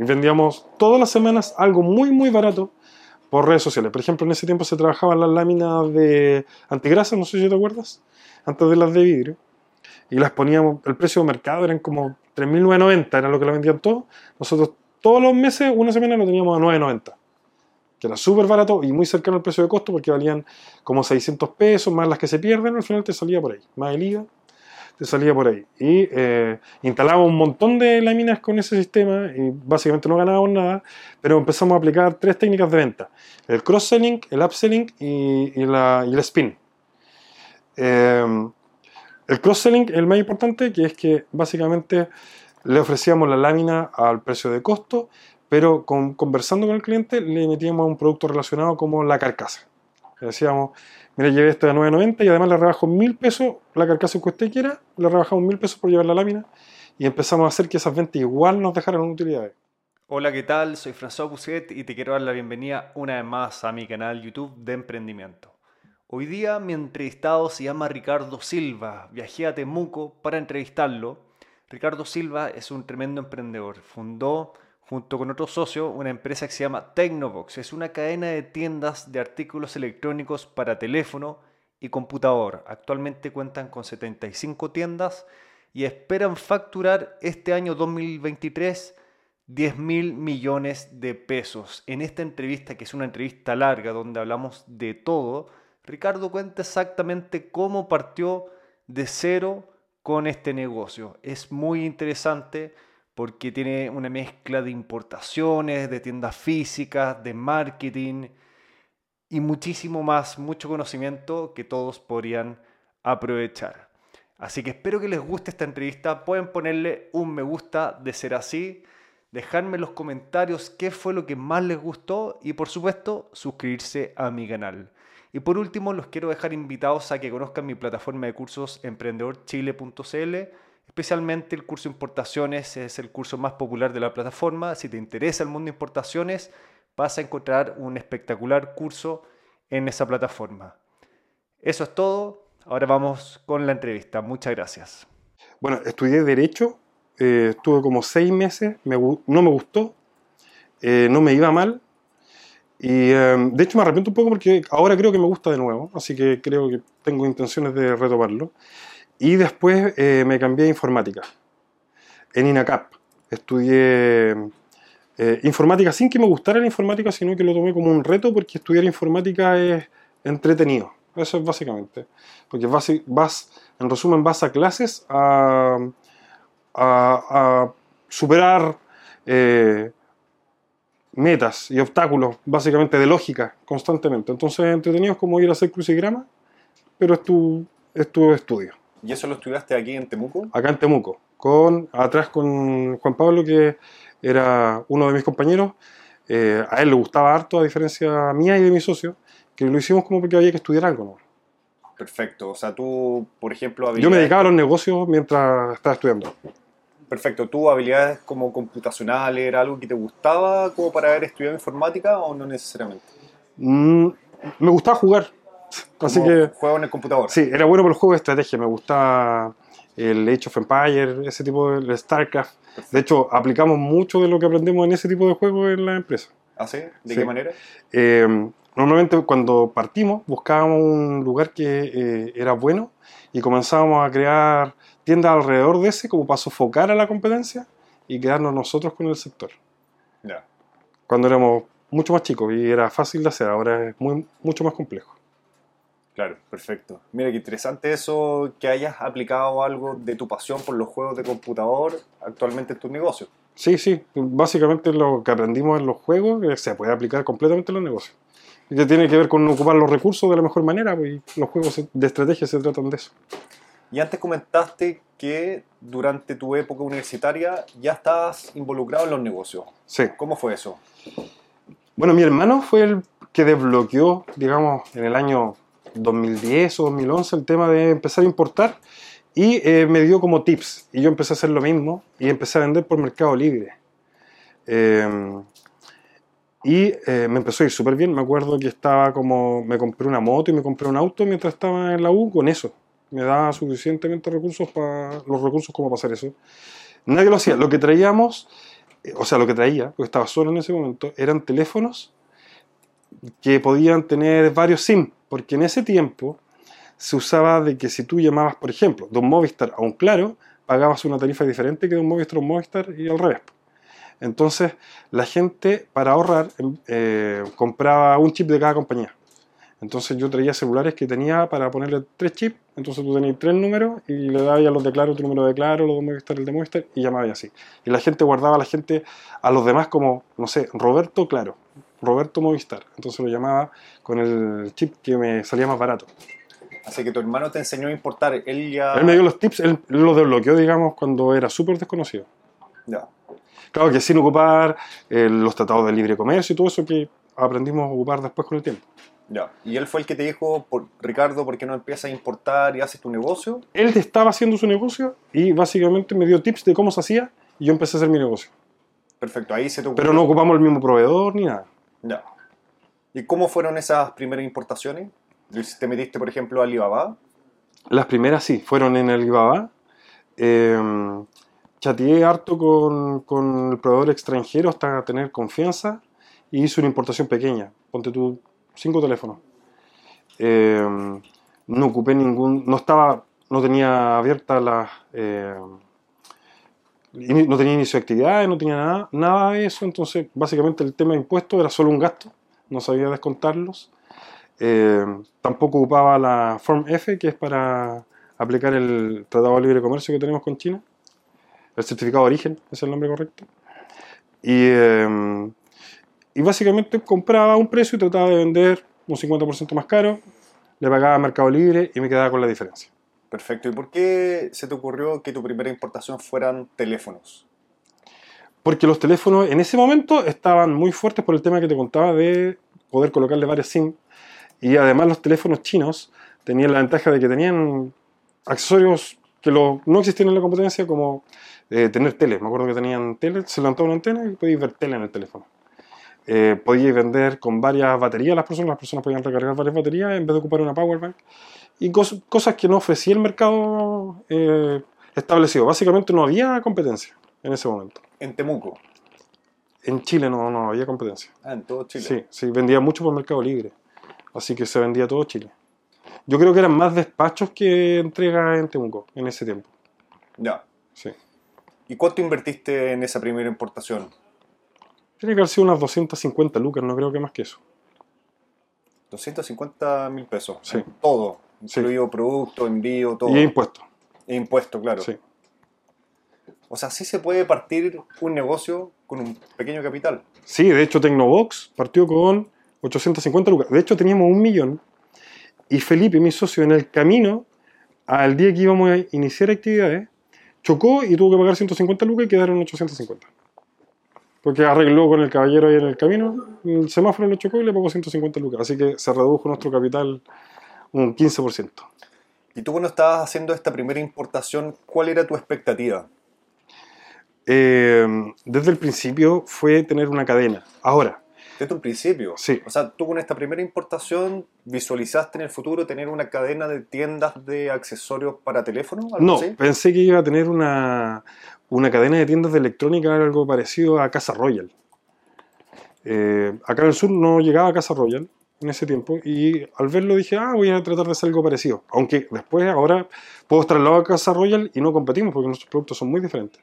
Y vendíamos todas las semanas algo muy, muy barato por redes sociales. Por ejemplo, en ese tiempo se trabajaban las láminas de antigrasa, no sé si te acuerdas, antes de las de vidrio. Y las poníamos, el precio de mercado eran como 3.990, era lo que la vendían todos. Nosotros todos los meses, una semana lo teníamos a 9.90 que era súper barato y muy cercano al precio de costo porque valían como 600 pesos más las que se pierden, al final te salía por ahí, más el IVA, te salía por ahí. Y eh, instalamos un montón de láminas con ese sistema y básicamente no ganábamos nada, pero empezamos a aplicar tres técnicas de venta, el cross-selling, el upselling y, y el spin. Eh, el cross-selling el más importante, que es que básicamente le ofrecíamos la lámina al precio de costo pero conversando con el cliente le metíamos un producto relacionado como la carcasa. Decíamos, mira, llevé esto de 9.90 y además le rebajo mil pesos la carcasa que usted quiera, le rebajamos mil pesos por llevar la lámina y empezamos a hacer que esas ventas igual nos dejaran utilidades. Hola, ¿qué tal? Soy François Pousset y te quiero dar la bienvenida una vez más a mi canal YouTube de emprendimiento. Hoy día mi entrevistado se llama Ricardo Silva. Viajé a Temuco para entrevistarlo. Ricardo Silva es un tremendo emprendedor. Fundó junto con otro socio, una empresa que se llama Tecnobox. Es una cadena de tiendas de artículos electrónicos para teléfono y computador. Actualmente cuentan con 75 tiendas y esperan facturar este año 2023 10 mil millones de pesos. En esta entrevista, que es una entrevista larga donde hablamos de todo, Ricardo cuenta exactamente cómo partió de cero con este negocio. Es muy interesante porque tiene una mezcla de importaciones, de tiendas físicas, de marketing y muchísimo más, mucho conocimiento que todos podrían aprovechar. Así que espero que les guste esta entrevista. Pueden ponerle un me gusta de ser así, dejarme en los comentarios qué fue lo que más les gustó y por supuesto suscribirse a mi canal. Y por último, los quiero dejar invitados a que conozcan mi plataforma de cursos emprendedorchile.cl Especialmente el curso importaciones es el curso más popular de la plataforma. Si te interesa el mundo de importaciones, vas a encontrar un espectacular curso en esa plataforma. Eso es todo. Ahora vamos con la entrevista. Muchas gracias. Bueno, estudié Derecho. Eh, estuve como seis meses. no me gustó. Eh, no me iba mal. Y em, de hecho me arrepiento un poco porque ahora creo que me gusta de nuevo. Así que creo que tengo intenciones de retomarlo. Y después eh, me cambié a informática, en INACAP. Estudié eh, informática sin que me gustara la informática, sino que lo tomé como un reto porque estudiar informática es entretenido. Eso es básicamente. Porque vas, en resumen, vas a clases a, a, superar eh, metas y obstáculos, básicamente de lógica, constantemente. Entonces, entretenido es como ir a hacer crucigrama, pero es tu, es tu estudio. ¿Y eso lo estudiaste aquí en Temuco? Acá en Temuco, con, atrás con Juan Pablo, que era uno de mis compañeros. Eh, a él le gustaba harto, a diferencia mía y de mi socio, que lo hicimos como porque había que estudiar algo. ¿no? Perfecto. O sea, tú, por ejemplo, Yo me dedicaba a los negocios mientras estaba estudiando. Perfecto. ¿Tú habilidades como computacionales era algo que te gustaba como para haber estudiado informática o no necesariamente? Mm, me gustaba jugar. Así que. Juego en el computador. Sí, era bueno por el juego de estrategia. Me gustaba el Age of Empires, ese tipo de StarCraft. De hecho, aplicamos mucho de lo que aprendemos en ese tipo de juegos en la empresa. ¿Ah, sí? ¿De qué manera? Eh, normalmente cuando partimos buscábamos un lugar que eh, era bueno y comenzábamos a crear tiendas alrededor de ese como para sofocar a la competencia y quedarnos nosotros con el sector. Ya. Cuando éramos mucho más chicos y era fácil de hacer, ahora es muy, mucho más complejo. Claro, perfecto. Mira, qué interesante eso que hayas aplicado algo de tu pasión por los juegos de computador actualmente en tu negocio. Sí, sí. Básicamente lo que aprendimos en los juegos eh, se puede aplicar completamente en los negocios. Y que tiene que ver con ocupar los recursos de la mejor manera, pues, los juegos de estrategia se tratan de eso. Y antes comentaste que durante tu época universitaria ya estabas involucrado en los negocios. Sí. ¿Cómo fue eso? Bueno, mi hermano fue el que desbloqueó, digamos, en el año 2010 o 2011 el tema de empezar a importar y eh, me dio como tips y yo empecé a hacer lo mismo y empecé a vender por Mercado Libre. Em, y eh, me empezó a ir súper bien. Me acuerdo que estaba como, me compré una moto y me compré un auto mientras estaba en la U con eso. Me daba suficientemente recursos para los recursos como para hacer eso. Nadie lo hacía. Lo que traíamos eh, o sea, lo que traía, porque estaba solo en ese momento, eran teléfonos que podían tener varios SIM, porque en ese tiempo se usaba de que si tú llamabas, por ejemplo, de un Movistar a un Claro, pagabas una tarifa diferente que de un Movistar a un Movistar y al revés. Entonces, la gente, para ahorrar, em, eh, compraba un chip de cada compañía. Entonces yo traía celulares que tenía para ponerle tres chips, entonces tú tenías tres números y le dabas a los de Claro tu número de Claro, los de Movistar el de Movistar y llamabas así. Y la gente guardaba la gente, a los demás como, no sé, Roberto Claro, Roberto Movistar. Entonces lo llamaba con el chip que me salía más barato. Así que tu hermano te enseñó a importar, él ya... Él me dio los tips, él los desbloqueó, digamos, cuando era súper desconocido. Ya. Claro que sin ocupar eh, los tratados de libre comercio y todo eso que aprendimos a ocupar después con el tiempo. Ya. Y él fue el que te dijo, por, Ricardo, ¿por qué no empiezas a importar y haces tu negocio? Él estaba haciendo su negocio y básicamente me dio tips de cómo se hacía y yo empecé a hacer mi negocio. Perfecto, ahí se te Pero no ocupamos el mismo proveedor ni nada. Ya. ¿Y cómo fueron esas primeras importaciones? ¿Te metiste, por ejemplo, a Alibaba? Las primeras sí, fueron en Alibaba. Eh, chateé harto con, con el proveedor extranjero hasta tener confianza y hice una importación pequeña. Ponte tú cinco teléfonos. Eh, no ocupé ningún, no estaba, no tenía abierta la, eh, no tenía inicio de actividades, no tenía nada, nada de eso, entonces básicamente el tema de impuestos era solo un gasto, no sabía descontarlos. Eh, tampoco ocupaba la Form F, que es para aplicar el Tratado de Libre Comercio que tenemos con China. El certificado de origen es el nombre correcto. Y, y básicamente compraba a un precio y trataba de vender un 50% más caro, le pagaba a Mercado Libre y me quedaba con la diferencia. Perfecto. ¿Y por qué se te ocurrió que tu primera importación fueran teléfonos? Porque los teléfonos en ese momento estaban muy fuertes por el tema que te contaba de poder colocarle varias SIM. Y además los teléfonos chinos tenían la ventaja de que tenían accesorios que no existían en la competencia, como eh, tener tele. Me acuerdo que tenían tele, se levantaba una antena y podías ver tele en el teléfono. Eh, podíais vender con varias baterías las personas, las personas podían recargar varias baterías en vez de ocupar una power bank y cosas que no ofrecía el mercado eh, establecido. Básicamente no había competencia en ese momento. ¿En Temuco? En Chile no, no había competencia. Ah, en todo Chile. Sí, sí, vendía mucho por Mercado Libre. Así que se vendía todo Chile. Yo creo que eran más despachos que entrega en Temuco en ese tiempo. Ya. Sí. ¿Y cuánto invertiste en esa primera importación? Tiene que haber sido unas 250 lucas, no creo que más que eso. 250 mil pesos. Sí. Todo. Incluido producto, envío, todo. Y impuesto. E impuesto, claro. Sí. O sea, sí se puede partir un negocio con un pequeño capital. Sí, de hecho Tecnobox partió con 850 lucas. De hecho teníamos un millón. Y Felipe, mi socio, en el camino, al día que íbamos a iniciar actividades, chocó y tuvo que pagar 150 lucas y quedaron 850. Porque arregló con el caballero ahí en el camino, el semáforo lo chocó y le pagó 150 lucas. Así que se redujo nuestro capital un 15%. Y tú cuando estabas haciendo esta primera importación, ¿cuál era tu expectativa? Eh, desde el principio fue tener una cadena. Ahora. Desde un principio. Sí. O sea, tú con esta primera importación visualizaste en el futuro tener una cadena de tiendas de accesorios para teléfono. no, pensé que iba a tener una, una cadena de tiendas de electrónica, algo parecido a Casa Royal. Eh, acá en el sur no llegaba a Casa Royal en ese tiempo y al verlo dije, ah, voy a tratar de hacer algo parecido. Aunque después, ahora, puedo trasladar a Casa Royal y no competimos porque nuestros productos son muy diferentes.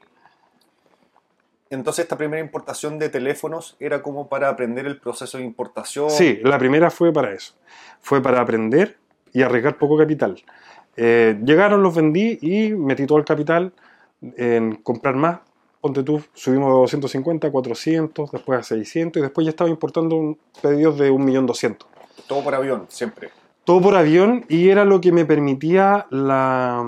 Entonces esta primera importación de teléfonos era como para aprender el proceso de importación. Sí, la primera fue para eso. Fue para aprender y arriesgar poco capital. Eh, llegaron, los vendí y metí todo el capital en comprar más. Ponte tú, subimos de 250 a 400, después a 600 y después ya estaba importando pedidos de 1.200.000. Todo por avión, siempre. Todo por avión y era lo que me permitía la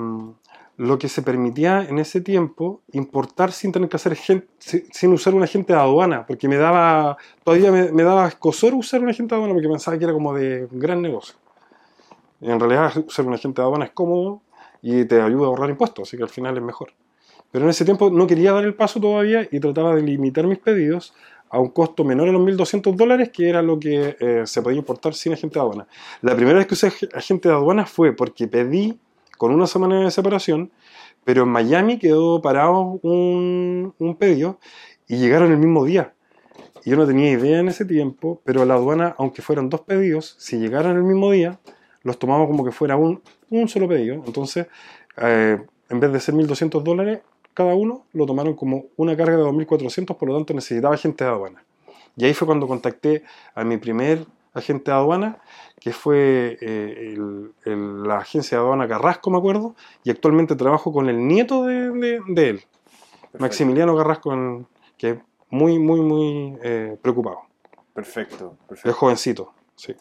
lo que se permitía en ese tiempo importar sin tener que hacer gente, sin usar un agente de aduana, porque me daba, todavía me, me, daba escosor usar un agente de aduana porque pensaba que era como de gran negocio. Y en realidad usar un agente de aduana es cómodo y te ayuda a ahorrar impuestos, así que al final es mejor. Pero en ese tiempo no quería dar el paso todavía y trataba de limitar mis pedidos a un costo menor a los 1.200 dólares, que era lo que eh, se podía importar sin agente de aduana. La primera vez que usé agente de aduana fue porque pedí con una semana de separación, pero en Miami quedó parado un, un pedido y llegaron el mismo día. Yo no tenía idea en ese tiempo, pero la aduana, aunque fueran dos pedidos, si llegaron el mismo día, los tomamos como que fuera un, un solo pedido. Entonces, eh, en vez de ser 1.200 dólares cada uno, lo tomaron como una carga de 2.400, por lo tanto necesitaba agente de aduana. Y ahí fue cuando contacté a mi primer agente de aduana, que fue eh, el- el- la agencia de aduana Carrasco, me acuerdo, y actualmente trabajo con el nieto de, de- de él, Maximiliano Carrasco, que es muy, muy, muy eh, preocupado. Perfecto, Es perfecto. jovencito, sí.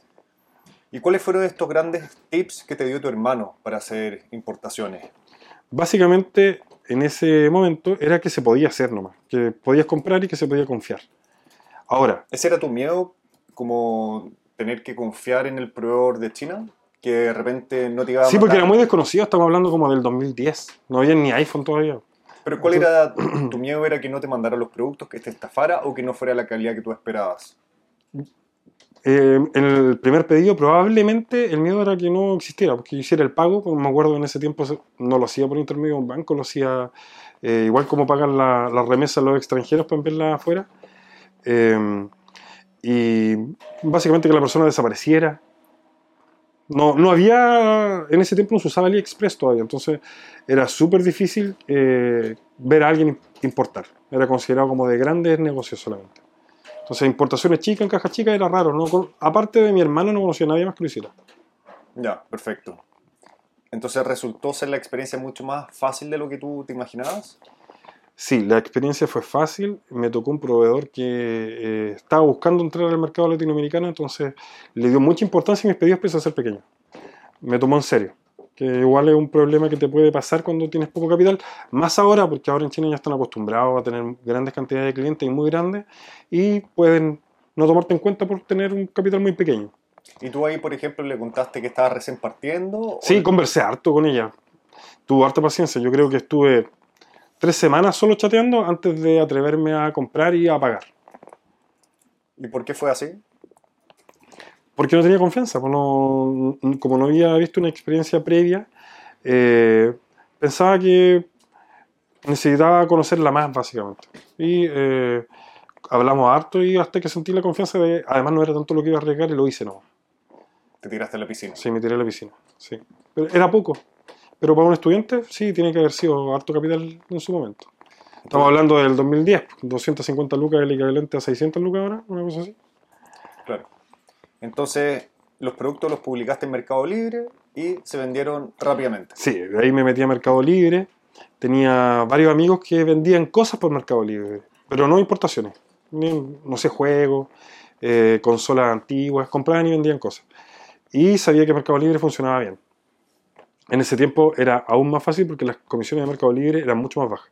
¿Y cuáles fueron estos grandes tips que te dio tu hermano para hacer importaciones? Básicamente, en ese momento era que se podía hacer nomás, que podías comprar y que se podía confiar. Ahora, ¿Ese era tu miedo, como tener que confiar en el proveedor de China? Que de repente no te iba a sí, porque era muy desconocido, estamos hablando como del 2010, no había ni iPhone todavía. Pero ¿cuál era tu miedo? ¿Era que no te mandara los productos, que te estafara o que no fuera la calidad que tú esperabas? Eh, en el primer pedido probablemente el miedo era que no existiera, porque hiciera el pago, porque me acuerdo en ese tiempo no lo hacía por intermedio de un banco, lo hacía eh, igual como pagan la, la remesa a los extranjeros para enviarla afuera. Eh, y básicamente que la persona desapareciera. No, no había, en ese tiempo no se usaba AliExpress todavía, entonces era súper difícil eh, ver a alguien importar. Era considerado como de grandes negocios solamente. Entonces, importaciones chicas en cajas chicas era raro. ¿no? Con- aparte de mi hermano, no conocía a nadie más que lo hiciera. Ya, perfecto. Entonces resultó ser la experiencia mucho más fácil de lo que tú te imaginabas. Sí, la experiencia fue fácil. Me tocó un proveedor que eh, estaba buscando entrar al mercado latinoamericano, entonces le dio mucha importancia y mis pedidos empezaron a ser pequeños. Me tomó en serio. Que igual es un problema que te puede pasar cuando tienes poco capital. Más ahora, porque ahora en China ya están acostumbrados a tener grandes cantidades de clientes y muy grandes y pueden no tomarte en cuenta por tener un capital muy pequeño. Y tú ahí, por ejemplo, le contaste que estabas recién partiendo. o- Sí, conversé harto con ella. Tuvo harta paciencia. Yo creo que estuve tres semanas solo chateando antes de atreverme a comprar y a pagar. ¿Y por qué fue así? Porque no tenía confianza. pues no- como no había visto una experiencia previa, eh, pensaba que necesitaba conocerla más, básicamente. Y eh, hablamos harto y hasta que sentí la confianza de... Además no era tanto lo que iba a arriesgar y lo hice, no. Te tiraste a la piscina. Sí, me tiré a la piscina. Sí. Pero era poco. Pero para un estudiante, sí, tiene que haber sido harto capital en su momento. Estamos hablando del 2010, 250 lucas, el equivalente a 600 lucas ahora, una cosa así. Entonces, los productos los publicaste en Mercado Libre y se vendieron rápidamente. Sí, de ahí me metí a Mercado Libre. Tenía varios amigos que vendían cosas por Mercado Libre, pero no importaciones. No sé, juegos, eh, consolas antiguas, compraban y vendían cosas. Y sabía que Mercado Libre funcionaba bien. En ese tiempo era aún más fácil porque las comisiones de Mercado Libre eran mucho más bajas.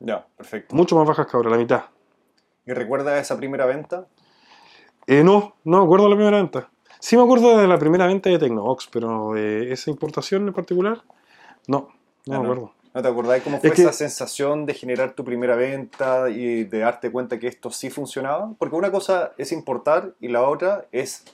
Ya, perfecto. Mucho más bajas que ahora, la mitad. ¿Y recuerdas esa primera venta? Eh, no, no me acuerdo de la primera venta. Sí me acuerdo de la primera venta de Tecnobox, pero de esa importación en particular, no, no Ah, me no. acuerdo. ¿No te acordás cómo fue Es que- esa sensación de generar tu primera venta y de darte cuenta que esto sí funcionaba? Porque una cosa es importar y la otra es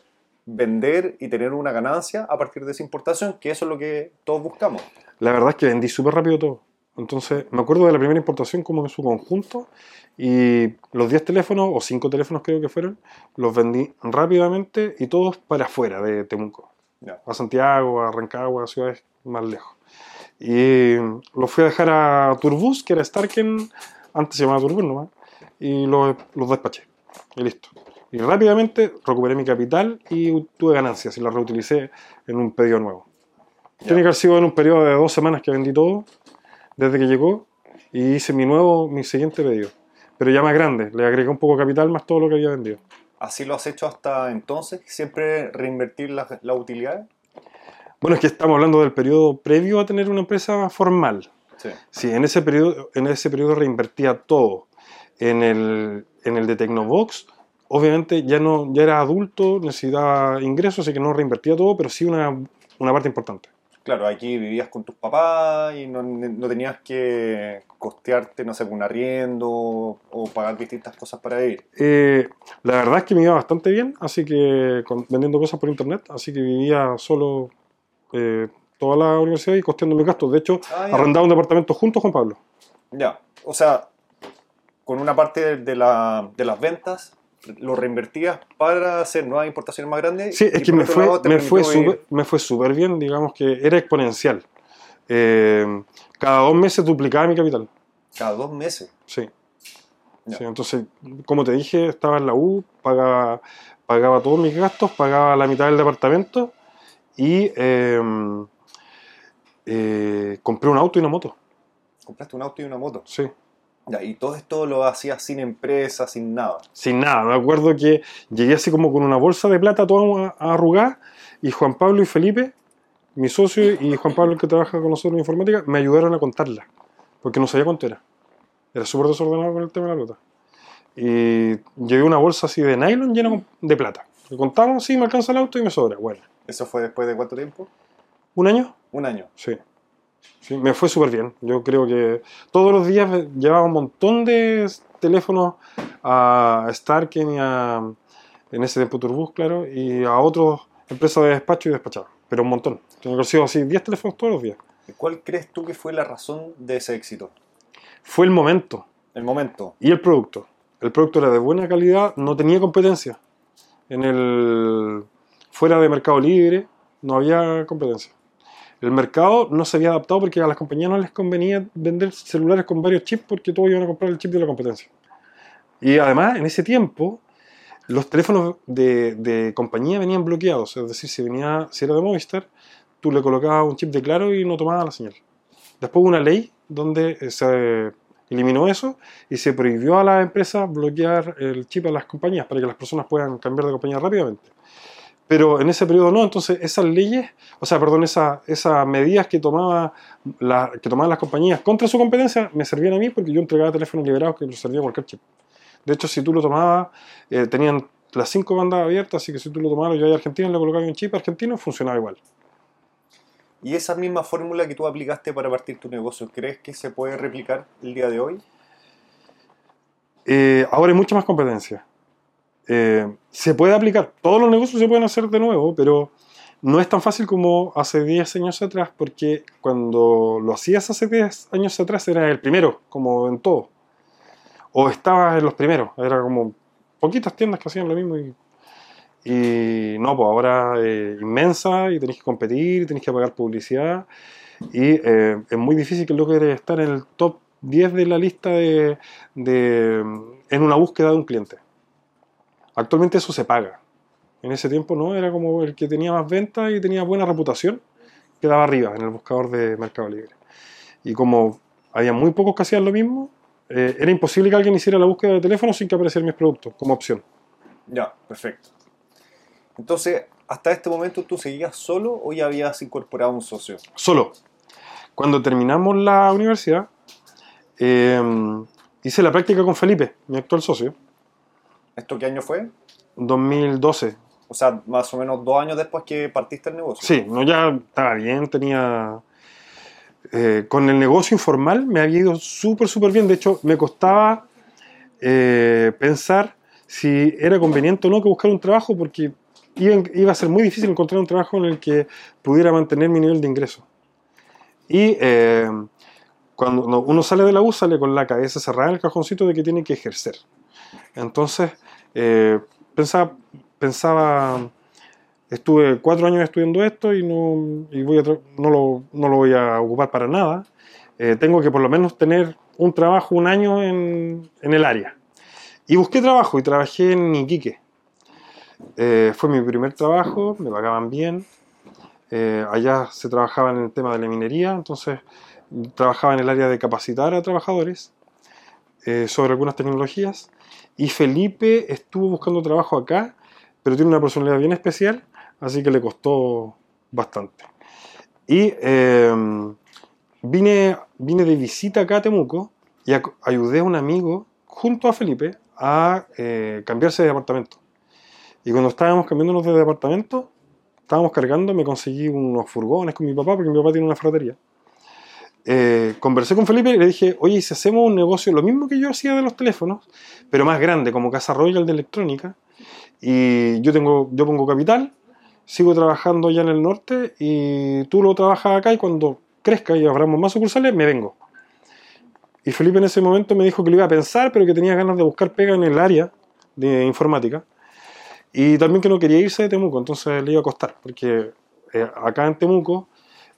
vender y tener una ganancia a partir de esa importación, que eso es lo que todos buscamos. La verdad es que vendí súper rápido todo. Entonces, me acuerdo de la primera importación como en su conjunto y los 10 teléfonos, o 5 teléfonos creo que fueron, los vendí rápidamente y todos para afuera de Temuco. Ya. A Santiago, a Rancagua, a ciudades más lejos. Y los fui a dejar a Turbus, que era Starken, antes se llamaba Turbus nomás, y los, los despaché. Y listo. Y rápidamente recuperé mi capital y tuve ganancias y las reutilicé en un pedido nuevo. Ya. Tiene que haber sido en un periodo de dos semanas que vendí todo, desde que llegó, y hice mi nuevo, mi siguiente pedido. Pero ya más grande, le agregué un poco de capital más todo lo que había vendido. ¿Así lo has hecho hasta entonces? ¿Siempre reinvertir las las utilidades? Bueno, es que estamos hablando del periodo previo a tener una empresa formal. Sí. Sí, en ese periodo, en ese periodo reinvertía todo. En el, en el de Tecnobox, obviamente ya, no, ya era adulto, necesitaba ingresos, así que no reinvertía todo, pero sí una, una parte importante. Claro, aquí vivías con tus papás y no, no tenías que costearte, no sé, un arriendo o pagar distintas cosas para ir. Eh, la verdad es que me iba bastante bien, así que con- vendiendo cosas por internet, así que vivía solo eh, toda la universidad y costeando mis gastos. De hecho, Ah, arrendaba un departamento junto Juan Pablo. Ya, o sea, con una parte de la- de las ventas lo reinvertías para hacer nuevas importaciones más grandes. Sí, es que me fue, lado me fue súper me fue súper bien, digamos que era exponencial. Eh, cada dos meses duplicaba mi capital. cada dos meses. Sí. Sí, entonces, como te dije, estaba en la U, pagaba, pagaba todos mis gastos, pagaba la mitad del departamento y eh, eh, compré un auto y una moto. Compraste un auto y una moto. Sí. Ya, y todo esto lo hacías sin empresa, sin nada. Sin nada. Me acuerdo que llegué así como con una bolsa de plata toda arrugada y Juan Pablo y Felipe, mi socio y Juan Pablo el que trabaja con nosotros en informática, me ayudaron a contarla. Porque no sabía cuánto era. Era súper desordenado con el tema de la plata. Y llevé una bolsa así de nylon llena de plata. Le contamos, sí, me alcanza el auto y me sobra. Bueno, ¿Eso fue después de cuánto tiempo? ¿un año? Un año. Sí. Sí, me fue súper bien. Yo creo que todos los días llevaba un montón de teléfonos a Starken y a, en ese tiempo Turbus, claro, y a otras empresas de despacho y despachado. Pero un montón. Que haber así 10 teléfonos todos los días. ¿Y ¿Cuál crees tú que fue la razón de ese éxito? Fue el momento El momento. y el producto. El producto era de buena calidad, no tenía competencia. En el fuera de Mercado Libre no había competencia. El mercado no se había adaptado porque a las compañías no les convenía vender celulares con varios chips porque todos iban a comprar el chip de la competencia. Y además, en ese tiempo, los teléfonos de, de compañía venían bloqueados. Es decir, si, venía, si era de Movistar, tú le colocabas un chip de claro y no tomaba la señal. Después hubo una ley donde eh, se eliminó eso y se prohibió a las empresas bloquear el chip a las compañías para que las personas puedan cambiar de compañía rápidamente. Pero en ese periodo no, entonces esas leyes, o sea, perdón, esa- esas medidas que, tomaba la- que tomaban las compañías contra su competencia me servían a mí porque yo entregaba teléfonos liberados que los servía cualquier chip. De hecho, si tú lo tomabas, eh, tenían las cinco bandas abiertas, así que si tú lo tomabas, yo a Argentina le colocaba un chip argentino, funcionaba igual. ¿Y esa misma fórmula que tú aplicaste para partir tu negocio, crees que se puede replicar el día de hoy? Eh, ahora hay mucha más competencia. Eh, se puede aplicar, todos los negocios se pueden hacer de nuevo, pero no es tan fácil como hace 10 años atrás, porque cuando lo hacías hace 10 años atrás era el primero, como en todo. O estabas en los primeros, era como poquitas tiendas que hacían lo mismo y, y no, pues ahora eh, inmensa y tenés que competir, tenés que pagar publicidad y eh, es muy difícil que logres estar en el top 10 de la lista de, de- en una búsqueda de un cliente. Actualmente eso se paga. En ese tiempo no, era como el que tenía más ventas y tenía buena reputación, quedaba arriba en el buscador de Mercado Libre. Y como había muy pocos que hacían lo mismo, eh, era imposible que alguien hiciera la búsqueda de teléfono sin que aparecieran mis productos como opción. Ya, perfecto. Entonces, hasta este momento tú seguías solo o ya habías incorporado un socio? Solo. Cuando terminamos la universidad, eh, hice la práctica con Felipe, mi actual socio, ¿Esto qué año fue? 2012. O sea, más o menos dos años después que partiste el negocio. Sí, no, ya estaba bien, tenía... eh, con el negocio informal me había ido súper, súper bien. De hecho, me costaba eh, pensar si era conveniente o no que buscar un trabajo porque iba, iba a ser muy difícil encontrar un trabajo en el que pudiera mantener mi nivel de ingreso. Y eh, cuando no- uno sale de la U, sale con la cabeza cerrada en el cajoncito de que tiene que ejercer. Entonces, eh, pensaba, pensaba, estuve cuatro años estudiando esto y no, y no, lo, no lo voy a ocupar para nada. Eh, tengo que por lo menos tener un trabajo un año en, en el área. Y busqué trabajo y trabajé en Iquique. Eh, fue mi primer trabajo, me pagaban bien. Eh, allá se trabajaba en el tema de la minería, entonces trabajaba en el área de capacitar a trabajadores sobre algunas tecnologías. Y Felipe estuvo buscando trabajo acá, pero tiene una personalidad bien especial, así que le costó bastante. Y eh, vine, vine de visita acá a Temuco y ayudé a un amigo junto a Felipe a eh, cambiarse de departamento. Y cuando estábamos cambiándonos de departamento, estábamos cargando, me conseguí unos furgones con mi papá, porque mi papá tiene una fratería. Eh, conversé con Felipe y le dije, oye, ¿y si hacemos un negocio, lo mismo que yo hacía de los teléfonos, pero más grande, como Casa Royal de electrónica, y yo, tengo, yo pongo capital, sigo trabajando allá en el norte, y tú lo trabajas acá, y cuando crezca y abramos más sucursales, me vengo. Y Felipe en ese momento me dijo que lo iba a pensar, pero que tenía ganas de buscar pega en el área de informática. Y también que no quería irse de Temuco, entonces le iba a costar, porque eh, acá en Temuco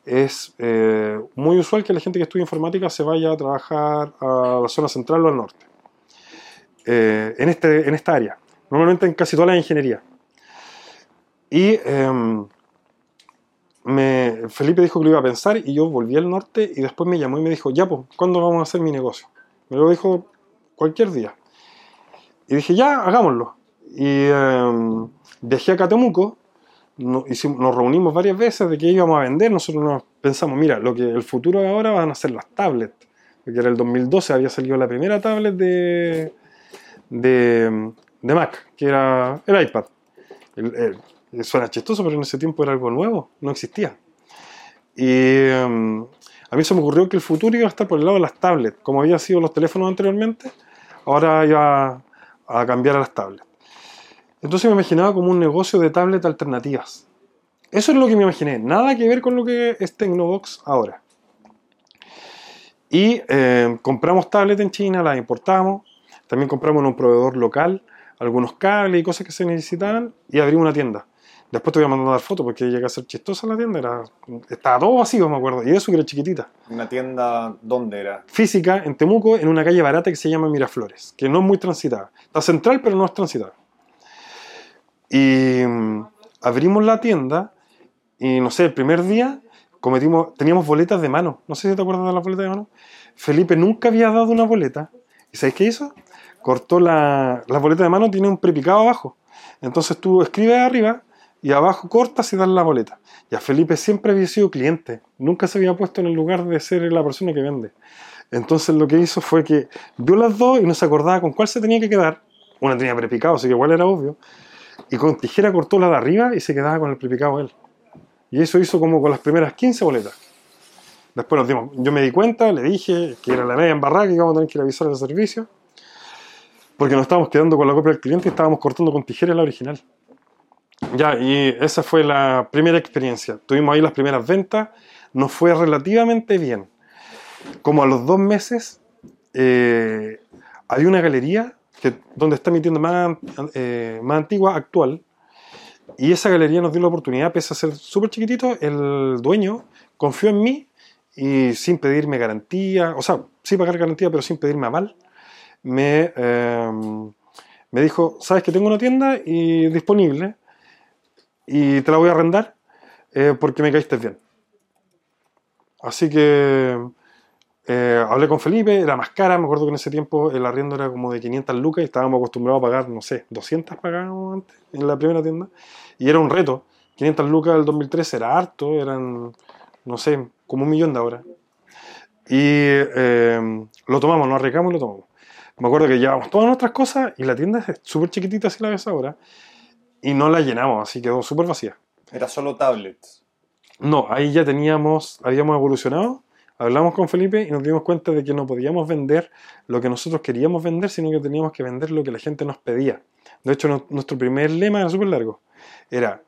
es eh, muy usual que la gente que estudia informática se vaya a trabajar a la zona central o al norte, eh, en, este, en esta área, normalmente en casi toda la ingeniería. Y em, Felipe dijo que lo iba a pensar y yo volví al norte y después me llamó y me dijo, ya, pues, ¿cuándo vamos a hacer mi negocio? Me lo dijo cualquier día. Y dije, ya, hagámoslo. Y eh, viajé a Temuco, nos reunimos varias veces de que íbamos a vender. Nosotros nos pensamos, mira, lo que el futuro de ahora van a ser las tablets. Porque era el 2012, había salido la primera tablet de, de, de Mac, que era el iPad. El, suena chistoso, pero en ese tiempo era algo nuevo, no existía. Y um, a mí se me ocurrió que el futuro iba a estar por el lado de las tablets, como había sido los teléfonos anteriormente, ahora iba a cambiar a las tablets. Entonces me imaginaba como un negocio de tablet alternativas. Eso es lo que me imaginé, nada que ver con lo que es Tecnobox ahora. Y eh, compramos tablets en China, las importamos, también compramos en un proveedor local algunos cables y cosas que se necesitaban y abrimos una tienda. Después te voy a mandar fotos porque llegué a ser chistosa la tienda, era, estaba todo vacío, me acuerdo, y eso que era chiquitita. ¿Una tienda dónde era? Física, en Temuco, en una calle barata que se llama Miraflores, que no es muy transitada. Está central, pero no es transitada. Y mm, abrimos la tienda y no sé, el primer día cometimos, teníamos boletas de mano. No sé si te acuerdas de las boletas de mano. Felipe nunca había dado una boleta. ¿Y sabes qué hizo? Cortó la, la boleta de mano, tiene un prepicado abajo. Entonces tú escribes arriba y abajo cortas y das la boleta. Y a Felipe siempre había sido cliente. Nunca se había puesto en el lugar de ser la persona que vende. Entonces lo que hizo fue que vio las dos y no se acordaba con cuál se tenía que quedar. Una tenía prepicado, así que igual era obvio y con tijera cortó la de arriba y se quedaba con el prepicado él. Y eso hizo como con las primeras 15 boletas. Después nos dimos, yo me di cuenta, le dije que era la media embarrada que íbamos a tener que ir a avisar al servicio, porque nos estábamos quedando con la copia del cliente y estábamos cortando con tijera la original. Ya, y esa fue la primera experiencia. Tuvimos ahí las primeras ventas, nos fue relativamente bien. Como a los dos meses, eh, hay una galería donde está mi tienda más, eh, más antigua, actual. Y esa galería nos dio la oportunidad, pese a ser súper chiquitito, el dueño confió en mí y sin pedirme garantía, o sea, sí pagar garantía, pero sin pedirme aval, me, em, me dijo, sabes que tengo una tienda y disponible y te la voy a arrendar eh, porque me caíste bien. Así que eh, hablé con Felipe, era más cara, me acuerdo que en ese tiempo el arriendo era como de 500 lucas y estábamos acostumbrados a pagar, no sé, 200 pagábamos antes en la primera tienda. Y era un reto. 500 lucas del 2013 era harto, eran, no sé, como un millón de ahora. Y eh, lo tomamos, nos arriesgamos y lo tomamos. Me acuerdo que llevamos todas nuestras cosas y la tienda es súper chiquitita, así la ves ahora, y no la llenamos, así quedó súper vacía. ¿Era solo tablets? No, ahí ya teníamos, habíamos evolucionado hablamos con Felipe y nos dimos cuenta de que no podíamos vender lo que nosotros queríamos vender, sino que teníamos que vender lo que la gente nos pedía. De hecho, nuestro primer lema era súper largo. Era,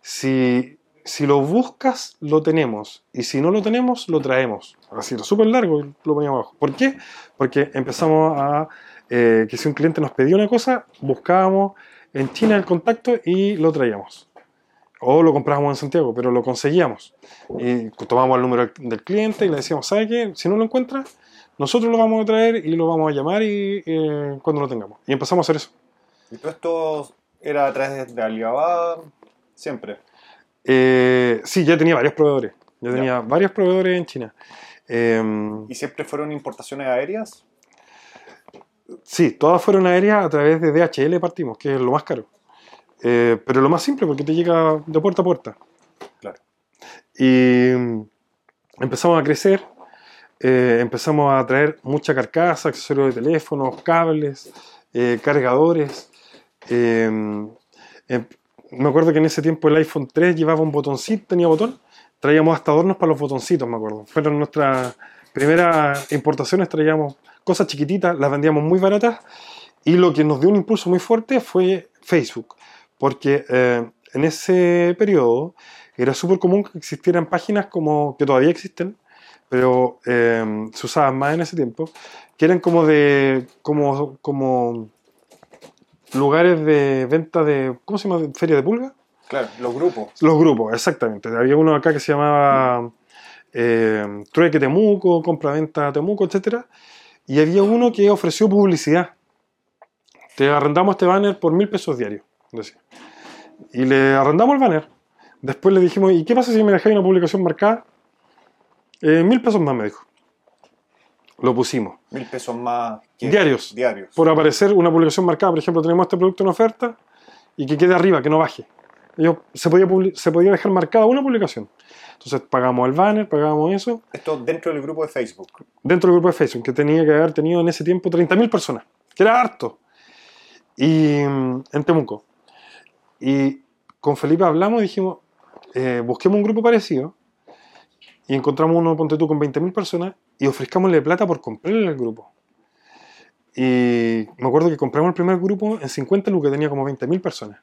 si, si lo buscas, lo tenemos. Y si no lo tenemos, lo traemos. Así, súper largo, lo poníamos abajo. ¿Por qué? Porque empezamos a, eh, que si un cliente nos pedía una cosa, buscábamos en China el contacto y lo traíamos o lo comprábamos en Santiago, pero lo conseguíamos. Y tomamos el número del cliente y le decíamos, ¿sabe qué? Si no lo encuentra, nosotros lo vamos a traer y lo vamos a llamar y, eh, cuando lo tengamos. Y empezamos a hacer eso. ¿Y todo esto era a través de Alibaba siempre? Eh, sí, ya tenía varios proveedores. Ya tenía varios proveedores en China. Em, ¿Y siempre fueron importaciones aéreas? Sí, todas fueron aéreas a través de DHL partimos, que es lo más caro. Eh, pero lo más simple, porque te llega de puerta a puerta. Claro. Y mm, empezamos a crecer, eh, empezamos a traer mucha carcasa, accesorios de teléfonos, cables, eh, cargadores. Em, em, me acuerdo que en ese tiempo el iPhone 3 llevaba un botoncito, tenía botón. Traíamos hasta adornos para los botoncitos, me acuerdo. Fueron nuestras primeras importaciones, traíamos cosas chiquititas, las vendíamos muy baratas. Y lo que nos dio un impulso muy fuerte fue Facebook porque eh, en ese periodo era súper común que existieran páginas como que todavía existen, pero eh, se usaban más en ese tiempo, que eran como de, como, como lugares de venta de, ¿cómo se llama? Feria de pulga. Claro, los grupos. Los grupos, exactamente. Había uno acá que se llamaba eh, Trueque Temuco, Compra-Venta Temuco, etc. Y había uno que ofreció publicidad. Te arrendamos este banner por mil pesos diarios. Decía. Y le arrendamos el banner. Después le dijimos, ¿y qué pasa si me dejáis una publicación marcada? Eh, mil pesos más, me dijo. Lo pusimos. Mil pesos más. Diarios. Diarios. Por aparecer una publicación marcada. Por ejemplo, tenemos este producto en oferta y que quede arriba, que no baje. Ellos, se, podía se podía dejar marcada una publicación. Entonces pagamos el banner, pagamos eso, Esto dentro del grupo de Facebook. dentro del grupo de Facebook, que tenía que haber tenido en ese tiempo 30.000 personas, que era harto. Y mm, en Temuco. Y con Felipe hablamos y dijimos, eh, busquemos un grupo parecido y encontramos uno, ponte tú, con 20.000 personas y ofrezcámosle plata por comprarle el grupo. Y me acuerdo que compramos el primer grupo en 50 lucas, tenía como 20.000 personas.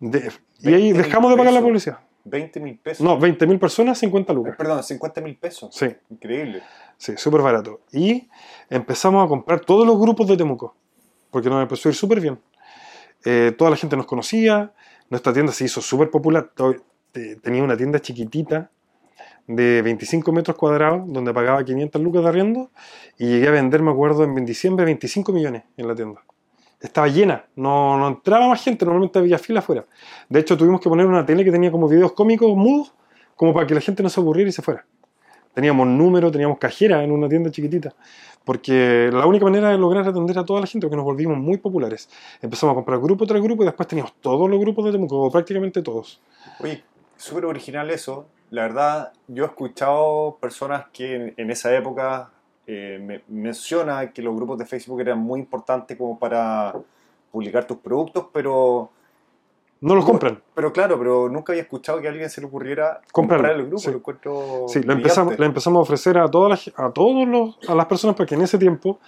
De- y ahí 20.000 dejamos de pagar la pesos. publicidad. 20 mil pesos. No, 20.000 personas, 50 Eh, lucas. Perdón, 50 mil pesos. Sí. Increíble. Sí, súper barato. Y empezamos a comprar todos los grupos de Temuco, porque nos empezó a ir súper bien. Eh, toda la gente nos conocía, nuestra tienda se hizo súper popular. Tenía una tienda chiquitita de 25 metros cuadrados, donde pagaba 500 lucas de arriendo, y llegué a vender, me acuerdo, en diciembre 25 millones en la tienda. Estaba llena, no, no entraba más gente, normalmente había fila afuera. De hecho, tuvimos que poner una tele que tenía como videos cómicos mudos, como para que la gente no se aburriera y se fuera. Teníamos números, teníamos cajera en una tienda chiquitita. Porque la única manera de lograr atender a toda la gente, porque nos volvimos muy populares. Empezamos a comprar grupo tras grupo y después teníamos todos los grupos de Temuco, prácticamente todos. Oye, súper original eso. La verdad, yo he escuchado personas que en, en esa época eh, me menciona que los grupos de Facebook eran muy importantes como para publicar tus productos, pero, No los compran. pero claro, pero nunca había escuchado que a alguien se le ocurriera Comprarlo, comprar el grupo. sí. Lo encuentro Sí, le empezamos, le empezamos a ofrecer a, todas las, a todos los, a las personas, porque en ese tiempo,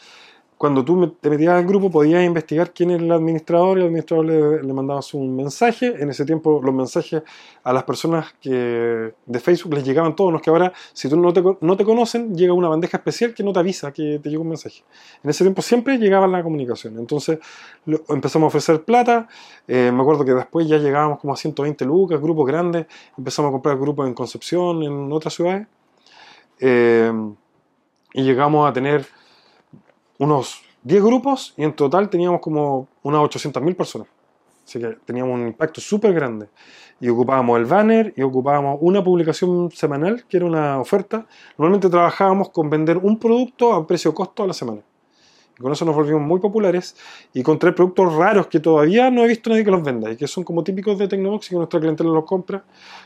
cuando tú te metías al grupo, podías investigar quién era el administrador y el administrador le, le mandabas un mensaje. En ese tiempo, los mensajes a las personas que de Facebook les llegaban todos, no es que ahora, si tú no te, no te conocen, llega una bandeja especial que no te avisa que te llegó un mensaje. En ese tiempo siempre llegaba la comunicación. Entonces empezamos a ofrecer plata. Eh, me acuerdo que después ya llegábamos como a 120 lucas, grupos grandes. Empezamos a comprar grupos en Concepción, en otras ciudades. Eh, y llegamos a tener unos 10 grupos y en total teníamos como unas 800.000 personas. Así que teníamos un impacto súper grande. Y ocupábamos el banner y ocupábamos una publicación semanal, que era una oferta. Normalmente trabajábamos con vender un producto a precio costo a la semana. Y con eso nos volvimos muy populares y con tres productos raros que todavía no he visto nadie que los venda y que son como típicos de Tecnobox y que nuestra clientela los compra.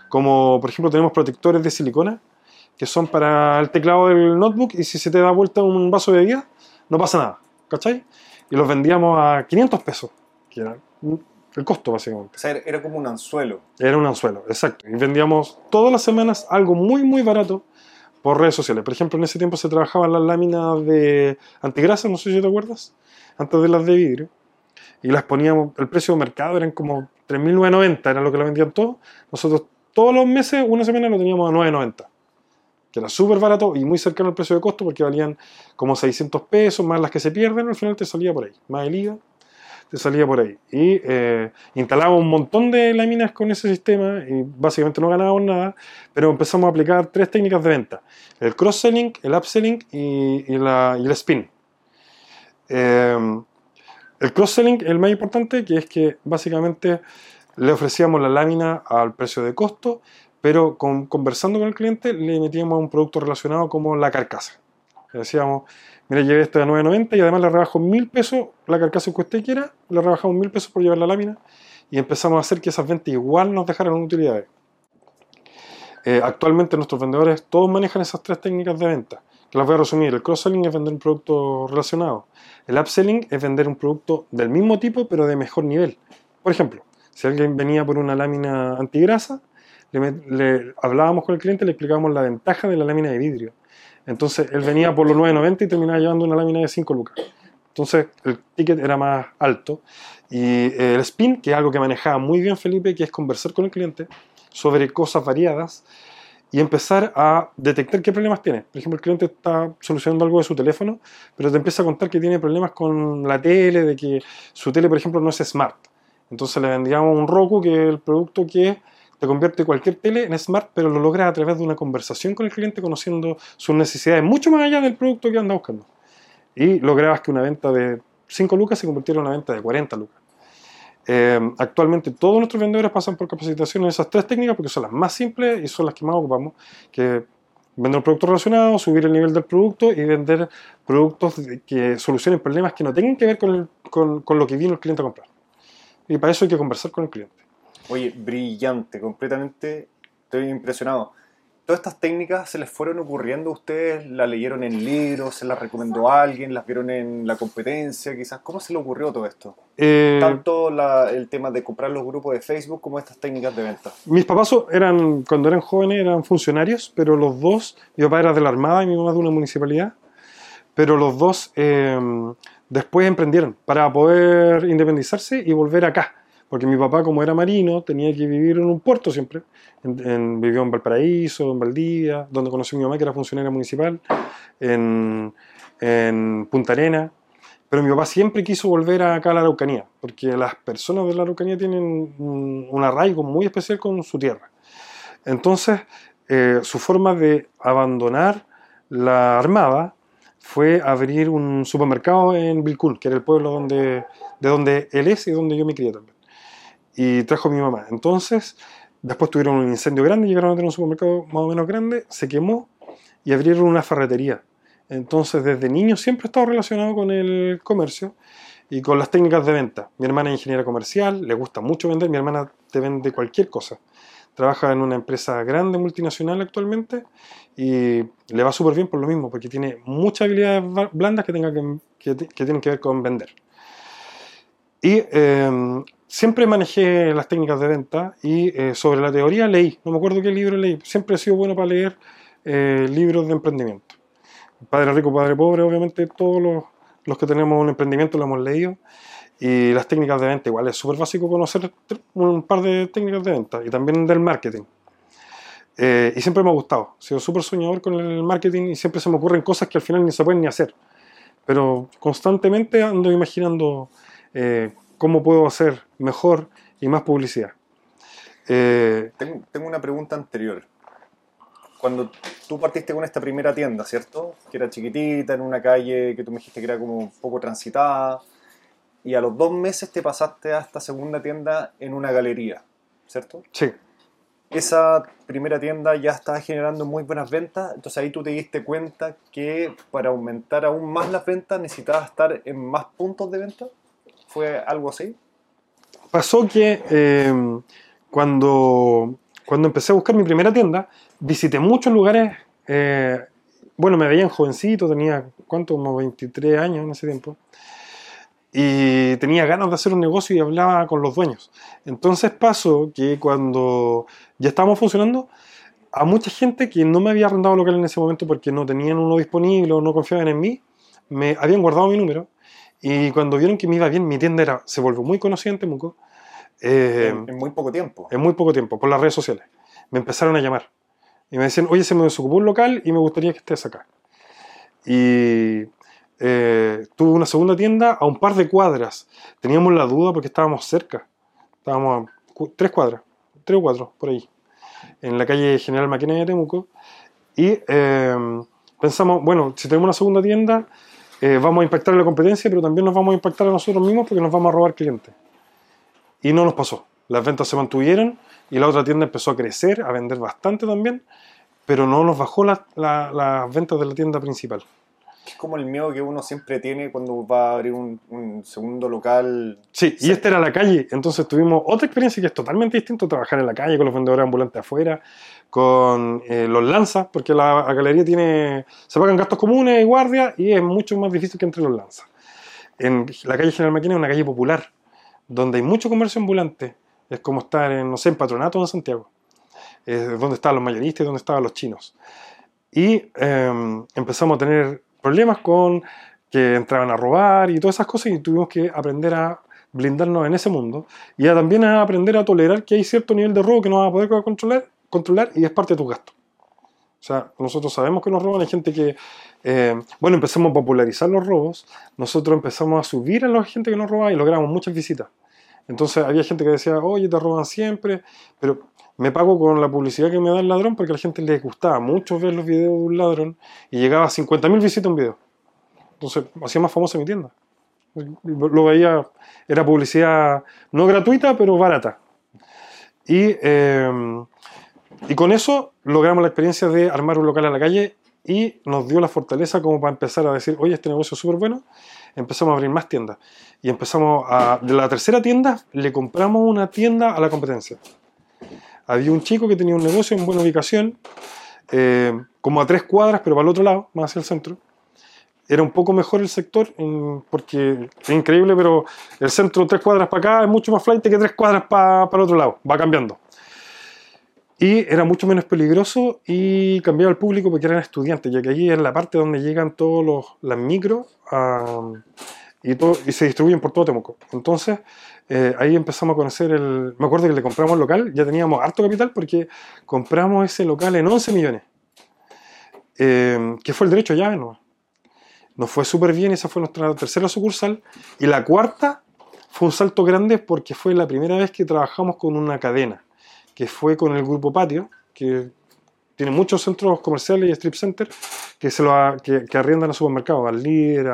Como por ejemplo tenemos protectores de silicona que son para el teclado del notebook y si se te da vuelta un vaso de bebida no pasa nada, ¿cachai? Y los vendíamos a 500 pesos, que era el costo básicamente. O sea, era- como un anzuelo. Era un anzuelo, exacto. Y vendíamos todas las semanas algo muy, muy barato por redes sociales. Por ejemplo, en ese tiempo se trabajaban las láminas de antigrasa, no sé si te acuerdas, antes de las de vidrio. Y las poníamos, el precio de mercado eran como 3.990, era lo que la vendían todos. Nosotros todos los meses, una semana lo teníamos a 9.90. Que era súper barato y muy cercano al precio de costo porque valían como 600 pesos, más las que se pierden, al final te salía por ahí. Más el IVA, te salía por ahí. Y eh, un montón de láminas con ese sistema y básicamente no ganábamos nada, pero empezamos a aplicar tres técnicas de venta. El cross-selling, el upselling y, la- el spin. Eh, el cross-selling el más importante, que es que básicamente le ofrecíamos la lámina al precio de costo, pero con- conversando con el cliente le metíamos un producto relacionado como la carcasa. Le decíamos, mira, llevé esto a 9.90 y además le rebajo mil pesos la carcasa que usted quiera, le rebajamos mil pesos por llevar la lámina y empezamos a hacer que esas ventas igual nos dejaran utilidades. Eh, actualmente nuestros vendedores todos manejan esas tres técnicas de venta. Las voy a resumir. El cross-selling es vender un producto relacionado. El upselling es vender un producto del mismo tipo pero de mejor nivel. Por ejemplo, si alguien venía por una lámina antigrasa, le, hablábamos con el cliente le explicábamos la ventaja de la lámina de vidrio. Entonces él venía por los 9.90 y terminaba llevando una lámina de 5 lucas. Entonces el ticket era más alto. Y eh, el spin, que es algo que manejaba muy bien Felipe, que es conversar con el cliente sobre cosas variadas y empezar a detectar qué problemas tiene. Por ejemplo, el cliente está solucionando algo de su teléfono, pero te empieza a contar que tiene problemas con la tele, de que su tele, por ejemplo, no es smart. Entonces le vendíamos un Roku, que es el producto que te convierte cualquier tele en smart, pero lo logra a través de una conversación con el cliente, conociendo sus necesidades mucho más allá del producto que anda buscando. Y lograbas que una venta de 5 lucas se convirtiera en una venta de 40 lucas. Eh, actualmente todos nuestros vendedores pasan por capacitación en esas tres técnicas porque son las más simples y son las que más ocupamos, que vender productos relacionados, subir el nivel del producto y vender productos que solucionen problemas que no tengan que ver con, con, con lo que vino el cliente a comprar. Y para eso hay que conversar con el cliente. Oye, brillante, completamente, estoy impresionado. ¿Todas estas técnicas se les fueron ocurriendo a ustedes? ¿La leyeron en libros? ¿Se las recomendó a alguien? ¿Las vieron en la competencia? Quizás, ¿cómo se le ocurrió todo esto? Eh, Tanto la- el tema de comprar los grupos de Facebook como estas técnicas de venta. mis papás eran, cuando eran jóvenes, eran funcionarios, pero los dos, mi papá era de la Armada y mi mamá de una municipalidad, pero los dos eh, después emprendieron para poder independizarse y volver acá. Porque mi papá, como era marino, tenía que vivir en un puerto siempre. En- vivió en Valparaíso, en Valdivia, donde conoció a mi mamá, que era funcionaria municipal, en, en Punta Arena. Pero mi papá siempre quiso volver acá a la Araucanía, porque las personas de la Araucanía tienen un, un arraigo muy especial con su tierra. Entonces, eh, su forma de abandonar la armada fue abrir un supermercado en Vilcún, que era el pueblo donde, de donde él es y donde yo me crié también. Y trajo a mi mamá. Entonces, después tuvieron un incendio grande, llegaron a tener un supermercado más o menos grande, se quemó y abrieron una ferretería. Entonces, desde niño siempre he estado relacionado con el comercio y con las técnicas de venta. Mi hermana es ingeniera comercial, le gusta mucho vender, mi hermana te vende cualquier cosa. Trabaja en una empresa grande, multinacional actualmente, y le va súper bien por lo mismo, porque tiene muchas habilidades blandas que, tenga que, que que tienen que ver con vender. Y eh, siempre manejé las técnicas de venta y eh, sobre la teoría leí, no me acuerdo qué libro leí, siempre he sido bueno para leer eh, libros de emprendimiento. Padre Rico, Padre Pobre, obviamente todos los, que tenemos un emprendimiento lo hemos leído. Y las técnicas de venta, igual es súper básico conocer un par de técnicas de venta y también del marketing. Eh, y siempre me ha gustado, he sido súper soñador con el marketing y siempre se me ocurren cosas que al final ni se pueden ni hacer. Pero constantemente ando imaginando eh, cómo puedo hacer mejor y más publicidad. Eh, Tengo, tengo una pregunta anterior. Cuando tú partiste con esta primera tienda, ¿cierto? Que era chiquitita, en una calle que tú me dijiste que era como un poco transitada, y a los dos meses te pasaste a esta segunda tienda en una galería, ¿cierto? sí, Esa primera tienda ya estaba generando muy buenas ventas, entonces ahí tú te diste cuenta que para aumentar aún más las ventas necesitabas estar en más puntos de venta. ¿Fue algo así? pasó que eh, cuando, cuando empecé a buscar mi primera tienda, visité muchos lugares. eh, bueno, me veían jovencito, tenía, ¿cuánto? Como 23 años en ese tiempo. Y tenía ganas de hacer un negocio y hablaba con los dueños. Entonces pasó que cuando ya estábamos funcionando, a mucha gente que no me había arrendado local en ese momento porque no tenían uno disponible o no confiaban en mí, me habían guardado mi número. Y cuando vieron que me iba bien, mi tienda era, se volvió muy conocida en Temuco. eh, en, en muy poco tiempo. en muy poco tiempo, por las redes sociales. Me empezaron a llamar. Y me decían, oye, se me desocupó un local y me gustaría que estés acá. Y eh, tuve una segunda tienda a un par de cuadras. Teníamos la duda porque estábamos cerca. Estábamos a cu- tres cuadras, tres o cuatro, por ahí. En la calle General Maquina de Temuco. Y eh, pensamos, bueno, si tenemos una segunda tienda, eh, vamos a impactar a la competencia, pero también nos vamos a impactar a nosotros mismos porque nos vamos a robar clientes. Y no nos pasó. Las ventas se mantuvieron y la otra tienda empezó a crecer, a vender bastante también, pero no nos bajó la- la- las ventas de la tienda principal. Es como el miedo que uno siempre tiene cuando va a abrir un, un segundo local. Sí, y esta era la calle, entonces tuvimos otra experiencia que es totalmente distinta, trabajar en la calle con los vendedores ambulantes afuera, con eh, los lanzas, porque la, la galería tiene, se pagan gastos comunes y guardia y es mucho más difícil que entre los lanzas. En la calle General Maquina es una calle popular, donde hay mucho comercio ambulante, es como estar en, no sé, en Patronato o en Santiago, es donde estaban los mayoristas y donde estaban los chinos. Y eh, empezamos a tener problemas con que entraban a robar y todas esas cosas y tuvimos que aprender a blindarnos en ese mundo y a también a aprender a tolerar que hay cierto nivel de robo que no vas a poder controlar, controlar y es parte de tus gastos. O sea, nosotros sabemos que nos roban, hay gente que, eh, bueno, empezamos a popularizar los robos, nosotros empezamos a subir a la gente que nos roba y logramos muchas visitas. Entonces había gente que decía, oye, te roban siempre, pero me pago con la publicidad que me da el ladrón porque a la gente les gustaba mucho ver los videos de un ladrón y llegaba a 50.000 visitas un video. Entonces hacía más famosa mi tienda. Lo veía, era publicidad no gratuita, pero barata. Y, eh, y con eso logramos la experiencia de armar un local a la calle y nos dio la fortaleza como para empezar a decir, oye, este negocio es súper bueno, empezamos a abrir más tiendas. Y empezamos a, de la tercera tienda, le compramos una tienda a la competencia. Había un chico que tenía un negocio en buena ubicación, eh, como a tres cuadras, pero para el otro lado, más hacia el centro. Era un poco mejor el sector, porque es increíble, pero el centro tres cuadras para acá es mucho más flight que tres cuadras para, para el otro lado, va cambiando. Y era mucho menos peligroso y cambiaba el público porque eran estudiantes, ya que allí es la parte donde llegan todos los, las micros y, todo, y se distribuyen por todo Temuco. Entonces, eh, ahí empezamos a conocer el... Me acuerdo que le compramos el local, ya teníamos harto capital porque compramos ese local en 11 millones, eh, que fue el derecho llave, ¿no? Nos fue súper bien, esa fue nuestra tercera sucursal. Y la cuarta fue un salto grande porque fue la primera vez que trabajamos con una cadena que fue con el grupo Patio, que tiene muchos centros comerciales y strip centers que, se lo que, arriendan a supermercados, al Líder,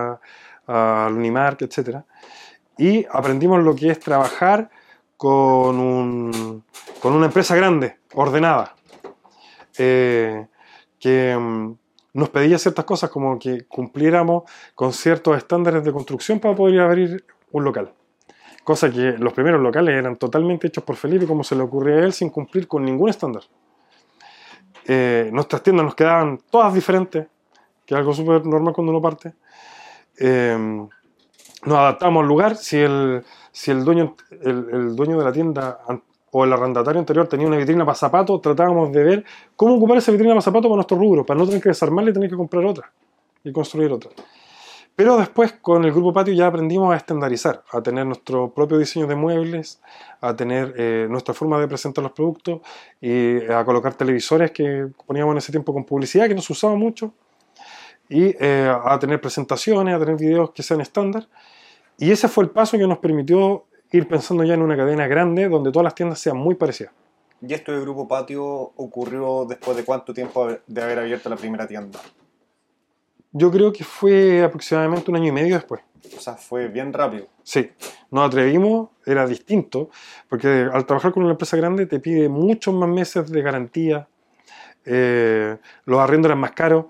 al Unimark, etc. Y aprendimos lo que es trabajar con, un, con una empresa grande, ordenada, eh, que mm, nos pedía ciertas cosas como que cumpliéramos con ciertos estándares de construcción para poder abrir un local cosa que los primeros locales eran totalmente hechos por Felipe como se le ocurría a él sin cumplir con ningún estándar. Eh, nuestras tiendas nos quedaban todas diferentes, que es algo súper normal cuando uno parte. Eh, nos adaptamos al lugar, si el, si el, dueño, el, dueño de la tienda o el arrendatario anterior tenía una vitrina para zapatos, tratábamos de ver cómo ocupar esa vitrina para zapatos para nuestro rubro, para no tener que desarmarla y tener que comprar otra y construir otra. Pero después con el grupo Patio ya aprendimos a estandarizar, a tener nuestro propio diseño de muebles, a tener eh, nuestra forma de presentar los productos y a colocar televisores que poníamos en ese tiempo con publicidad que no se usaba mucho y eh, a tener presentaciones, a tener videos que sean estándar. Y ese fue el paso que nos permitió ir pensando ya en una cadena grande donde todas las tiendas sean muy parecidas. ¿Y esto de Grupo Patio ocurrió después de cuánto tiempo de haber abierto la primera tienda? Yo creo que fue aproximadamente un año y medio después. O sea, fue bien rápido. Sí, nos atrevimos, era distinto, porque al trabajar con una empresa grande te pide muchos más meses de garantía, eh, los arriendos eran más caros,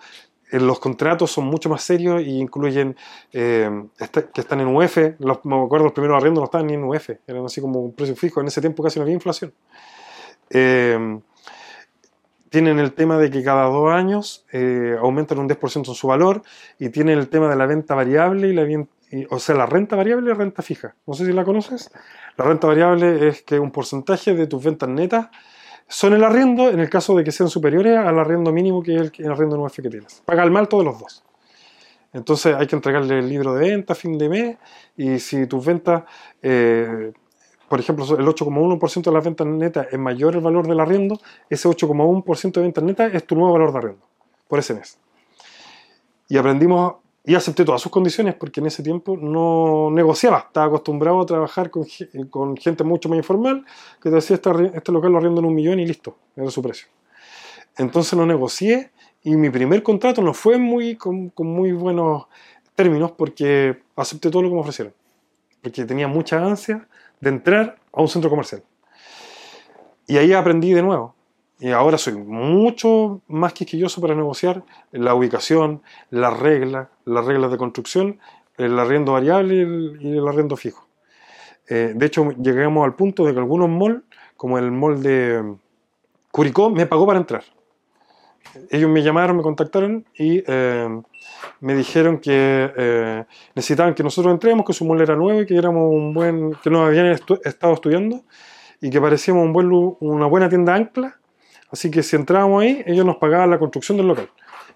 los contratos son mucho más serios y incluyen eh, que están en UF. Los, me acuerdo, los primeros arriendos no estaban ni en UF, eran así como un precio fijo. En ese tiempo casi no había inflación tienen el tema de que cada dos años eh, aumentan un 10% en su valor y tienen el tema de la venta variable y la o sea, la renta variable y la renta fija. No sé si la conoces. La renta variable es que un porcentaje de tus ventas netas son el arriendo en el caso de que sean superiores al arriendo mínimo que es el, arriendo nuevo que tienes. Paga el mal todos los dos. Entonces hay que entregarle el libro de venta a fin de mes y si tus ventas eh, por ejemplo, el 8,1% de las ventas netas es mayor el valor del arriendo, ese 8,1% de ventas netas es tu nuevo valor de arriendo por ese mes. Y aprendimos y acepté todas sus condiciones porque en ese tiempo no negociaba, estaba acostumbrado a trabajar con, con gente mucho más informal que te decía este, este local lo arriendo en un millón y listo, era su precio. Entonces lo negocié y mi primer contrato no fue muy, con, con muy buenos términos porque acepté todo lo que me ofrecieron. Porque tenía mucha ansia de entrar a un centro comercial. Y ahí aprendí de nuevo. Y ahora soy mucho más quisquilloso para negociar la ubicación, las reglas, las reglas de construcción, el arriendo variable y el, arriendo fijo. Eh, de hecho, llegamos al punto de que algunos malls, como el mall de Curicó, me pagó para entrar. Ellos me llamaron, me contactaron y eh, me dijeron que eh, necesitaban que nosotros entremos, que su mall era nuevo y que éramos un buen, que nos habían estado estudiando y que parecíamos un buen, una buena tienda ancla. Así que si entrábamos ahí, ellos nos pagaban la construcción del local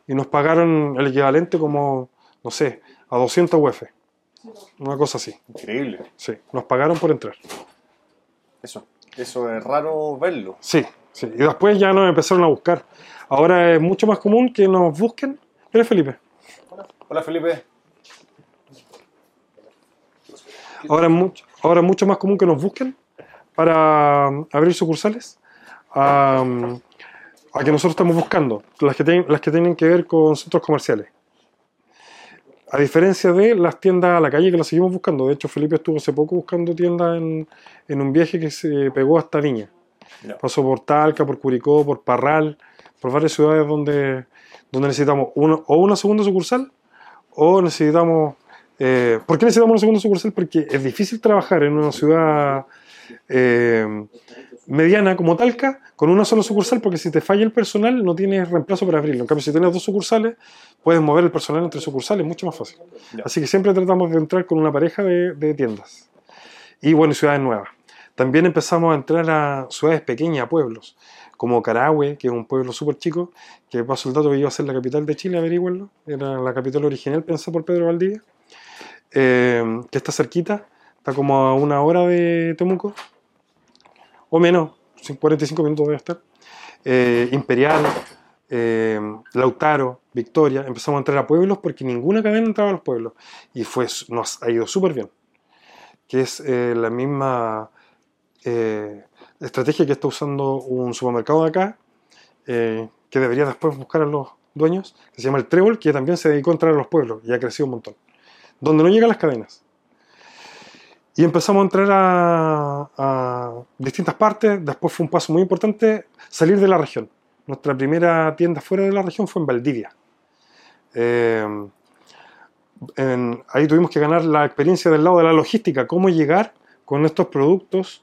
y nos pagaron el equivalente como, no sé, a 200 UF. Una cosa así. Increíble. Sí, nos pagaron por entrar. Eso, eso es raro verlo. Sí, Sí, Y después ya nos empezaron a buscar. Ahora es mucho más común que nos busquen. Eres Felipe. Hola Felipe. Ahora es, mucho, ahora es mucho más común que nos busquen para abrir sucursales um, a que nosotros estamos buscando, las que, tienen, las que tienen que ver con centros comerciales. A diferencia de las tiendas a la calle que las seguimos buscando. De hecho, Felipe estuvo hace poco buscando tiendas en, en un viaje que se pegó hasta Viña. Pasó por Talca, por Curicó, por Parral, por varias ciudades donde, donde necesitamos uno, o una segunda sucursal o necesitamos... eh, ¿Por qué necesitamos una segunda sucursal? Porque es difícil trabajar en una ciudad eh, mediana como Talca con una sola sucursal porque si te falla el personal no tienes reemplazo para abrirlo. En cambio, si tienes dos sucursales, puedes mover el personal entre sucursales, mucho más fácil. Ya. Así que siempre tratamos de entrar con una pareja de, de tiendas. Y bueno, ciudades nuevas. También empezamos a entrar a ciudades pequeñas, a pueblos, como Carahue, que es un pueblo súper chico, que pasó el dato que iba a ser la capital de Chile, averigüenlo. Era la capital original pensada por Pedro Valdivia, eh, que está cerquita, está como a una hora de Temuco, o menos, 45 minutos debe estar. Eh, Imperial, eh, Lautaro, Victoria, empezamos a entrar a pueblos porque ninguna cadena entraba a los pueblos y fue, nos ha ido súper bien. Que es eh, la misma eh, estrategia que está usando un supermercado de acá, eh, que debería después buscar a los dueños, que se llama el Trébol, que también se dedicó a entrar a los pueblos y ha crecido un montón. Donde no llegan las cadenas. Y empezamos a entrar a, distintas partes. Después fue un paso muy importante salir de la región. Nuestra primera tienda fuera de la región fue en Valdivia. Eh, ahí tuvimos que ganar la experiencia del lado de la logística, cómo llegar con estos productos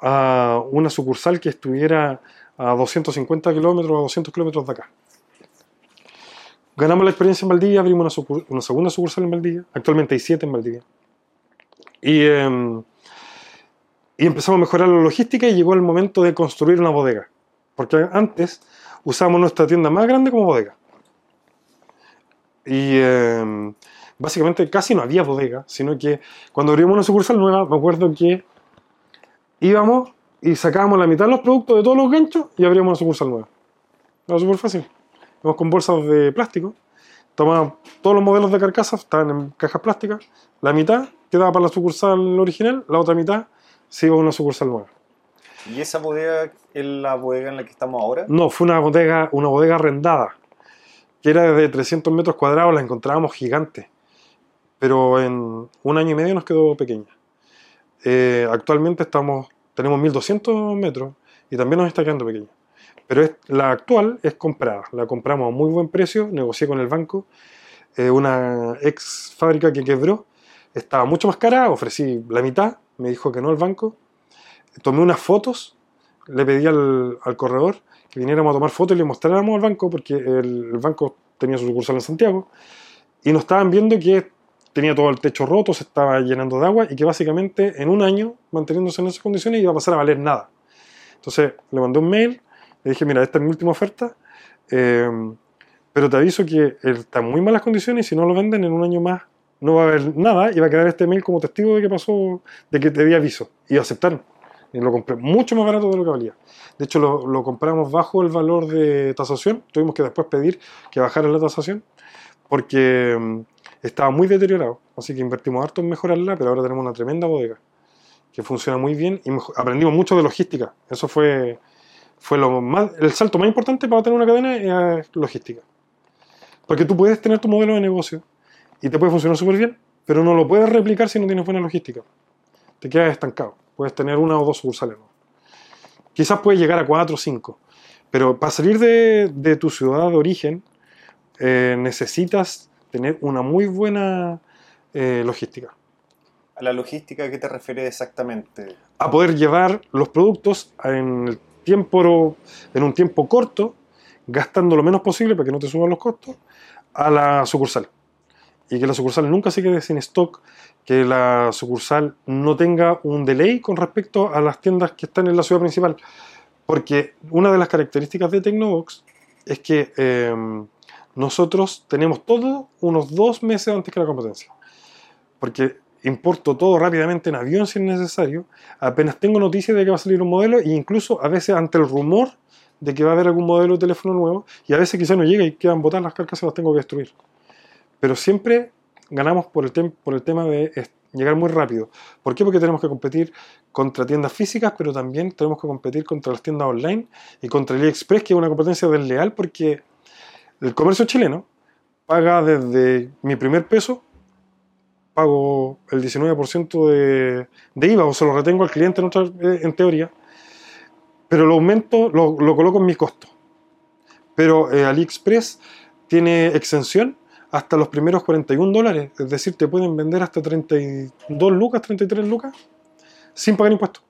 a una sucursal que estuviera a 250 kilómetros, a 200 kilómetros de acá. Ganamos la experiencia en Valdivia, abrimos una, una segunda sucursal en Valdivia, actualmente hay siete en Valdivia. Y, em, y empezamos a mejorar la logística y llegó el momento de construir una bodega. Porque antes usábamos nuestra tienda más grande como bodega. Y em, básicamente casi no había bodega, sino que cuando abrimos una sucursal nueva, me acuerdo que íbamos y sacábamos la mitad de los productos de todos los ganchos y abríamos una sucursal nueva. Era súper fácil. Íbamos con bolsas de plástico, tomábamos todos los modelos de carcasas, estaban en cajas plásticas, la mitad quedaba para la sucursal original, la otra mitad se iba a una sucursal nueva. ¿Y esa bodega es la bodega en la que estamos ahora? No, fue una bodega, una bodega arrendada, que era de 300 metros cuadrados, la encontrábamos gigante, pero en un año y medio nos quedó pequeña. Eh, actualmente estamos, tenemos 1200 metros y también nos está quedando pequeña. Pero es- la actual es comprada, la compramos a muy buen precio, negocié con el banco, eh, una ex fábrica que quebró, estaba mucho más cara, ofrecí la mitad, me dijo que no el banco, tomé unas fotos, le pedí al, al corredor que viniéramos a tomar fotos y le mostráramos al banco, porque el, el banco tenía su sucursal en Santiago, y nos estaban viendo que tenía todo el techo roto, se estaba llenando de agua, y que básicamente en un año, manteniéndose en esas condiciones, iba a pasar a valer nada. Entonces le mandé un mail, le dije, mira, esta es mi última oferta, eh, pero te aviso que está en muy malas condiciones y si no lo venden en un año más no va a haber nada y va a quedar este mail como testigo de que pasó, de que te di aviso. Y aceptaron. Y lo compré mucho más barato de lo que valía. De hecho, lo, lo compramos bajo el valor de tasación. Tuvimos que después pedir que bajara la tasación porque mm, estaba muy deteriorado. Así que invertimos harto en mejorarla, pero ahora tenemos una tremenda bodega que funciona muy bien y aprendimos mucho de logística. Eso fue, fue lo más, el salto más importante para tener una cadena es logística. Porque tú puedes tener tu modelo de negocio y te puede funcionar súper bien, pero no lo puedes replicar si no tienes buena logística. Te quedas estancado. Puedes tener una o dos sucursales. ¿no? Quizás puedes llegar a cuatro o cinco, pero para salir de, de tu ciudad de origen eh, necesitas tener una muy buena eh, logística. ¿A la logística a qué te refieres exactamente? a poder llevar los productos en, el tiempo, en un tiempo corto, gastando lo menos posible para que no te suban los costos, a la sucursal. Y que la sucursal nunca se quede sin stock, que la sucursal no tenga un delay con respecto a las tiendas que están en la ciudad principal. Porque una de las características de Tecnobox es que eh, nosotros tenemos todo unos dos meses antes que la competencia. Porque importo todo rápidamente en avión si es necesario, apenas tengo noticias de que va a salir un modelo e incluso a veces ante el rumor de que va a haber algún modelo de teléfono nuevo y a veces quizá no llega y quedan botar las carcasas las tengo que destruir. Pero siempre ganamos por el, por el tema de llegar muy rápido. ¿Por qué? Porque tenemos que competir contra tiendas físicas, pero también tenemos que competir contra las tiendas online y contra el AliExpress, que es una competencia desleal porque el comercio chileno paga desde mi primer peso, pago el 19% de, IVA o se lo retengo al cliente en, eh, en teoría, pero lo aumento, lo, lo coloco en mi costo. Pero eh, AliExpress tiene exención hasta los primeros 41 dólares, es decir, te pueden vender hasta 32 lucas, 33 lucas, sin pagar impuestos.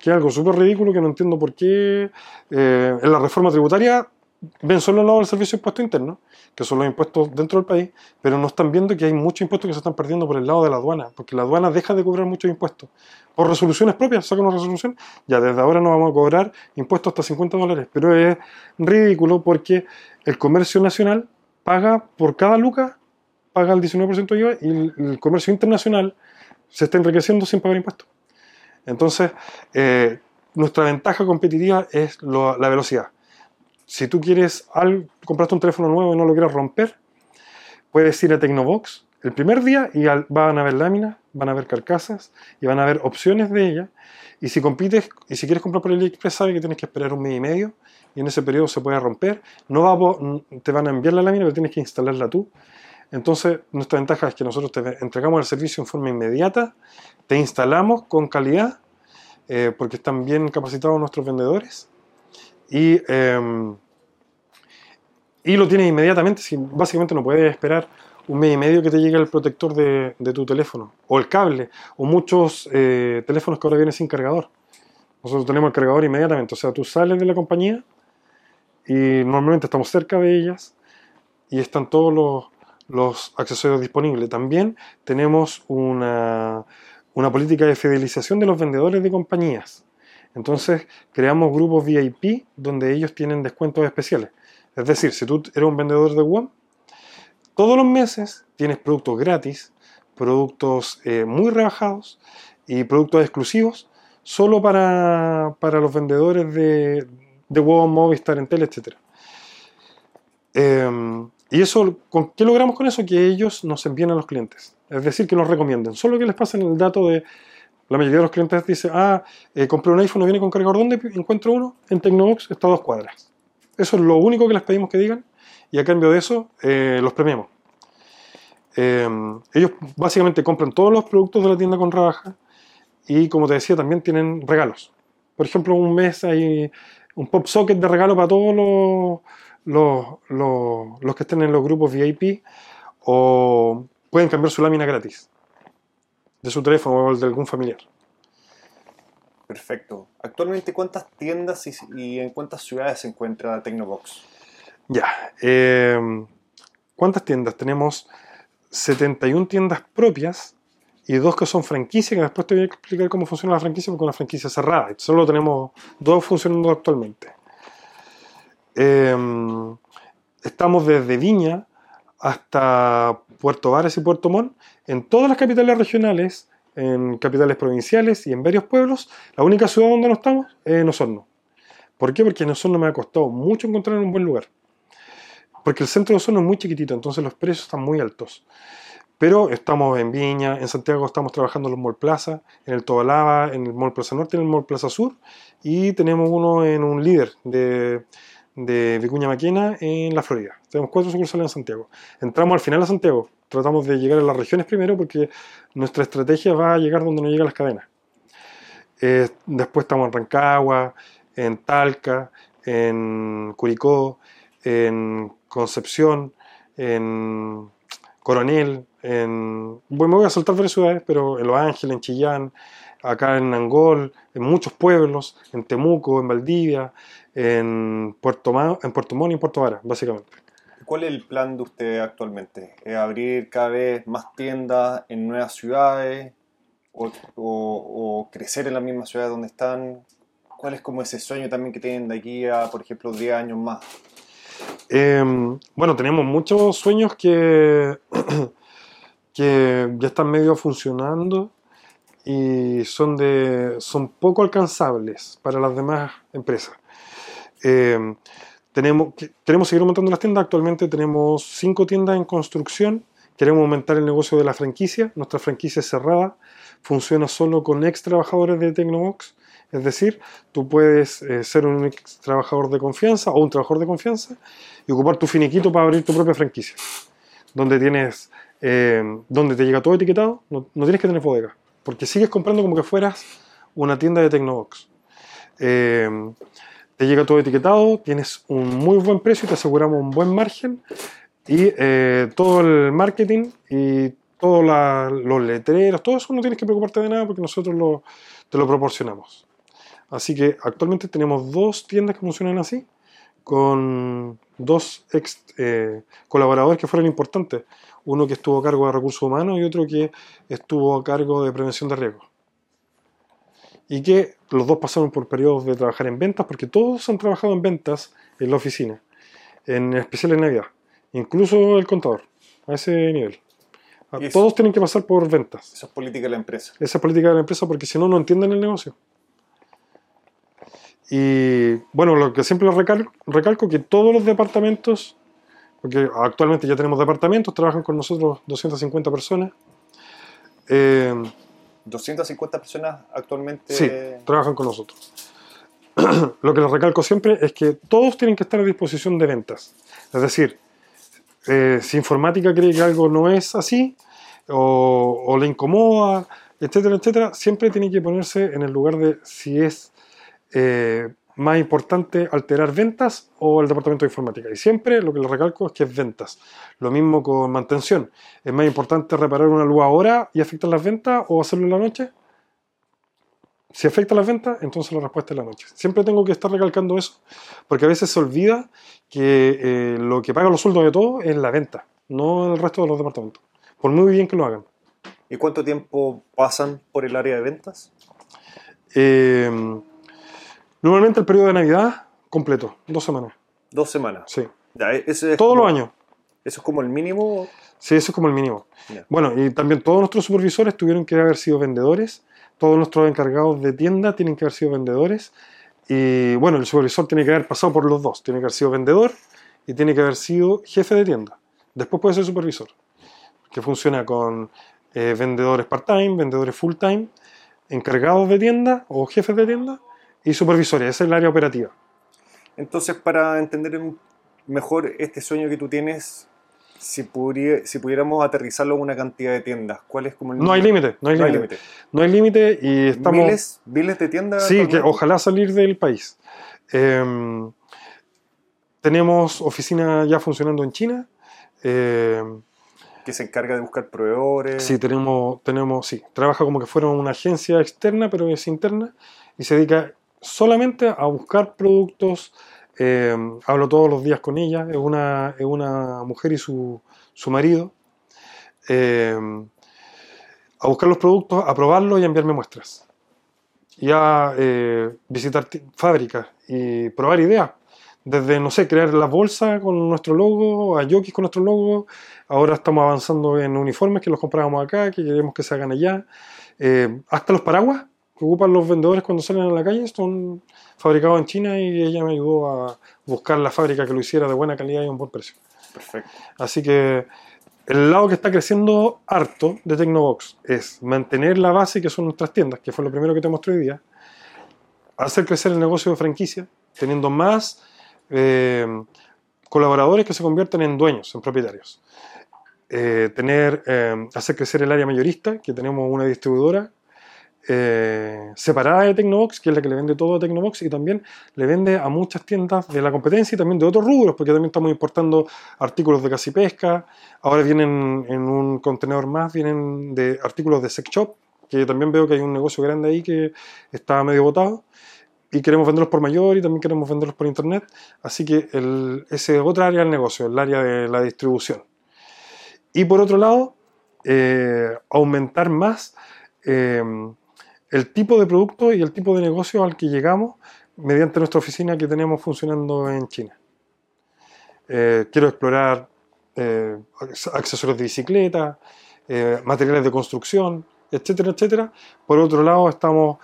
Que es algo súper ridículo que no entiendo por qué eh, en la reforma tributaria ven solo el lado del servicio de impuesto interno, que son los impuestos dentro del país, pero no están viendo que hay muchos impuestos que se están perdiendo por el lado de la aduana, porque la aduana deja de cobrar muchos impuestos. Por resoluciones propias, saca una resolución, ya desde ahora no vamos a cobrar impuestos hasta 50 dólares, pero es ridículo porque el comercio nacional paga por cada luca, paga el 19% de IVA y el, comercio internacional se está enriqueciendo sin pagar impuestos. Entonces, eh, nuestra ventaja competitiva es la velocidad. Si tú quieres algo, compraste un teléfono nuevo y no lo quieres romper, puedes ir a Tecnobox el primer día y van a ver láminas, van a ver carcasas y van a ver opciones de ellas. Y si compites y si quieres comprar por AliExpress, sabes que tienes que esperar un mes y medio y en ese periodo se puede romper. No va te van a enviar la lámina, pero tienes que instalarla tú. Entonces, nuestra ventaja es que nosotros te entregamos el servicio en forma inmediata, te instalamos con calidad, eh, porque están bien capacitados nuestros vendedores, y, em, y lo tienes inmediatamente, si básicamente no puedes esperar un mes y medio que te llegue el protector de, tu teléfono, o el cable, o muchos eh, teléfonos que ahora vienen sin cargador. Nosotros tenemos el cargador inmediatamente, o sea, tú sales de la compañía y normalmente estamos cerca de ellas y están todos los, los accesorios disponibles. También tenemos una, una, política de fidelización de los vendedores de compañías. Entonces creamos grupos VIP donde ellos tienen descuentos especiales. Es decir, si tú eres un vendedor de WOM, todos los meses tienes productos gratis, productos eh, muy rebajados y productos exclusivos solo para, para los vendedores de, de WOM, Movistar, Entel, etc. Em, y eso, ¿con qué logramos con eso? Que ellos nos envíen a los clientes. Es decir, que nos recomienden. Solo que les pasen el dato de... La mayoría de los clientes dice, ah, eh, compré un iPhone, no viene con cargador. ¿Dónde encuentro uno? En Tecnobox está a dos cuadras. Eso es lo único que les pedimos que digan. Y a cambio de eso, eh, los premiamos. Em, ellos básicamente compran todos los productos de la tienda con rebaja. Y como te decía, también tienen regalos. Por ejemplo, un mes hay un pop socket de regalo para todos los, los, que estén en los grupos VIP o pueden cambiar su lámina gratis de su teléfono o el de algún familiar. Perfecto. Actualmente, ¿cuántas tiendas y, en cuántas ciudades se encuentra Tecnobox? Ya. Eh, ¿Cuántas tiendas? Tenemos 71 tiendas propias y dos que son franquicias, que después te voy a explicar cómo funciona la franquicia, porque es una franquicia cerrada. Solo tenemos dos funcionando actualmente. Em, estamos desde Viña hasta Puerto Varas y Puerto Montt, en todas las capitales regionales, en capitales provinciales y en varios pueblos. La única ciudad donde no estamos es en Osorno. ¿Por qué? Porque en Osorno me ha costado mucho encontrar un buen lugar. Porque el centro de Osorno es muy chiquitito, entonces los precios están muy altos. Pero estamos en Viña, en Santiago estamos trabajando en los Mall Plaza, en el Tobalaba, en el Mall Plaza Norte, en el Mall Plaza Sur y tenemos uno en un líder de, de Vicuña Maquena en la Florida. Tenemos cuatro sucursales en Santiago. Entramos al final a Santiago, tratamos de llegar a las regiones primero porque nuestra estrategia va a llegar donde no llegan las cadenas. Eh, después estamos en Rancagua, en Talca, en Curicó, en Concepción, en Coronel, en, bueno, me voy a saltar varias ciudades, pero en Los Ángeles, en Chillán, acá en Angol, en muchos pueblos, en Temuco, en Valdivia, en Puerto, en Puerto Montt y en Puerto Vara, básicamente. ¿Cuál es el plan de usted actualmente? ¿Es abrir cada vez más tiendas en nuevas ciudades o, crecer en la misma ciudad donde están? ¿Cuál es como ese sueño también que tienen de aquí a, por ejemplo, 10 años más? Em, bueno, tenemos muchos sueños que que ya están medio funcionando y son, de, son poco alcanzables para las demás empresas. Eh, tenemos, queremos seguir aumentando las tiendas. Actualmente tenemos cinco tiendas en construcción. Queremos aumentar el negocio de la franquicia. Nuestra franquicia es cerrada. Funciona solo con ex trabajadores de Tecnobox. Es decir, tú puedes eh, ser un ex trabajador de confianza o un trabajador de confianza y ocupar tu finiquito para abrir tu propia franquicia. Donde tienes, eh, donde te llega todo etiquetado, no, no, tienes que tener bodega. Porque sigues comprando como que fueras una tienda de Tecnobox. Eh, te llega todo etiquetado, tienes un muy buen precio, te aseguramos un buen margen y eh, todo el marketing y todos los letreros, todo eso no tienes que preocuparte de nada porque nosotros lo, te lo proporcionamos. Así que actualmente tenemos dos tiendas que funcionan así, con dos ex, eh, colaboradores que fueron importantes. Uno que estuvo a cargo de recursos humanos y otro que estuvo a cargo de prevención de riesgos y que los dos pasaron por periodos de trabajar en ventas, porque todos han trabajado en ventas en la oficina, en especial en Navidad, incluso el contador, a ese nivel. Todos tienen que pasar por ventas. Esa es política de la empresa. Esa es política de la empresa porque si no, no entienden el negocio. Y bueno, lo que siempre recalco, recalco que todos los departamentos, porque actualmente ya tenemos departamentos, trabajan con nosotros 250 personas. Eh, 250 personas actualmente. Trabajan con nosotros. Lo que les recalco siempre es que todos tienen que estar a disposición de ventas. Es decir, eh, si informática cree que algo no es así, o, le incomoda, etcétera, etcétera, siempre tiene que ponerse en el lugar de si es eh, más importante alterar ventas o el departamento de informática. Y siempre lo que les recalco es que es ventas. Lo mismo con mantención. ¿Es más importante reparar una luz ahora y afectar las ventas o hacerlo en la noche? Si afecta las ventas, entonces la respuesta es la noche. Siempre tengo que estar recalcando eso, porque a veces se olvida que eh, lo que paga los sueldos de todo es la venta, no el resto de los departamentos. Por muy bien que lo hagan. ¿Y cuánto tiempo pasan por el área de ventas? Eh, Normalmente el periodo de Navidad completo, dos semanas. Dos semanas. Sí. ese Todos los años. ¿Eso es como el mínimo? Sí, eso es como el mínimo. Bueno, y también todos nuestros supervisores tuvieron que haber sido vendedores, todos nuestros encargados de tienda tienen que haber sido vendedores, y bueno, el supervisor tiene que haber pasado por los dos, tiene que haber sido vendedor y tiene que haber sido jefe de tienda. Después puede ser supervisor, que funciona con eh, vendedores part-time, vendedores full-time, encargados de tienda o jefes de tienda y supervisores, esa es el área operativa. Entonces, para entender mejor este sueño que tú tienes, si, si pudiéramos aterrizarlo en una cantidad de tiendas, ¿cuál es como el No hay límite, no hay límite. No hay límite y estamos... ¿Miles, ¿Miles de tiendas? Sí, que ojalá salir del país. Em, tenemos oficina ya funcionando en China. Em, que se encarga de buscar proveedores. Sí, tenemos, tenemos, sí, trabaja como que fuera una agencia externa, pero es interna y se dedica solamente a buscar productos. Eh, hablo todos los días con ella, es una, es una mujer y su, su marido. Eh, a buscar los productos, a probarlos y a enviarme muestras. Y a eh, visitar fábricas y probar ideas. Desde, no sé, crear la bolsa con nuestro logo, a jockeys con nuestro logo. Ahora estamos avanzando en uniformes que los comprábamos acá, que queremos que se hagan allá. hasta los paraguas que ocupan los vendedores cuando salen a la calle son fabricados en China y ella me ayudó a buscar la fábrica que lo hiciera de buena calidad y a un buen precio. Perfecto. Así que el lado que está creciendo harto de Tecnobox es mantener la base que son nuestras tiendas, que fue lo primero que te mostré hoy día, hacer crecer el negocio de franquicia, teniendo más eh, colaboradores que se convierten en dueños, en propietarios. Eh, tener, eh, hacer crecer el área mayorista, que tenemos una distribuidora eh, separada de Tecnobox, que es la que le vende todo a Tecnobox, y también le vende a muchas tiendas de la competencia y también de otros rubros, porque también estamos importando artículos de casi pesca, ahora vienen en un contenedor más, vienen de artículos de sex shop, que también veo que hay un negocio grande ahí que está medio botado, y queremos venderlos por mayor y también queremos venderlos por internet, así que el, ese es otra área del negocio, el área de la distribución. Y por otro lado, eh, aumentar más eh, el tipo de producto y el tipo de negocio al que llegamos mediante nuestra oficina que tenemos funcionando en China. Eh, quiero explorar eh, accesorios de bicicleta, eh, materiales de construcción, etcétera, etcétera. Por otro lado, estamos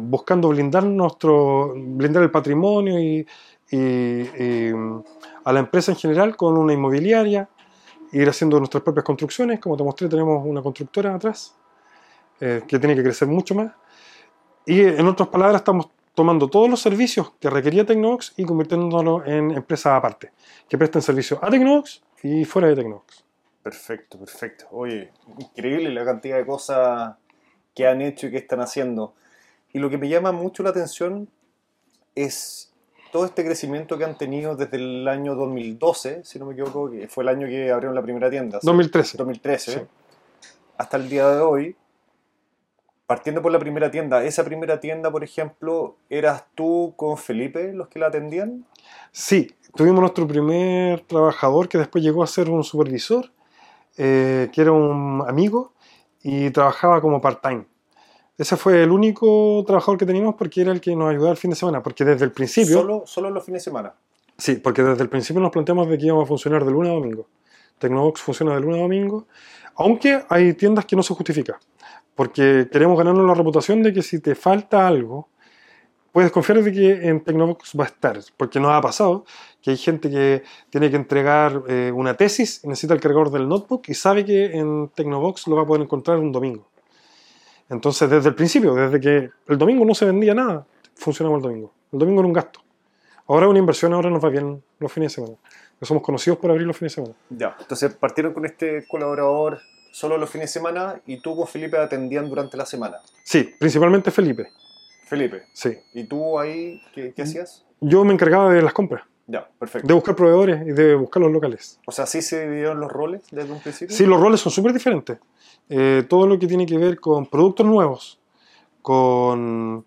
buscando blindar nuestro, blindar el patrimonio y, y- a la empresa en general con una inmobiliaria, ir haciendo nuestras propias construcciones. Como te mostré, tenemos una constructora atrás eh, que tiene que crecer mucho más. Y en otras palabras, estamos tomando todos los servicios que requería Tecnovox y convirtiéndolo en empresas aparte, que presten servicio a Tecnovox y fuera de Tecnovox. Perfecto, perfecto. Oye, increíble la cantidad de cosas que han hecho y que están haciendo. Y lo que me llama mucho la atención es todo este crecimiento que han tenido desde el año 2012, si no me equivoco, que fue el año que abrieron la primera tienda. ¿sí? 2013. 2013, Sí. hasta el día de hoy, partiendo por la primera tienda, esa primera tienda, por ejemplo, ¿eras tú con Felipe los que la atendían? Sí, tuvimos nuestro primer trabajador que después llegó a ser un supervisor, eh, que era un amigo y trabajaba como part-time. Ese fue el único trabajador que teníamos porque era el que nos ayudaba el fin de semana, porque desde el principio... Solo, solo los fines de semana. Sí, porque desde el principio nos planteamos de que íbamos a funcionar de lunes a domingo. Tecnobox funciona de lunes a domingo, aunque hay tiendas que no se justifica, porque queremos ganarnos la reputación de que si te falta algo, puedes confiar de que en Tecnobox va a estar, porque nos ha pasado que hay gente que tiene que entregar eh, una tesis necesita el cargador del notebook y sabe que en Tecnobox lo va a poder encontrar un domingo. Entonces, desde el principio, desde que el domingo no se vendía nada, funcionaba el domingo. El domingo era un gasto. Ahora es una inversión, ahora nos va bien los fines de semana. Somos conocidos por abrir los fines de semana. Ya, entonces partieron con este colaborador solo los fines de semana y tú con Felipe atendían durante la semana. Sí, principalmente Felipe. Felipe, Sí. ¿y tú ahí qué, Mm. qué hacías? Yo me encargaba de las compras, Ya, perfecto. de buscar proveedores y de buscar los locales. O sea, ¿sí se dividieron los roles desde un principio? Sí, los roles son súper diferentes. Eh, todo lo que tiene que ver con productos nuevos, con,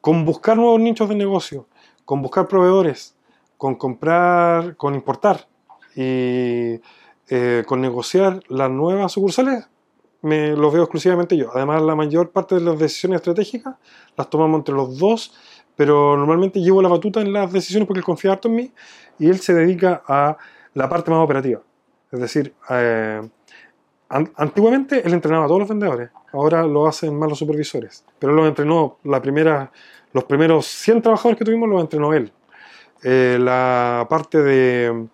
con buscar nuevos nichos de negocio, con buscar proveedores, con comprar, con importar y eh, con negociar las nuevas sucursales, me los veo exclusivamente yo. Además, la mayor parte de las decisiones estratégicas las tomamos entre los dos, pero normalmente llevo la batuta en las decisiones porque él confía harto en mí y él se dedica a la parte más operativa. Es decir, eh, An- Antiguamente él entrenaba a todos los vendedores, ahora lo hacen más los supervisores. Pero él los entrenó, la primera, los primeros 100 trabajadores que tuvimos los entrenó él. Eh, la parte de,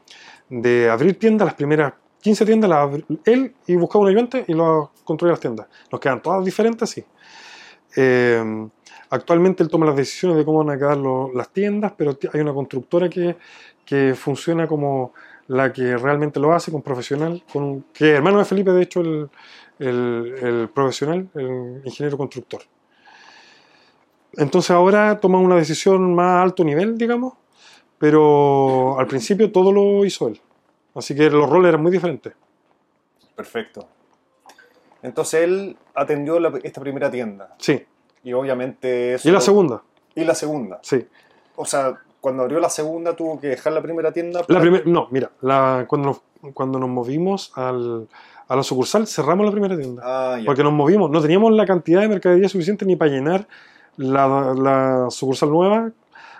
de abrir tiendas, las primeras 15 tiendas las él y buscaba un ayudante y lo construía las tiendas. Nos quedan todas diferentes, sí. Eh, actualmente él toma las decisiones de cómo van a quedar las tiendas, pero hay una constructora que, que funciona como la que realmente lo hace, con profesional, con que hermano de Felipe, de hecho, el, el- el profesional, el ingeniero constructor. Entonces ahora toma una decisión más alto nivel, digamos, pero al principio todo lo hizo él. Así que los roles eran muy diferentes. Perfecto. Entonces él atendió la- esta primera tienda. Sí. Y obviamente eso... Y la segunda, Y la segunda. sí. O sea, cuando abrió la segunda tuvo que dejar la primera tienda. La primera, no, mira, la- cuando, nos, cuando nos movimos al- a la sucursal, cerramos la primera tienda. Ah. Porque nos movimos, no teníamos la cantidad de mercadería suficiente ni para llenar la, la sucursal nueva,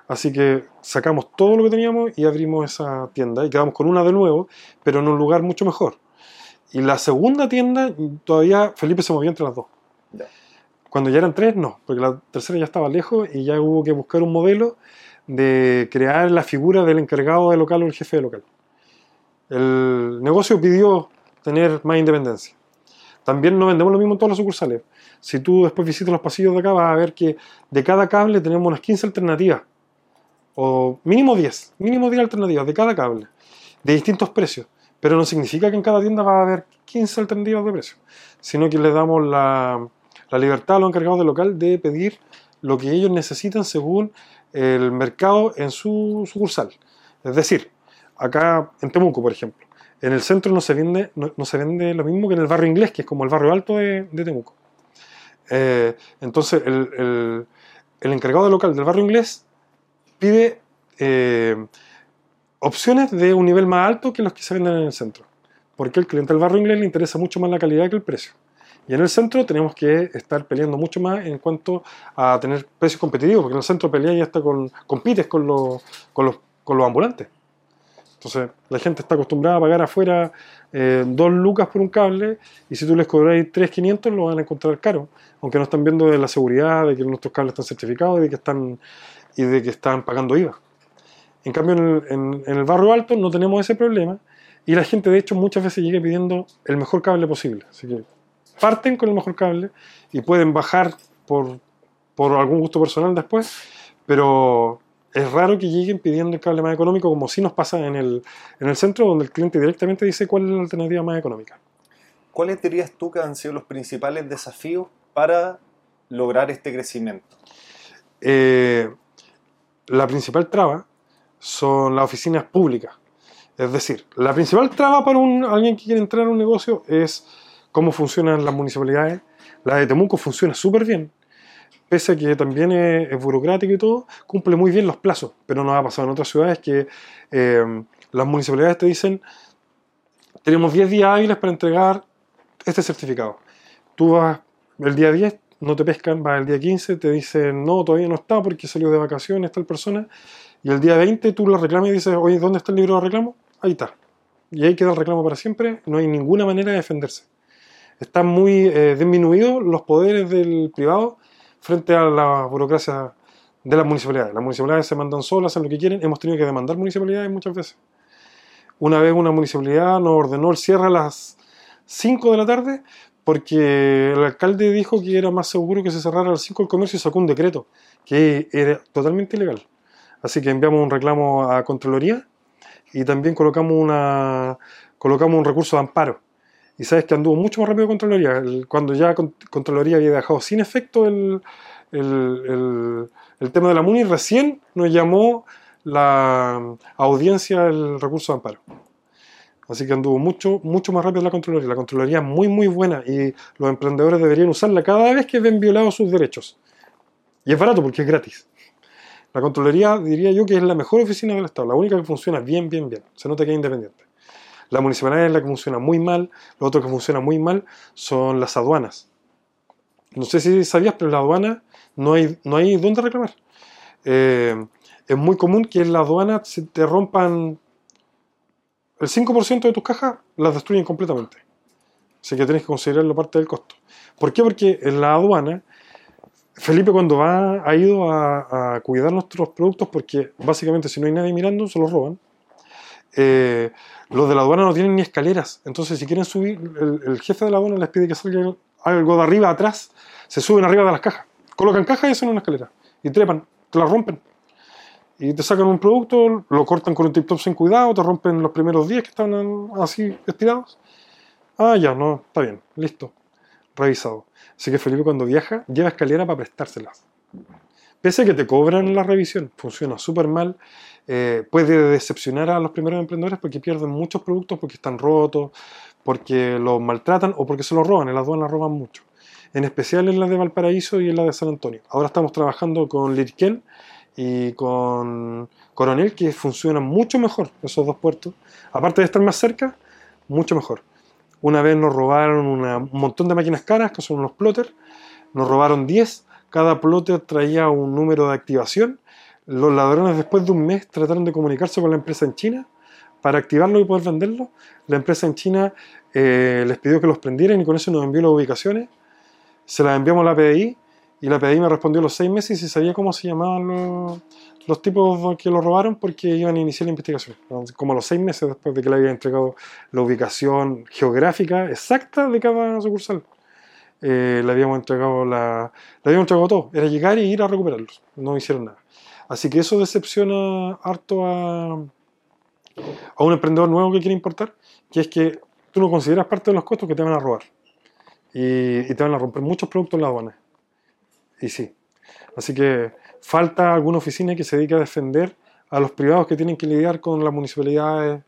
así que sacamos todo lo que teníamos y abrimos esa tienda y quedamos con una de nuevo, pero en un lugar mucho mejor. Y la segunda tienda, todavía Felipe se movía entre las dos. Ya. Cuando ya eran tres, no, porque la tercera ya estaba lejos y ya hubo que buscar un modelo de crear la figura del encargado de local o el jefe de local. El negocio pidió tener más independencia. También no vendemos lo mismo en todas las sucursales. Si tú después visitas los pasillos de acá, vas a ver que de cada cable tenemos unas 15 alternativas. O mínimo 10. Mínimo 10 alternativas de cada cable. De distintos precios. Pero no significa que en cada tienda va a haber 15 alternativas de precio. Sino que les damos la, la libertad a los encargados del local de pedir lo que ellos necesitan según el mercado en su sucursal. Es decir, acá en Temuco, por ejemplo, en el centro no se vende, no, se vende lo mismo que en el barrio inglés, que es como el barrio alto de, de Temuco. Eh, entonces, el, el- el encargado del local del barrio inglés pide eh, opciones de un nivel más alto que los que se venden en el centro. Porque al cliente del barrio inglés le interesa mucho más la calidad que el precio. Y en el centro tenemos que estar peleando mucho más en cuanto a tener precios competitivos, porque en el centro pelea y hasta con, compites con los, con los, con los ambulantes. Entonces, la gente está acostumbrada a pagar afuera eh, dos lucas por un cable y si tú les cobráis 3.500 lo van a encontrar caro, aunque no están viendo de la seguridad, de que nuestros cables están certificados y de que están, y de que están pagando IVA. En cambio, en el, en- en el barrio alto no tenemos ese problema y la gente, de hecho, muchas veces llega pidiendo el mejor cable posible. Así que parten con el mejor cable y pueden bajar por, por algún gusto personal después, pero es raro que lleguen pidiendo el cable más económico, como sí nos pasa en el, en el centro, donde el cliente directamente dice cuál es la alternativa más económica. ¿Cuáles dirías tú que han sido los principales desafíos para lograr este crecimiento? Eh, la principal traba son las oficinas públicas. Es decir, la principal traba para un, alguien que quiere entrar a un negocio es cómo funcionan las municipalidades. La de Temuco funciona súper bien, pese a que también es, burocrático y todo, cumple muy bien los plazos. Pero nos ha pasado en otras ciudades que eh, las municipalidades te dicen, tenemos 10 días hábiles para entregar este certificado. Tú vas el día 10, no te pescan, vas el día 15, te dicen, no, todavía no está porque salió de vacaciones tal persona, y el día 20 tú lo reclamas y dices, oye, ¿dónde está el libro de reclamo? Ahí está. Y ahí queda el reclamo para siempre, no hay ninguna manera de defenderse. Están muy eh, disminuidos los poderes del privado frente a la burocracia de las municipalidades. Las municipalidades se mandan solas, hacen lo que quieren. Hemos tenido que demandar municipalidades muchas veces. Una vez una municipalidad nos ordenó el cierre a las 5 de la tarde porque el alcalde dijo que era más seguro que se cerrara a las 5 el comercio y sacó un decreto que era totalmente ilegal. Así que enviamos un reclamo a Contraloría y también colocamos, una, colocamos un recurso de amparo. Y sabes que anduvo mucho más rápido Contraloría. El- Cuando ya Con- Contraloría había dejado sin efecto el, el, el- el tema de la MUNI, recién nos llamó la audiencia del recurso de amparo. Así que anduvo mucho, mucho más rápido la Contraloría. La Contraloría es muy, muy buena y los emprendedores deberían usarla cada vez que ven violados sus derechos. Y es barato porque es gratis. La Contraloría diría yo que es la mejor oficina del Estado, la única que funciona bien, bien, bien. Se nota que es independiente. La municipalidad es la que funciona muy mal, lo otro que funciona muy mal son las aduanas. No sé si sabías, pero en la aduana no hay, no hay dónde reclamar. Eh, es muy común que en la aduana se te rompan el 5% de tus cajas, las destruyen completamente. Así que tienes que considerarlo parte del costo. ¿Por qué? Porque en la aduana, Felipe cuando va ha ido a, cuidar nuestros productos porque básicamente si no hay nadie mirando se los roban. Eh, los de la aduana no tienen ni escaleras. Entonces si quieren subir, el, jefe de la aduana les pide que salga algo de arriba atrás, se suben arriba de las cajas. Colocan cajas y hacen una escalera. Y trepan, te la rompen. Y te sacan un producto, lo cortan con un tip-top sin cuidado, te rompen los primeros 10 que estaban así estirados. Ah, ya, no, está bien, listo. Revisado. Así que Felipe cuando viaja, lleva escalera para prestárselas. Pese a que te cobran la revisión, funciona súper mal. eh, puede decepcionar a los primeros emprendedores porque pierden muchos productos porque están rotos, porque los maltratan o porque se los roban. En las aduanas roban mucho. En especial en la de Valparaíso y en la de San Antonio. Ahora estamos trabajando con Lirquén y con Coronel, que funcionan mucho mejor esos dos puertos. Aparte de estar más cerca, mucho mejor. Una vez nos robaron una- un montón de máquinas caras, que son unos plotters. Nos robaron 10. Cada plotter traía un número de activación. Los ladrones después de un mes trataron de comunicarse con la empresa en China para activarlo y poder venderlo. La empresa en China eh, les pidió que los prendieran y con eso nos envió las ubicaciones. Se las enviamos a la PDI y la PDI me respondió a los seis meses y sabía cómo se llamaban los, los tipos que lo robaron porque iban a iniciar la investigación. Como a los seis meses después de que le había entregado la ubicación geográfica exacta de cada sucursal. Eh, le habíamos entregado la, le habíamos entregado todo. Era llegar y ir a recuperarlos. No hicieron nada. Así que eso decepciona harto a, a un emprendedor nuevo que quiere importar, que es que tú no consideras parte de los costos que te van a robar. Y, y te van a romper muchos productos en la aduana. Y sí. Así que falta alguna oficina que se dedique a defender a los privados que tienen que lidiar con las municipalidades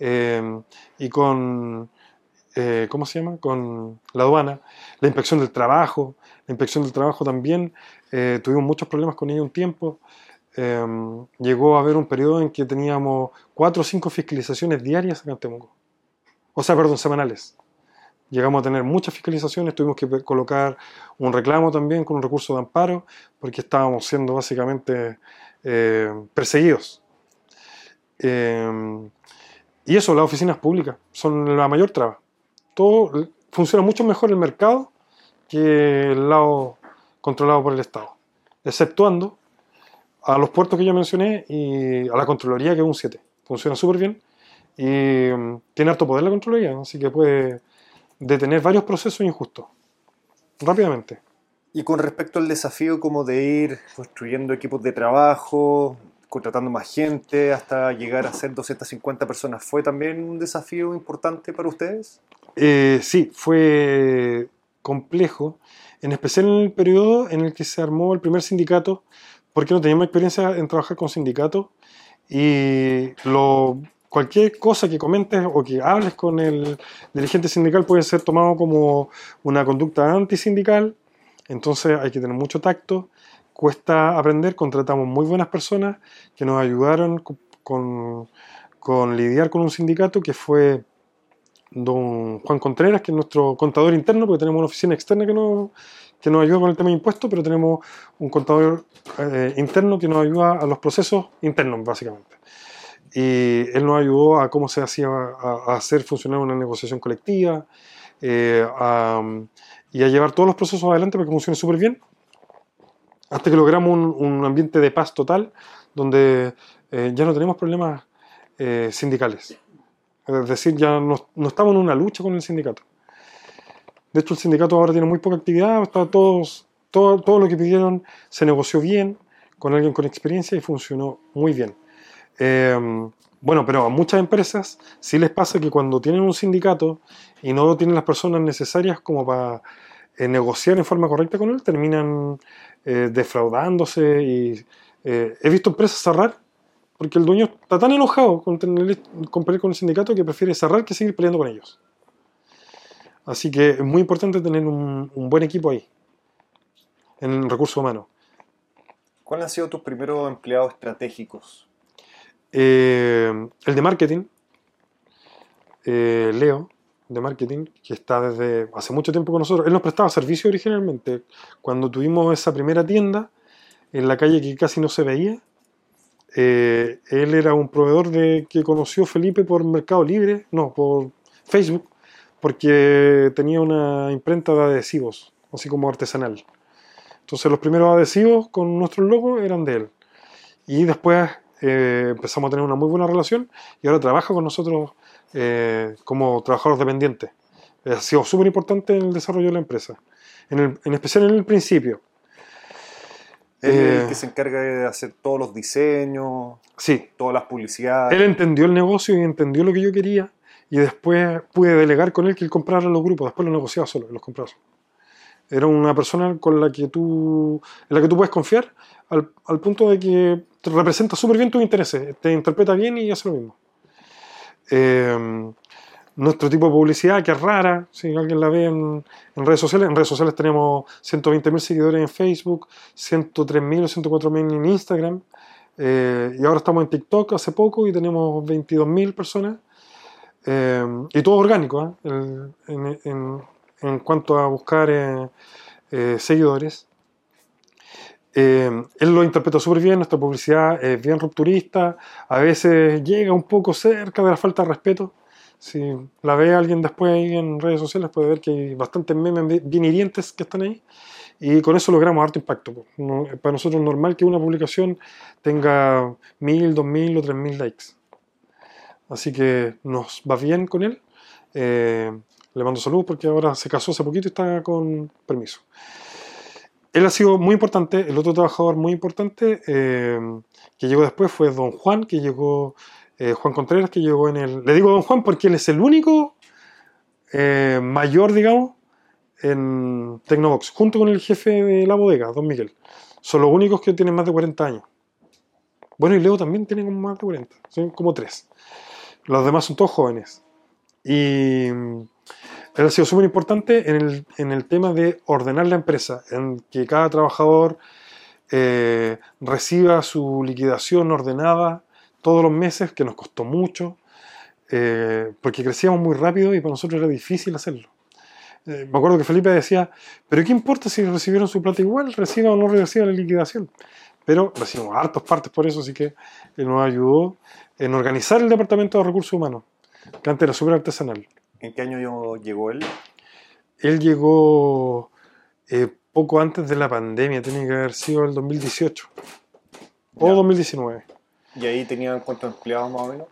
eh, y con, eh, ¿cómo se llama? Con la aduana, la inspección del trabajo. La inspección del trabajo también, eh, tuvimos muchos problemas con ella un tiempo. Eh, llegó a haber un periodo en que teníamos cuatro o cinco fiscalizaciones diarias en Temuco. O sea, perdón, semanales. Llegamos a tener muchas fiscalizaciones, tuvimos que colocar un reclamo también con un recurso de amparo, porque estábamos siendo básicamente eh, perseguidos. Eh, y eso, las oficinas públicas son la mayor traba. Todo funciona mucho mejor el mercado que el lado controlado por el Estado, exceptuando a los puertos que yo mencioné y a la Contraloría, que es un 7. Funciona súper bien y mm, tiene harto poder la Contraloría, así que puede detener varios procesos injustos rápidamente. Y con respecto al desafío como de ir construyendo equipos de trabajo, contratando más gente hasta llegar a ser 250 personas, ¿fue también un desafío importante para ustedes? Eh, sí, fue complejo, en especial en el periodo en el que se armó el primer sindicato, porque no teníamos experiencia en trabajar con sindicatos y lo, cualquier cosa que comentes o que hables con el dirigente sindical puede ser tomado como una conducta antisindical, entonces hay que tener mucho tacto, cuesta aprender, contratamos muy buenas personas que nos ayudaron con, con, lidiar con un sindicato que fue don Juan Contreras, que es nuestro contador interno, porque tenemos una oficina externa que nos, que nos ayuda con el tema de impuestos, pero tenemos un contador eh, interno que nos ayuda a los procesos internos, básicamente. Y él nos ayudó a cómo se hacía, a, hacer funcionar una negociación colectiva, eh, y a llevar todos los procesos adelante para que funcione súper bien, hasta que logramos un, ambiente de paz total, donde eh, ya no tenemos problemas eh, sindicales. Es decir, ya no, estamos en una lucha con el sindicato. De hecho, el sindicato ahora tiene muy poca actividad, todo lo que pidieron se negoció bien con alguien con experiencia y funcionó muy bien. Eh, bueno, pero a muchas empresas sí les pasa que cuando tienen un sindicato y no tienen las personas necesarias como para eh, negociar en forma correcta con él, terminan eh, defraudándose y eh, he visto empresas cerrar porque el dueño está tan enojado con, tener, con pelear con el sindicato que prefiere cerrar que seguir peleando con ellos. Así que es muy importante tener un, un buen equipo ahí, en recursos humanos. ¿Cuáles han sido tus primeros empleados estratégicos? Eh, el de marketing, eh, Leo, de marketing, que está desde hace mucho tiempo con nosotros. Él nos prestaba servicio originalmente. Cuando tuvimos esa primera tienda en la calle que casi no se veía, eh, él era un proveedor de, que conoció Felipe por Mercado Libre, no, por Facebook, porque tenía una imprenta de adhesivos, así como artesanal. Entonces los primeros adhesivos con nuestros logos eran de él. Y después eh, empezamos a tener una muy buena relación y ahora trabaja con nosotros eh, como trabajador dependiente. Ha sido súper importante en el desarrollo de la empresa, en, el, en especial en el principio. Él es el que se encarga de hacer todos los diseños, sí. todas las publicidades. Él entendió el negocio y entendió lo que yo quería y después pude delegar con él que él comprara los grupos, después los negociaba solo, los compraba solo. Era una persona con la que tú, en la que tú puedes confiar al, al punto de que representa súper bien tus intereses, te interpreta bien y hace lo mismo. Eh, nuestro tipo de publicidad, que es rara, si alguien la ve en, redes sociales, en redes sociales tenemos 120.000 seguidores en Facebook, 103.000 o 104.000 en Instagram, eh, y ahora estamos en TikTok hace poco y tenemos 22.000 personas, eh, y todo orgánico, ¿eh? en, en, cuanto a buscar eh, eh, seguidores. Eh, él lo interpreta súper bien, nuestra publicidad es bien rupturista, a veces llega un poco cerca de la falta de respeto. Si la ve alguien después ahí en redes sociales puede ver que hay bastantes memes bien hirientes que están ahí y con eso logramos harto impacto. No, para nosotros es normal que una publicación tenga mil, dos mil o tres mil likes. Así que nos va bien con él. Eh, le mando saludos porque ahora se casó hace poquito y está con permiso él ha sido muy importante. El otro trabajador muy importante eh, que llegó después fue Don Juan, que llegó, eh, Juan Contreras, que llegó en el. Le digo Don Juan porque él es el único eh, mayor, digamos, en Tecnobox, junto con el jefe de la bodega, Don Miguel. Son los únicos que tienen más de 40 años. Bueno, y Leo también tiene más de 40, son como tres. Los demás son todos jóvenes. Y él ha sido súper importante en el, en el, tema de ordenar la empresa, en que cada trabajador eh, reciba su liquidación ordenada todos los meses, que nos costó mucho, eh, porque crecíamos muy rápido y para nosotros era difícil hacerlo. Eh, me acuerdo que Felipe decía, pero ¿qué importa si recibieron su plata igual, reciban o no reciban la liquidación? pero recibimos hartos partes por eso, así que él nos ayudó en organizar el departamento de recursos humanos, que antes era súper artesanal. ¿En qué año llegó él? Él llegó eh, poco antes de la pandemia, tiene que haber sido el 2018 o Ya. 2019, ¿Y ahí tenían cuántos empleados más o menos?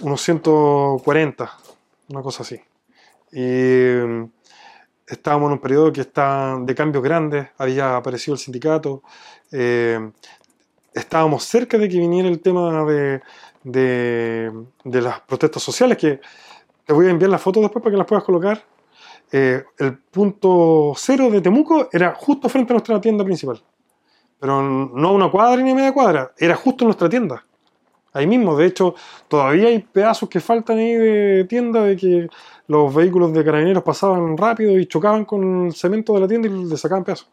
unos 140, una cosa así. Y mm, estábamos en un periodo que está de cambios grandes, había aparecido el sindicato, eh, estábamos cerca de que viniera el tema de, de, de las protestas sociales, que te voy a enviar las fotos después para que las puedas colocar. Eh, el punto cero de Temuco era justo frente a nuestra tienda principal. Pero no a una cuadra ni media cuadra, era justo en nuestra tienda. Ahí mismo, de hecho, todavía hay pedazos que faltan ahí de tienda de que los vehículos de carabineros pasaban rápido y chocaban con el cemento de la tienda y le sacaban pedazos.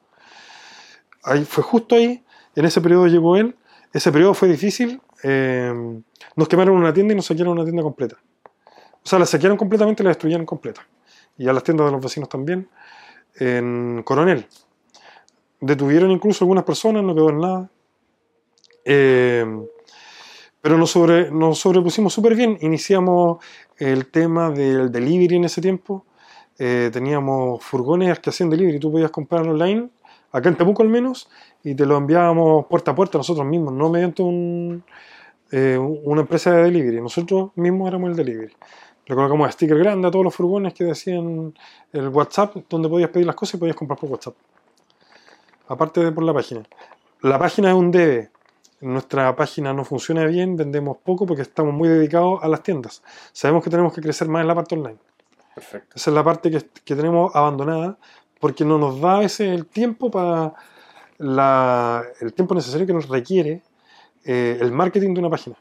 Ahí fue justo ahí, en ese periodo llegó él. Ese periodo fue difícil. eh, nos quemaron una tienda y nos saquearon una tienda completa. O sea, la saquearon completamente y la destruyeron completa. Y a las tiendas de los vecinos también. En Coronel. Detuvieron incluso algunas personas, no quedó en nada. Eh, pero nos, sobre, nos sobrepusimos súper bien. Iniciamos el tema del delivery en ese tiempo. Eh, teníamos furgones que hacían delivery. Tú podías comprar online, acá en Temuco al menos, y te lo enviábamos puerta a puerta nosotros mismos, no mediante un, eh, una empresa de delivery. Nosotros mismos éramos el delivery. Le colocamos sticker grande a todos los furgones que decían el WhatsApp, donde podías pedir las cosas y podías comprar por WhatsApp. Aparte de por la página. La página es un debe. Nuestra página no funciona bien, vendemos poco porque estamos muy dedicados a las tiendas. Sabemos que tenemos que crecer más en la parte online. Perfecto. Esa es la parte que, que tenemos abandonada porque no nos da a veces el tiempo para la- el tiempo necesario que nos requiere eh, el marketing de una página.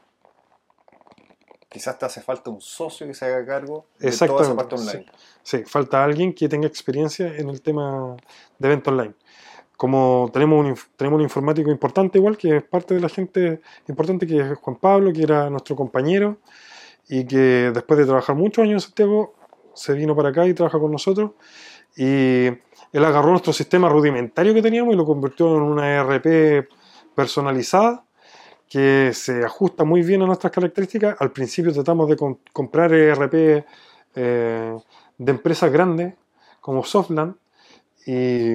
Quizás te hace falta un socio que se haga cargo de toda esa parte online. Sí, falta alguien que tenga experiencia en el tema de venta online. Como tenemos un, tenemos un informático importante igual, que es parte de la gente importante, que es Juan Pablo, que era nuestro compañero, y que después de trabajar muchos años en Santiago, se vino para acá y trabaja con nosotros. Y él agarró nuestro sistema rudimentario que teníamos y lo convirtió en una ERP personalizada que se ajusta muy bien a nuestras características. Al principio tratamos de com- comprar ERP eh, de empresas grandes como Softland y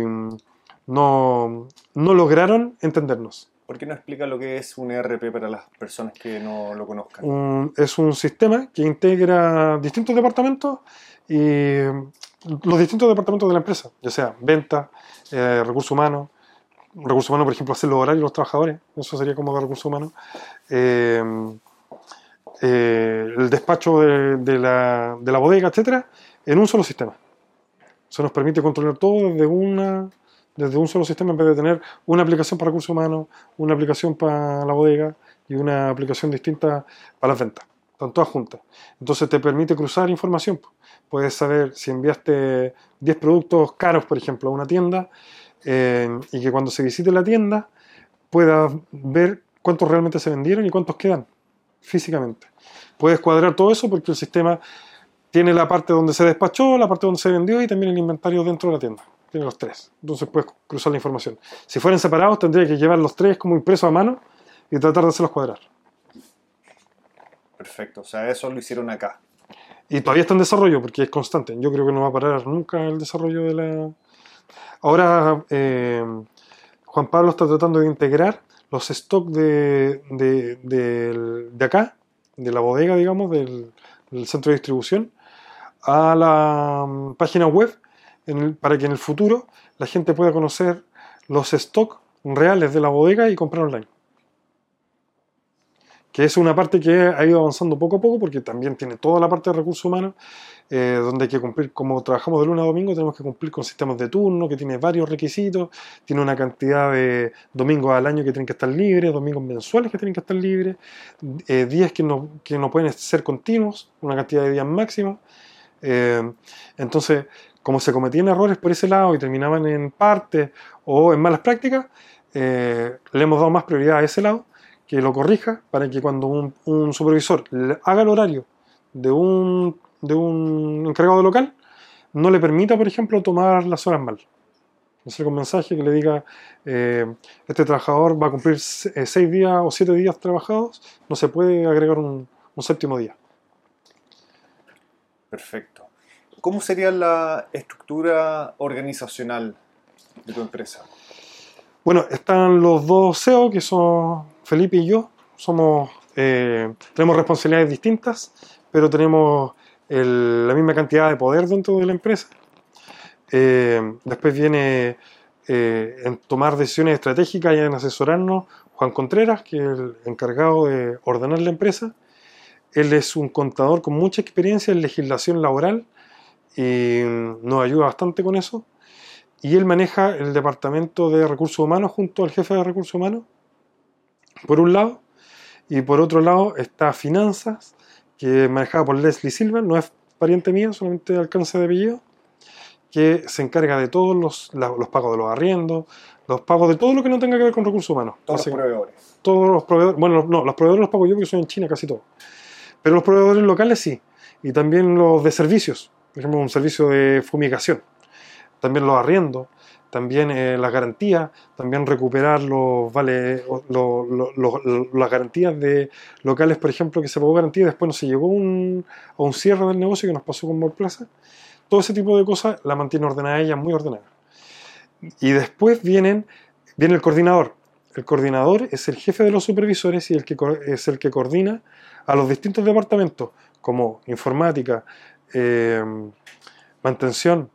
no, no lograron entendernos. ¿Por qué no explica lo que es un ERP para las personas que no lo conozcan? Un- es un sistema que integra distintos departamentos y los distintos departamentos de la empresa, ya sea venta, eh, recursos humanos, recursos humanos, por ejemplo, hacer los horarios de los trabajadores, eso sería como de recursos humanos, eh, eh, el despacho de, de la, de la bodega, etcétera, en un solo sistema. Eso nos permite controlar todo desde, una, desde un solo sistema en vez de tener una aplicación para recursos humanos, una aplicación para la bodega y una aplicación distinta para las ventas. Están todas juntas. Entonces te permite cruzar información. Puedes saber si enviaste 10 productos caros, por ejemplo, a una tienda eh, y que cuando se visite la tienda puedas ver cuántos realmente se vendieron y cuántos quedan físicamente. Puedes cuadrar todo eso porque el sistema tiene la parte donde se despachó, la parte donde se vendió y también el inventario dentro de la tienda. Tiene los tres. Entonces puedes cruzar la información. Si fueran separados, tendría que llevar los tres como impresos a mano y tratar de hacerlos cuadrar. Perfecto. O sea, eso lo hicieron acá. Y todavía está en desarrollo porque es constante. Yo creo que no va a parar nunca el desarrollo de la. Ahora, eh, Juan Pablo está tratando de integrar los stocks de, de, de acá, de la bodega, digamos, del, centro de distribución, a la mm, página web para que en el futuro la gente pueda conocer los stocks reales de la bodega y comprar online. Que es una parte que ha ido avanzando poco a poco porque también tiene toda la parte de recursos humanos eh, donde hay que cumplir, como trabajamos de lunes a domingo, tenemos que cumplir con sistemas de turno, que tiene varios requisitos, tiene una cantidad de domingos al año que tienen que estar libres, domingos mensuales que tienen que estar libres, eh, días que no, que no pueden ser continuos, una cantidad de días máxima. Eh, entonces, como se cometían errores por ese lado y terminaban en parte o en malas prácticas, le hemos dado más prioridad a ese lado, que lo corrija para que cuando un, un supervisor haga el horario de un, de un encargado de local, no le permita, por ejemplo, tomar las horas mal. Salga un mensaje que le diga, eh, este trabajador va a cumplir eh, seis días o siete días trabajados, no se puede agregar un, un séptimo día. Perfecto. ¿Cómo sería la estructura organizacional de tu empresa? Bueno, están los dos CEO, que son Felipe y yo. Somos, eh, tenemos responsabilidades distintas, pero tenemos el- la misma cantidad de poder dentro de la empresa. Eh, después viene eh, en tomar decisiones estratégicas y en asesorarnos Juan Contreras, que es el encargado de ordenar la empresa. Él es un contador con mucha experiencia en legislación laboral y nos ayuda bastante con eso y él maneja el departamento de recursos humanos junto al jefe de recursos humanos, por un lado, y por otro lado está finanzas, que es manejada por Leslie Silva, no es pariente mío, solamente alcance de apellido, que se encarga de todos los, los pagos de los arriendos, los pagos de todo lo que no tenga que ver con recursos humanos. Todos los proveedores. todos los proveedores, bueno, no, los proveedores los pago yo porque son en China casi todos. Pero los proveedores locales sí. Y también los de servicios. Por ejemplo, un servicio de fumigación. También los arriendos. También eh, las garantías. También recuperar los vale, las garantías de locales, por ejemplo, que se pagó garantía después no se llegó un- a un cierre del negocio que nos pasó con Plaza. Todo ese tipo de cosas la mantiene ordenada ella, muy ordenada. Y después vienen, viene el coordinador. El coordinador es el jefe de los supervisores y el que es el que coordina a los distintos departamentos, como informática, eh, mantención,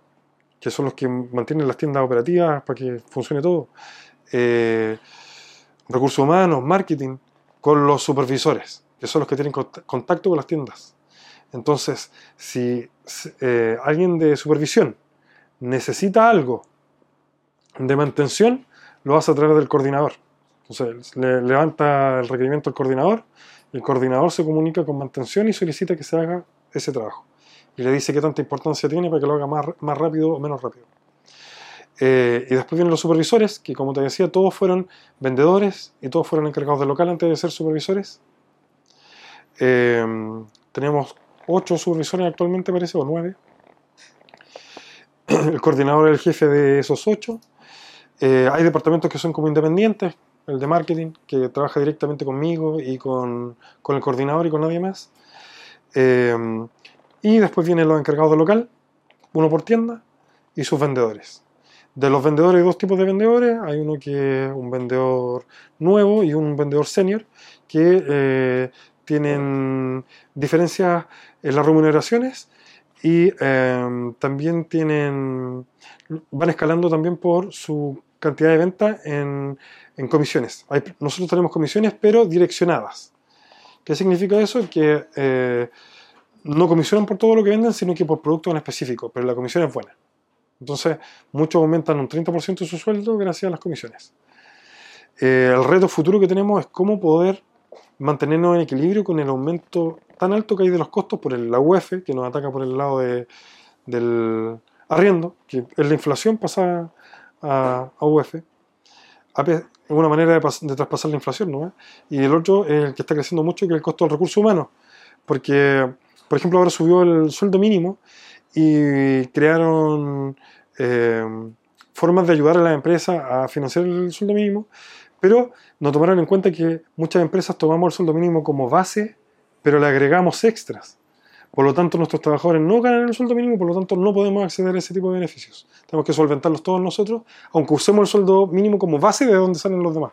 que son los que mantienen las tiendas operativas para que funcione todo, eh, recursos humanos, marketing, con los supervisores, que son los que tienen cont- contacto con las tiendas. Entonces, si eh, alguien de supervisión necesita algo de mantención, lo hace a través del coordinador. Entonces, le levanta el requerimiento al coordinador, el coordinador se comunica con mantención y solicita que se haga ese trabajo. Y le dice qué tanta importancia tiene para que lo haga más, más rápido o menos rápido. Eh, y después vienen los supervisores, que como te decía, todos fueron vendedores y todos fueron encargados del local antes de ser supervisores. Eh, tenemos ocho supervisores actualmente, parece, o nueve. El coordinador es el jefe de esos ocho. Eh, hay departamentos que son como independientes, el de marketing, que trabaja directamente conmigo y con, con el coordinador y con nadie más. Eh, y después vienen los encargados del local, uno por tienda, y sus vendedores. De los vendedores hay dos tipos de vendedores. Hay uno que es un vendedor nuevo y un vendedor senior, que eh, tienen diferencias en las remuneraciones y eh, también tienen van escalando también por su cantidad de venta en, en comisiones. Hay- nosotros tenemos comisiones, pero direccionadas. ¿Qué significa eso? Que eh, no comisionan por todo lo que venden, sino que por productos en específico, pero la comisión es buena. Entonces, muchos aumentan un 30% de su sueldo gracias a las comisiones. Eh, el reto futuro que tenemos es cómo poder mantenernos en equilibrio con el aumento tan alto que hay de los costos por la UF, que nos ataca por el lado de- del arriendo, que es la inflación pasada a. A pe- Es una manera de, pas- de traspasar la inflación, ¿no? Y el otro el que está creciendo mucho, que es el costo del recurso humano. Porque, por ejemplo, ahora subió el sueldo mínimo y crearon eh, formas de ayudar a las empresas a financiar el sueldo mínimo, pero no tomaron en cuenta que muchas empresas tomamos el sueldo mínimo como base, pero le agregamos extras. Por lo tanto, nuestros trabajadores no ganan el sueldo mínimo, por lo tanto, no podemos acceder a ese tipo de beneficios. Tenemos que solventarlos todos nosotros, aunque usemos el sueldo mínimo como base de donde salen los demás.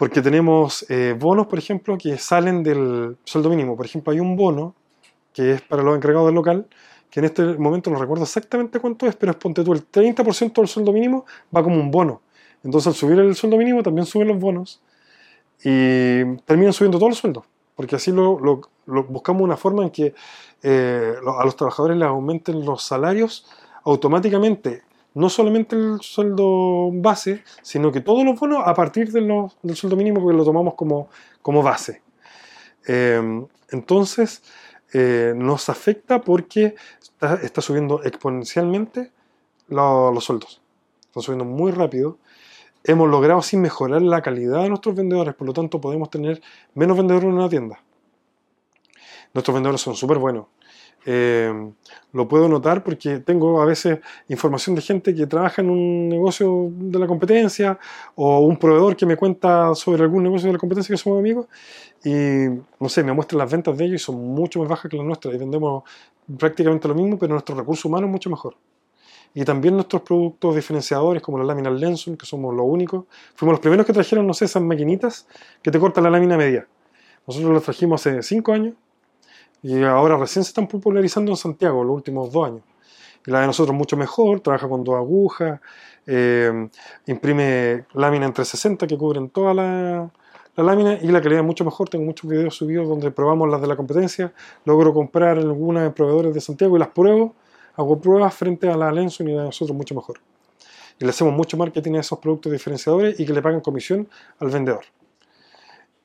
Porque tenemos eh, bonos, por ejemplo, que salen del sueldo mínimo. Por ejemplo, hay un bono que es para los encargados del local, que en este momento no recuerdo exactamente cuánto es, pero es ponte tú, el 30% del sueldo mínimo va como un bono. Entonces, al subir el sueldo mínimo, también suben los bonos y terminan subiendo todos los sueldos. Porque así lo, lo- lo- buscamos una forma en que eh, a los trabajadores les aumenten los salarios automáticamente, no solamente el sueldo base, sino que todos los bonos a partir del sueldo mínimo, porque lo tomamos como, base. Eh, entonces, eh, nos afecta porque está, subiendo exponencialmente lo- los sueldos. Están subiendo muy rápido. Hemos logrado sin mejorar la calidad de nuestros vendedores, por lo tanto podemos tener menos vendedores en una tienda. Nuestros vendedores son súper buenos. Eh, lo puedo notar porque tengo a veces información de gente que trabaja en un negocio de la competencia o un proveedor que me cuenta sobre algún negocio de la competencia que somos amigos y no sé, me muestran las ventas de ellos y son mucho más bajas que las nuestras y vendemos prácticamente lo mismo, pero nuestro recurso humano es mucho mejor. Y también nuestros productos diferenciadores como las láminas Lenson, que somos los únicos. Fuimos los primeros que trajeron, no sé, esas maquinitas que te cortan la lámina media. Nosotros las trajimos hace 5 años y ahora recién se están popularizando en Santiago, los últimos dos años. Y la de nosotros mucho mejor, trabaja con dos agujas, eh, imprime lámina en 360 que cubren toda la, la lámina y la calidad mucho mejor. Tengo muchos videos subidos donde probamos las de la competencia. Logro comprar en algunas proveedores de Santiago y las pruebo. Hago pruebas frente a la Lenson y de nosotros mucho mejor. Y le hacemos mucho marketing a esos productos diferenciadores y que le pagan comisión al vendedor.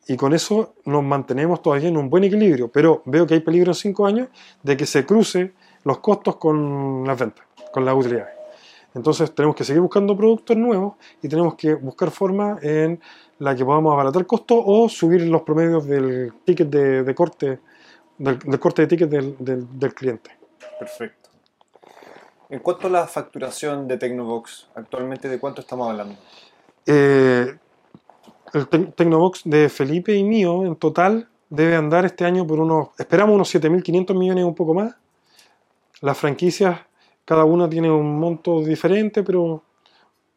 Y con eso nos mantenemos todavía en un buen equilibrio. Pero veo que hay peligro en cinco años de que se cruce los costos con las ventas, con las utilidades. Entonces tenemos que seguir buscando productos nuevos y tenemos que buscar formas en la que podamos abaratar costos o subir los promedios del ticket de, de corte, del, del corte de ticket del, del- del cliente. Perfecto. En cuanto a la facturación de Tecnobox, actualmente de cuánto estamos hablando? Eh, el Tec- Tecnobox de Felipe y mío en total debe andar este año por unos, esperamos unos 7.500 millones un poco más. Las franquicias, cada una tiene un monto diferente, pero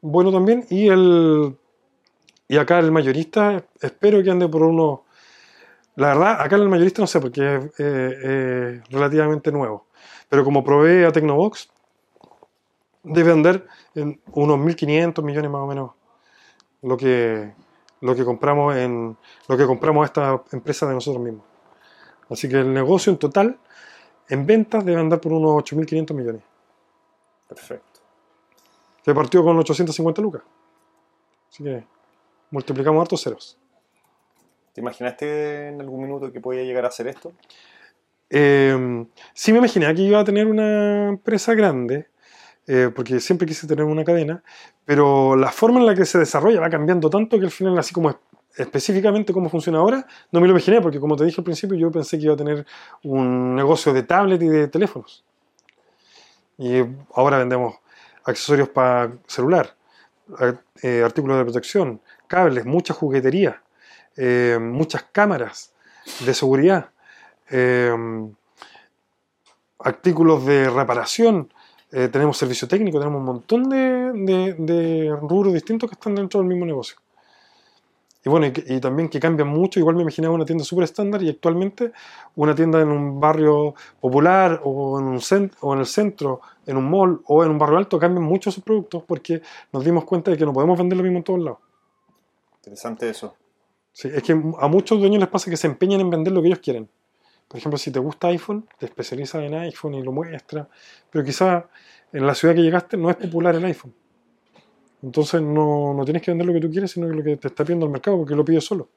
bueno también. Y, el, y acá el mayorista, espero que ande por unos... La verdad, acá el mayorista no sé, porque es eh, eh, relativamente nuevo. Pero como probé a Tecnobox, debe andar en unos 1.500 millones más o menos lo que, lo que compramos en lo que compramos a esta empresa de nosotros mismos. Así que el negocio en total en ventas debe andar por unos 8.500 millones. Perfecto. Que partió con 850 lucas. Así que multiplicamos hartos ceros. ¿Te imaginaste en algún minuto que podía llegar a hacer esto? Eh, sí me imaginé que iba a tener una empresa grande, eh, porque siempre quise tener una cadena, pero la forma en la que se desarrolla va cambiando tanto que al final, así como es- específicamente cómo funciona ahora, no me lo imaginé, porque como te dije al principio, yo pensé que iba a tener un negocio de tablet y de teléfonos. Y ahora vendemos accesorios para celular, ar- eh, artículos de protección, cables, mucha juguetería, eh, muchas cámaras de seguridad eh, artículos de reparación, eh, tenemos servicio técnico, tenemos un montón de, de- de rubros distintos que están dentro del mismo negocio. Y bueno, y, y también que cambian mucho, igual me imaginaba una tienda súper estándar y actualmente una tienda en un barrio popular o en, un cen- o en el centro, en un mall o en un barrio alto, cambian mucho sus productos porque nos dimos cuenta de que no podemos vender lo mismo en todos lados. Interesante eso. Sí, es que a muchos dueños les pasa que se empeñan en vender lo que ellos quieren. Por ejemplo, si te gusta iPhone, te especializas en iPhone y lo muestras, pero quizá en la ciudad que llegaste no es popular el iPhone. Entonces no, no tienes que vender lo que tú quieres, sino que lo que te está pidiendo el mercado, porque lo pides solo.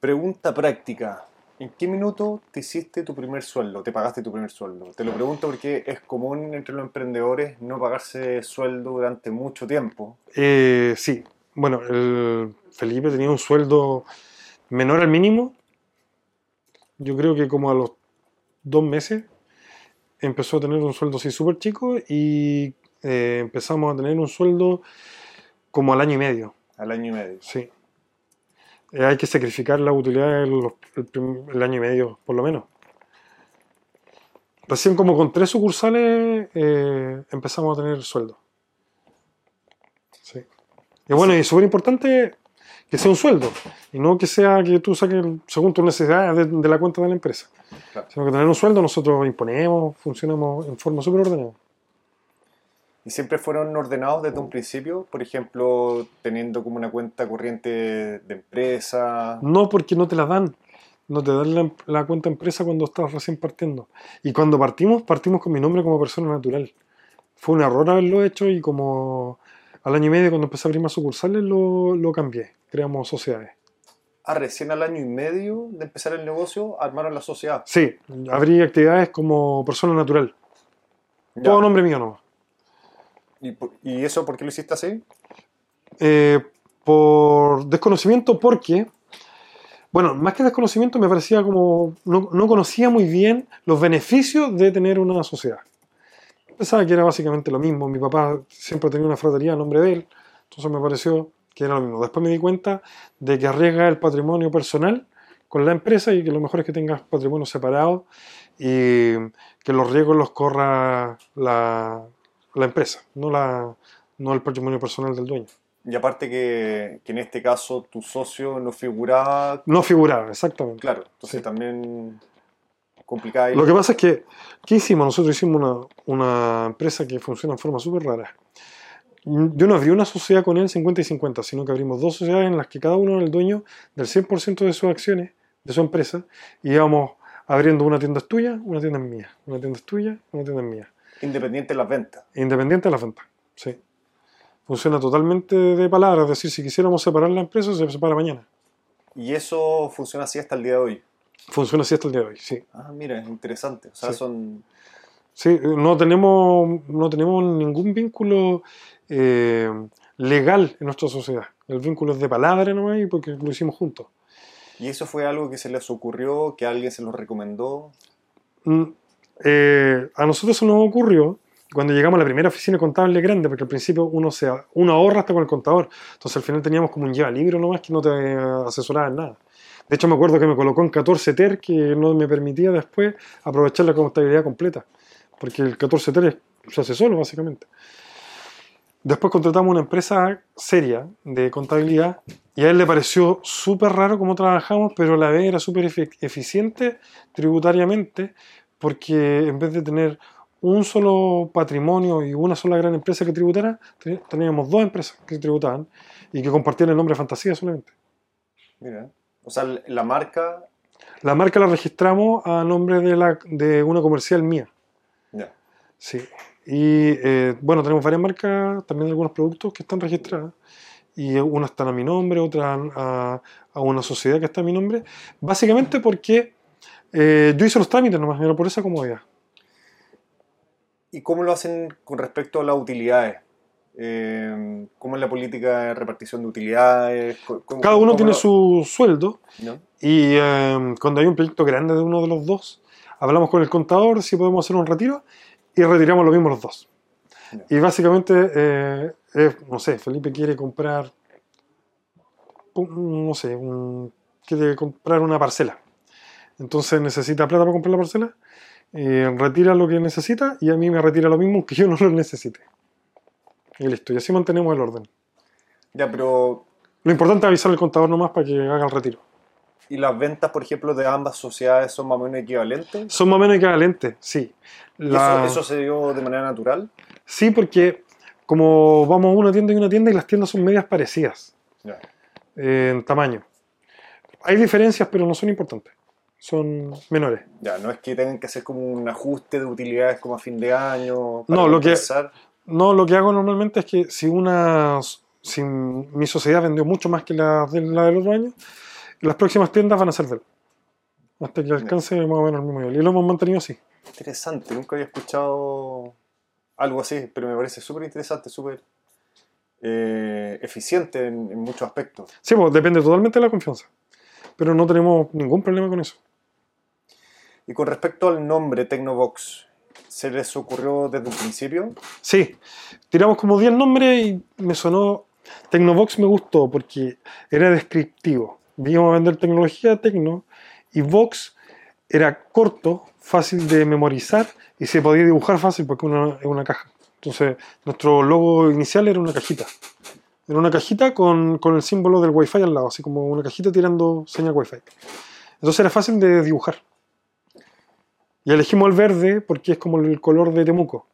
Pregunta práctica. ¿En qué minuto te hiciste tu primer sueldo? ¿Te pagaste tu primer sueldo? Te lo pregunto porque es común entre los emprendedores no pagarse sueldo durante mucho tiempo. Eh, sí, bueno, el Felipe tenía un sueldo menor al mínimo. Yo creo que como a los dos meses empezó a tener un sueldo así súper chico y eh, empezamos a tener un sueldo como al año y medio. Al año y medio. Sí. Eh, hay que sacrificar la utilidad el, el prim- el año y medio, por lo menos. Recién como con tres sucursales eh, empezamos a tener sueldo. Sí. Y bueno, y súper importante que sea un sueldo, y no que sea que tú saques según tus necesidades de, de la cuenta de la empresa. Claro. Sino que tener un sueldo nosotros imponemos, funcionamos en forma súper ordenada. ¿Y siempre fueron ordenados desde un principio? Por ejemplo, teniendo como una cuenta corriente de empresa. No porque no te la dan. No te dan la, la cuenta empresa cuando estás recién partiendo. Y cuando partimos, partimos con mi nombre como persona natural. Fue un error haberlo hecho y como al año y medio cuando empecé a abrir más sucursales lo, lo cambié. Creamos sociedades. Ah, recién al año y medio de empezar el negocio, armaron la sociedad. Sí, abrí actividades como persona natural. Ya. Todo nombre mío no. ¿Y, ¿Y eso por qué lo hiciste así? Eh, por desconocimiento porque bueno, más que desconocimiento me parecía como, no, no conocía muy bien los beneficios de tener una sociedad. Pensaba que era básicamente lo mismo, mi papá siempre tenía una fratería a nombre de él, entonces me pareció que era lo mismo. Después me di cuenta de que arriesga el patrimonio personal con la empresa y que lo mejor es que tengas patrimonio separado y que los riesgos los corra la, la empresa, no, la, no el patrimonio personal del dueño. Y aparte que, que en este caso tu socio no figuraba, No figuraba, exactamente. claro, entonces Sí. también complicada. Lo que pasa es que, ¿qué hicimos? Nosotros hicimos una, una empresa que funciona en forma súper rara. Yo no abrí una sociedad con él 50 y 50, sino que abrimos dos sociedades en las que cada uno era el dueño del 100% de sus acciones, de su empresa, y íbamos abriendo una tienda es tuya, una tienda es mía, una tienda es tuya, una tienda es mía. Independiente de las ventas. Independiente de la venta, sí. Funciona totalmente de palabra, es decir, si quisiéramos separar la empresa, se separa mañana. Y eso funciona así hasta el día de hoy. Funciona así hasta el día de hoy, sí. Ah, mira, es interesante. O sea, Sí. son... Sí, no tenemos, no tenemos ningún vínculo eh, legal en nuestra sociedad. El vínculo es de palabra nomás y porque lo hicimos juntos. ¿Y eso fue algo que se les ocurrió, que alguien se los recomendó? Mm, eh, a nosotros se nos ocurrió cuando llegamos a la primera oficina contable grande, porque al principio uno, se, uno ahorra hasta con el contador. Entonces al final teníamos como un lleva libro nomás que no te asesoraba en nada. De hecho me acuerdo que me colocó en 14 TER que no me permitía después aprovechar la contabilidad completa. Porque el 14 TER se hace solo básicamente. Después contratamos una empresa seria de contabilidad y a él le pareció súper raro cómo trabajamos, pero la vez era súper eficiente tributariamente porque en vez de tener un solo patrimonio y una sola gran empresa que tributara, te- teníamos dos empresas que tributaban y que compartían el nombre Fantasía solamente. Mira. O sea, la marca... La marca la registramos a nombre de, la, de una comercial mía. Ya. Sí. Y eh, bueno, tenemos varias marcas, también algunos productos que están registradas. Y unas están a mi nombre, otras a, a una sociedad que está a mi nombre. Básicamente porque eh, yo hice los trámites nomás, era por esa comodidad. ¿Y cómo lo hacen con respecto a las utilidades? Eh, ¿Cómo es la política de repartición de utilidades? ¿Cómo- Cada uno tiene lo- su sueldo ¿no? y eh, cuando hay un proyecto grande de uno de los dos, hablamos con el contador si podemos hacer un retiro y retiramos lo mismo los dos. Ya. Y básicamente, eh, es, no sé, Felipe quiere comprar, no sé, un- quiere comprar una parcela. Entonces necesita plata para comprar la parcela, eh, retira lo que necesita y a mí me retira lo mismo aunque yo no lo necesite. Y listo, y así mantenemos el orden. Ya, pero... Lo importante es avisar al contador nomás para que haga el retiro. ¿Y las ventas, por ejemplo, de ambas sociedades son más o menos equivalentes? Son más o menos equivalentes, sí. ¿Y La- eso, eso se dio de manera natural? Sí, porque como vamos a una tienda y una tienda y las tiendas son medias parecidas Ya. eh, en tamaño. Hay diferencias, pero no son importantes. Son menores. Ya, no es que tengan que hacer como un ajuste de utilidades como a fin de año. para No, lo que-. No, lo que hago normalmente es que si una si mi sociedad vendió mucho más que la de la del otro año, las próximas tiendas van a ser de él. Hasta que alcance más o menos el mismo nivel. Y lo hemos mantenido así. Interesante, nunca había escuchado algo así, pero me parece súper interesante, súper eh, eficiente en, en muchos aspectos. Sí, pues depende totalmente de la confianza. Pero no tenemos ningún problema con eso. Y con respecto al nombre Tecnobox, ¿se les ocurrió desde un principio? Sí, tiramos como 10 nombres y me sonó. Tecnobox me gustó porque era descriptivo. Íbamos a vender tecnología Tecno y Vox era corto, fácil de memorizar y se podía dibujar fácil porque es una caja. Entonces, nuestro logo inicial era una cajita. Era una cajita con, con el símbolo del Wi-Fi al lado, así como una cajita tirando señal Wi-Fi. Entonces era fácil de dibujar. Y elegimos el verde porque es como el color de Temuco.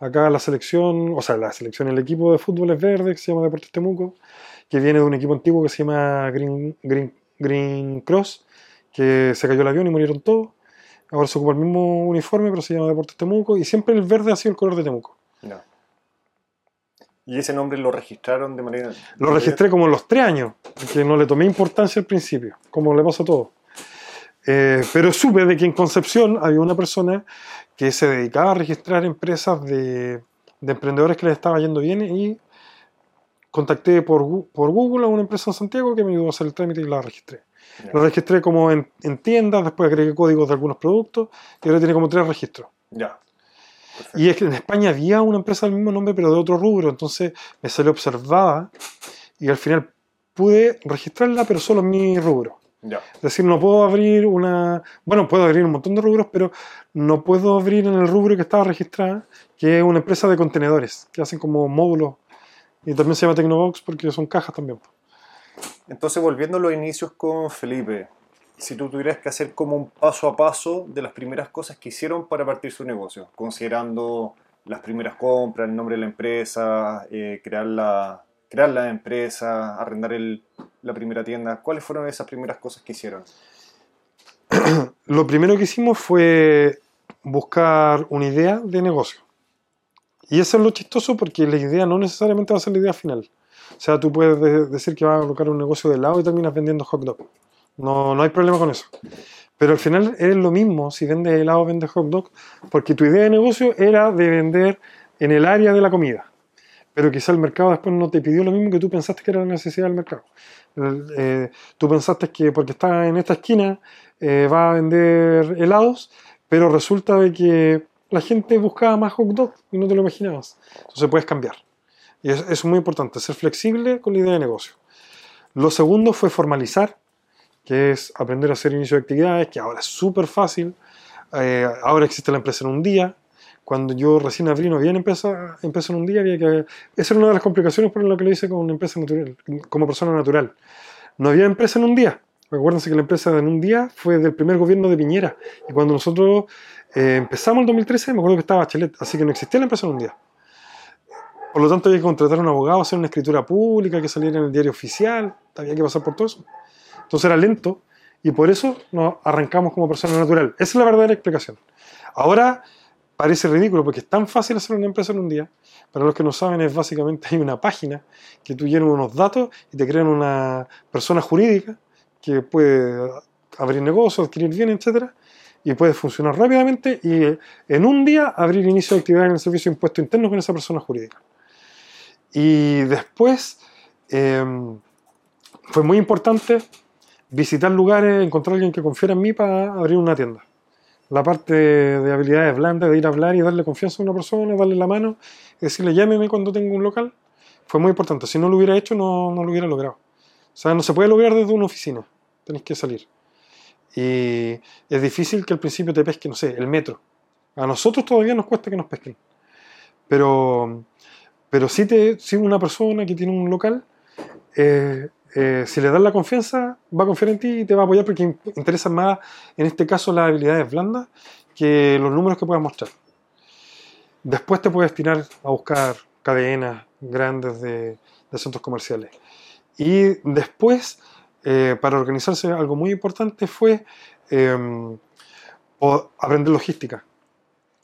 Acá la selección, o sea, la selección, el equipo de fútbol es verde, que se llama Deportes Temuco, que viene de un equipo antiguo que se llama Green, Green, Green Cross, que se cayó el avión y murieron todos. Ahora se ocupa el mismo uniforme, pero se llama Deportes Temuco, y siempre el verde ha sido el color de Temuco. No. ¿Y ese nombre lo registraron de manera...? Lo registré como en los tres años, porque no le tomé importancia al principio, como le pasa a todo. Eh, pero supe de que en Concepción había una persona que se dedicaba a registrar empresas de, de emprendedores que les estaba yendo bien y contacté por, por Google a una empresa en Santiago que me ayudó a hacer el trámite y la registré. Lo registré como en, en tiendas, después agregué códigos de algunos productos y ahora tiene como tres registros. Ya. Y es que en España había una empresa del mismo nombre, pero de otro rubro, entonces me salió observada y al final pude registrarla, pero solo en mi rubro. Ya. Es decir, no puedo abrir una. Bueno, puedo abrir un montón de rubros, pero no puedo abrir en el rubro que estaba registrada, que es una empresa de contenedores, que hacen como módulos. Y también se llama Tecnobox porque son cajas también. Entonces, volviendo a los inicios con Felipe, si tú tuvieras que hacer como un paso a paso de las primeras cosas que hicieron para partir su negocio, considerando las primeras compras, el nombre de la empresa, eh, crear, la, crear la empresa, arrendar el- la primera tienda, ¿cuáles fueron esas primeras cosas que hicieron? Lo primero que hicimos fue buscar una idea de negocio. Y eso es lo chistoso porque la idea no necesariamente va a ser la idea final. O sea, tú puedes de- decir que vas a colocar un negocio de helado y terminas vendiendo hot dog. No, no hay problema con eso. Pero al final es lo mismo si vendes helado o vendes hot dog, porque tu idea de negocio era de vender en el área de la comida. Pero quizá el mercado después no te pidió lo mismo que tú pensaste que era la necesidad del mercado. Eh, tú pensaste que porque está en esta esquina eh, va a vender helados, pero resulta de que la gente buscaba más hot dog y no te lo imaginabas. Entonces puedes cambiar. Y es- eso es muy importante, ser flexible con la idea de negocio. Lo segundo fue formalizar, que es aprender a hacer inicio de actividades, que ahora es súper fácil. Eh, ahora existe la empresa en un día. Cuando yo recién abrí no había empresa, empresa en un día, había que... Esa era una de las complicaciones por lo que lo hice una empresa natural, como persona natural. No había empresa en un día. Recuérdense que la empresa en un día fue del primer gobierno de Piñera. Y cuando nosotros eh, empezamos en 2013, me acuerdo que estaba Bachelet, así que no existía la empresa en un día. Por lo tanto, había que contratar a un abogado, hacer una escritura pública, que saliera en el diario oficial, había que pasar por todo eso. Entonces era lento y por eso nos arrancamos como persona natural. Esa es la verdadera explicación. Ahora parece ridículo porque es tan fácil hacer una empresa en un día. Para los que no saben, es básicamente hay una página que tú llenas unos datos y te crean una persona jurídica que puede abrir negocios, adquirir bienes, etcétera, y puede funcionar rápidamente y eh, en un día abrir inicio de actividad en el servicio de impuesto interno con esa persona jurídica. Y después eh, fue muy importante visitar lugares, encontrar a alguien que confiara en mí para abrir una tienda. La parte de habilidades blandas, de ir a hablar y darle confianza a una persona, darle la mano y decirle llámeme cuando tenga un local, fue muy importante. Si no lo hubiera hecho, no, no lo hubiera logrado. O sea, no se puede lograr desde una oficina, tenéis que salir. Y es difícil que al principio te pesque, no sé, el metro. A nosotros todavía nos cuesta que nos pesquen. Pero, pero si, te, si una persona que tiene un local, eh, eh, si le das la confianza, va a confiar en ti y te va a apoyar porque in- interesa más, en este caso, las habilidades blandas que los números que puedas mostrar. Después te puedes tirar a buscar cadenas grandes de, de centros comerciales. Y después, eh, para organizarse, algo muy importante fue o- aprender logística.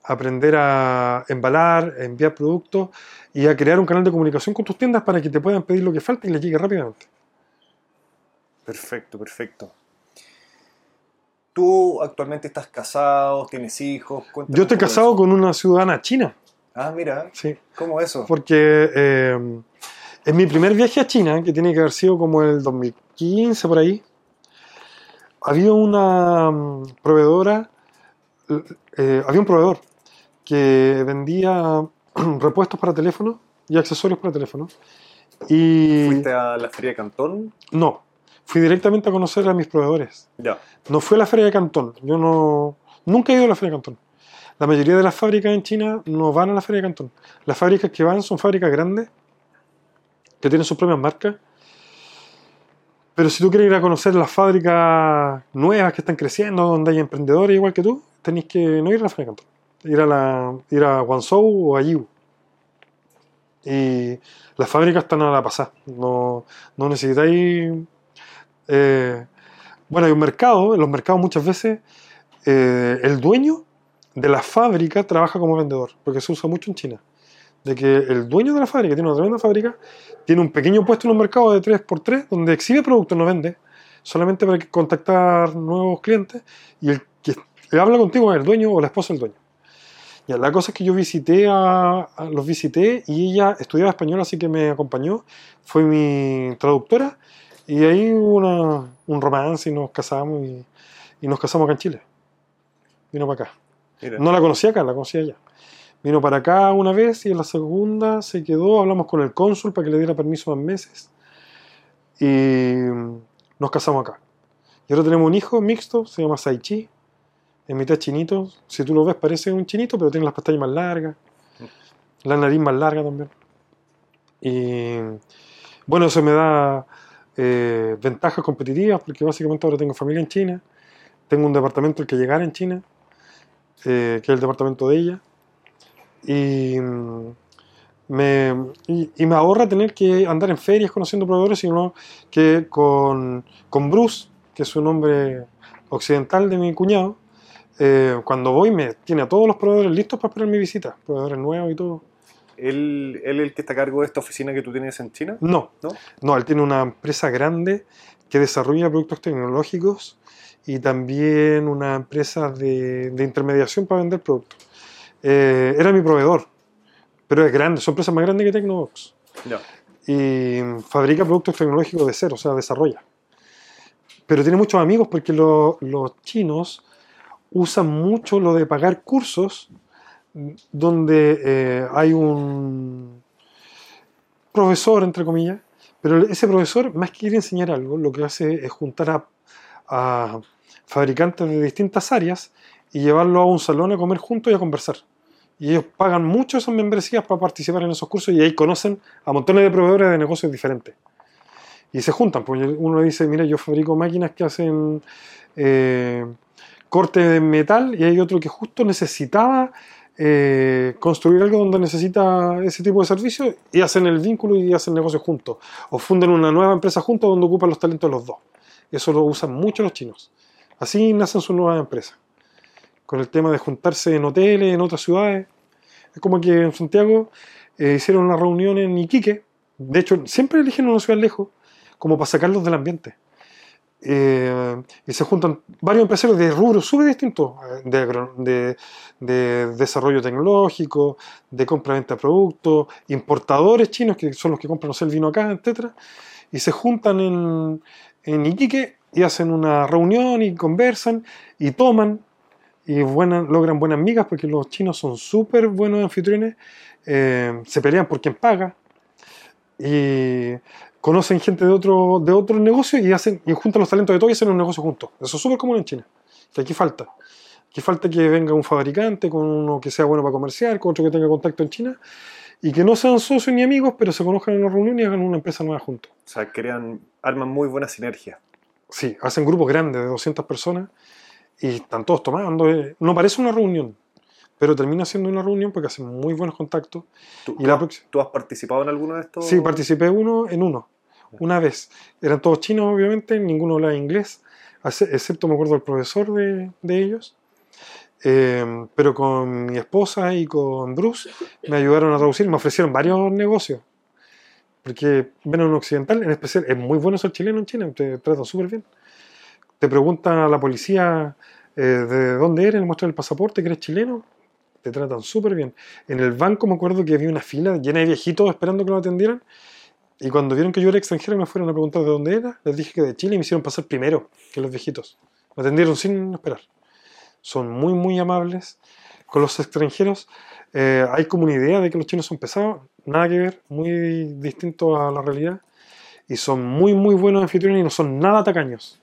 Aprender a embalar, a enviar productos y a crear un canal de comunicación con tus tiendas para que te puedan pedir lo que falta y les llegue rápidamente. Perfecto, perfecto. Tú actualmente estás casado, tienes hijos. Yo estoy casado con una ciudadana china, Ah, mira, sí, ¿cómo eso? porque eh, en mi primer viaje a China, que tiene que haber sido como el 2015 por ahí, había una mm, proveedora, eh, había un proveedor que vendía repuestos para teléfono y accesorios para teléfono. Y ¿Fuiste a la feria de Cantón? no, fui directamente a conocer a mis proveedores. Ya. No fue a la feria de Cantón. Yo no, nunca he ido a la feria de Cantón. La mayoría de las fábricas en China no van a la feria de Cantón. Las fábricas que van son fábricas grandes, que tienen sus propias marcas. Pero si tú quieres ir a conocer las fábricas nuevas que están creciendo, donde hay emprendedores igual que tú, tenéis que no ir a la feria de Cantón. Ir a, la, ir a Guangzhou o a Yiwu. Y las fábricas están a la pasada. No, no necesitáis... eh, bueno, hay un mercado, en los mercados muchas veces eh, el dueño de la fábrica trabaja como vendedor, porque se usa mucho en China. De que el dueño de la fábrica, tiene una tremenda fábrica, tiene un pequeño puesto en un mercado de 3x3 donde exhibe productos, no vende, solamente para contactar nuevos clientes y el que le habla contigo es el dueño o la esposa del dueño. Ya, la cosa es que yo visité a, a- los visité y ella estudiaba español, así que me acompañó, fue mi traductora Y ahí hubo una- un romance y nos casamos y, y nos casamos acá en Chile. Vino para acá. Mira. No la conocía acá, la conocía allá. Vino para acá una vez y en la segunda se quedó, hablamos con el cónsul para que le diera permiso más meses. Y nos casamos acá. Y ahora tenemos un hijo mixto, se llama Saichi. En mitad chinito. Si tú lo ves parece un chinito, pero tiene las pestañas más largas. La nariz más larga también. Y bueno, eso me da eh, ventajas competitivas porque básicamente ahora tengo familia en China. Tengo un departamento el que llegar en China, eh, que es el departamento de ella. Y mm, me, y, y me ahorra tener que andar en ferias conociendo proveedores, sino que con, con Bruce, que es un nombre occidental de mi cuñado, eh, cuando voy me tiene a todos los proveedores listos para esperar mi visita, proveedores nuevos y todo. ¿Él, ¿Él es el que está a cargo de esta oficina que tú tienes en China? No, ¿No? no, él tiene una empresa grande que desarrolla productos tecnológicos y también una empresa de, de intermediación para vender productos. Eh, era mi proveedor, pero es grande, son empresas más grandes que Tecnobox. Ya. y fabrica productos tecnológicos de cero, o sea, desarrolla. Pero tiene muchos amigos porque lo- los chinos usan mucho lo de pagar cursos donde eh, hay un profesor, entre comillas, pero ese profesor, más que ir a enseñar algo, lo que hace es juntar a, a fabricantes de distintas áreas y llevarlo a un salón a comer juntos y a conversar. Y ellos pagan mucho esas membresías para participar en esos cursos y ahí conocen a montones de proveedores de negocios diferentes. Y se juntan, porque uno dice, mira, yo fabrico máquinas que hacen eh, corte de metal y hay otro que justo necesitaba eh, construir algo donde necesita ese tipo de servicio y hacen el vínculo y hacen negocios juntos. O funden una nueva empresa juntos donde ocupan los talentos de los dos. Eso lo usan mucho los chinos. Así nacen sus nuevas empresas. Con el tema de juntarse en hoteles, en otras ciudades. Es como que en Santiago eh, hicieron una reunión en Iquique. De hecho, siempre eligen una ciudad lejos, como para sacarlos del ambiente. Eh, y se juntan varios empresarios de rubros súper distintos, eh, de, de- de desarrollo tecnológico, de compra-venta de productos, importadores chinos que son los que compran el vino acá, etc. Y se juntan en, en Iquique y hacen una reunión y conversan y toman y buena- logran buenas migas porque los chinos son súper buenos anfitriones, eh, se pelean por quien paga y conocen gente de otro, de otro negocio y, hacen, y juntan los talentos de todos y hacen un negocio juntos. Eso es súper común en China. Que aquí falta. Aquí falta que venga un fabricante con uno que sea bueno para comerciar, con otro que tenga contacto en China y que no sean socios ni amigos, pero se conozcan en una reunión y hagan una empresa nueva juntos. O sea, crean, arman muy buena sinergia. Sí, hacen grupos grandes de 200 personas y están todos tomando. eh, No parece una reunión, pero termina siendo una reunión porque hacen muy buenos contactos. ¿Tú, Y la tú- próxima- tú has participado en alguno de estos? Sí, participé uno en uno, una vez. Eran todos chinos, obviamente, ninguno hablaba inglés, excepto me acuerdo el profesor de, de ellos. Eh, pero con mi esposa y con Bruce me ayudaron a traducir, me ofrecieron varios negocios. Porque ven en occidental, en especial, es muy bueno ser chileno en China, te tratan súper bien. Te pregunta a la policía eh, de dónde eres, le muestran el pasaporte, que eres chileno, te tratan súper bien. En el banco me acuerdo que había una fila llena de viejitos esperando que lo atendieran. Y cuando vieron que yo era extranjero me fueron a preguntar de dónde era. Les dije que de Chile y me hicieron pasar primero que los viejitos. Me atendieron sin esperar. Son muy, muy amables con los extranjeros. Eh, hay como una idea de que los chinos son pesados. Nada que ver, muy distinto a la realidad. Y son muy, muy buenos anfitriones y no son nada tacaños.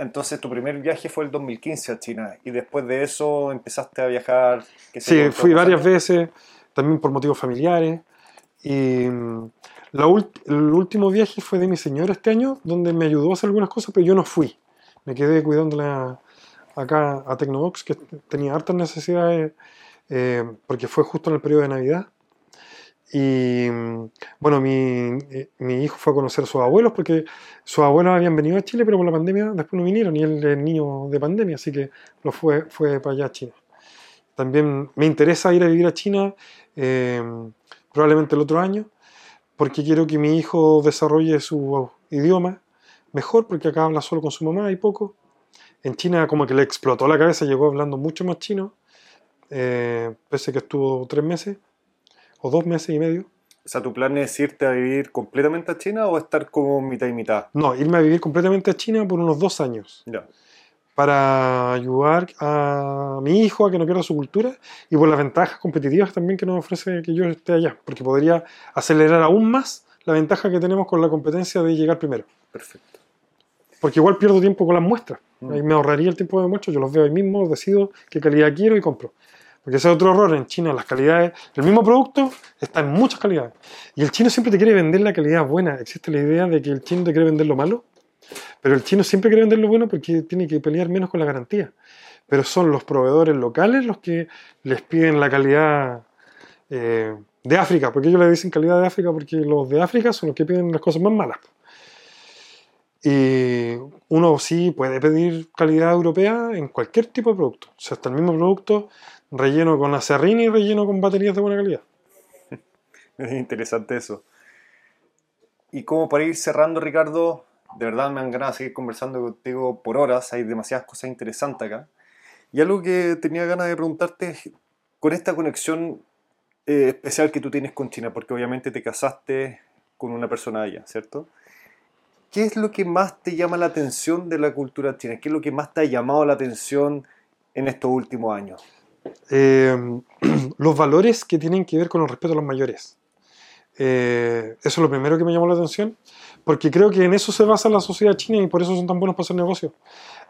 Entonces, tu primer viaje fue el 2015 a China y después de eso empezaste a viajar. Sí, fui varias años. veces, también por motivos familiares. Y mm, la el último viaje fue de mi señora este año, donde me ayudó a hacer algunas cosas, pero yo no fui. Me quedé cuidándola acá a Tecnobox, que tenía hartas necesidades, eh, porque fue justo en el periodo de Navidad. Y bueno, mi, eh, mi hijo fue a conocer a sus abuelos, porque sus abuelos habían venido a Chile, pero por la pandemia después no vinieron, y él es niño de pandemia, así que lo fue, fue para allá a China. También me interesa ir a vivir a China eh, probablemente el otro año, porque quiero que mi hijo desarrolle su idioma mejor, porque acá habla solo con su mamá y poco. En China como que le explotó la cabeza, llegó hablando mucho más chino, eh, pese que estuvo tres meses o dos meses y medio. O sea, ¿tu plan es irte a vivir completamente a China o estar como mitad y mitad? No, irme a vivir completamente a China por unos dos años. Ya. para ayudar a mi hijo a que no pierda su cultura y por las ventajas competitivas también que nos ofrece que yo esté allá, porque podría acelerar aún más la ventaja que tenemos con la competencia de llegar primero. Perfecto. Porque igual pierdo tiempo con las muestras. Mm. Ahí me ahorraría el tiempo de muestras, yo los veo ahí mismo, decido qué calidad quiero y compro. Porque ese es otro error en China, las calidades, el mismo producto está en muchas calidades. Y el chino siempre te quiere vender la calidad buena. Existe la idea de que el chino te quiere vender lo malo, pero el chino siempre quiere vender lo bueno porque tiene que pelear menos con la garantía. Pero son los proveedores locales los que les piden la calidad eh, de África, porque ellos le dicen calidad de África porque los de África son los que piden las cosas más malas. Y uno sí puede pedir calidad europea en cualquier tipo de producto. O sea, hasta el mismo producto relleno con acerrín y relleno con baterías de buena calidad. Es interesante eso. Y como para ir cerrando, Ricardo, de verdad me han ganas de seguir conversando contigo por horas, hay demasiadas cosas interesantes acá. Y algo que tenía ganas de preguntarte es, con esta conexión eh, especial que tú tienes con China, porque obviamente te casaste con una persona allá, ¿cierto? ¿Qué es lo que más te llama la atención de la cultura china? ¿Qué es lo que más te ha llamado la atención en estos últimos años? Eh, los valores que tienen que ver con el respeto a los mayores. Eh, eso es lo primero que me llamó la atención, porque creo que en eso se basa la sociedad china y por eso son tan buenos para hacer negocios.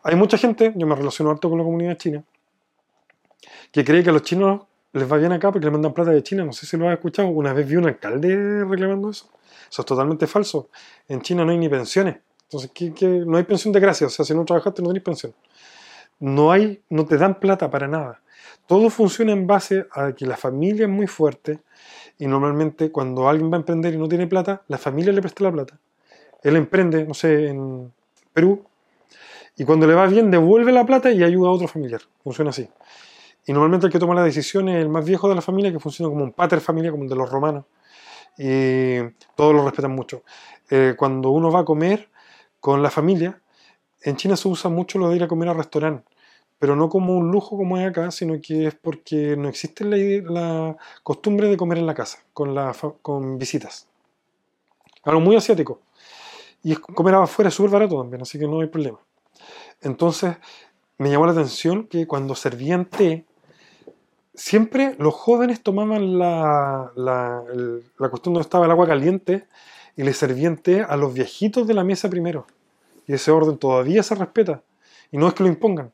Hay mucha gente, yo me relaciono harto con la comunidad china, que cree que a los chinos les va bien acá porque les mandan plata de China. No sé si lo has escuchado. Una vez vi un alcalde reclamando eso. Eso es totalmente falso. En China no hay ni pensiones. Entonces, ¿qué- qué? no hay pensión de gracia. O sea, si no trabajaste, no tenés pensión. No, hay, no te dan plata para nada. Todo funciona en base a que la familia es muy fuerte y normalmente cuando alguien va a emprender y no tiene plata, la familia le presta la plata. Él emprende, no sé, en Perú y cuando le va bien devuelve la plata y ayuda a otro familiar. Funciona así. Y normalmente el que toma la decisión es el más viejo de la familia, que funciona como un pater familia, como el de los romanos. Y todos lo respetan mucho. Eh, cuando uno va a comer con la familia, en China se usa mucho lo de ir a comer al restaurante, pero no como un lujo como es acá, sino que es porque no existe la, la costumbre de comer en la casa, con, la, con visitas. Algo muy asiático. Y comer afuera es súper barato también, así que no hay problema. Entonces, me llamó la atención que cuando servían té, siempre los jóvenes tomaban la, la, la donde estaba el agua caliente y le servían té a los viejitos de la mesa primero. Y ese orden todavía se respeta. Y no es que lo impongan.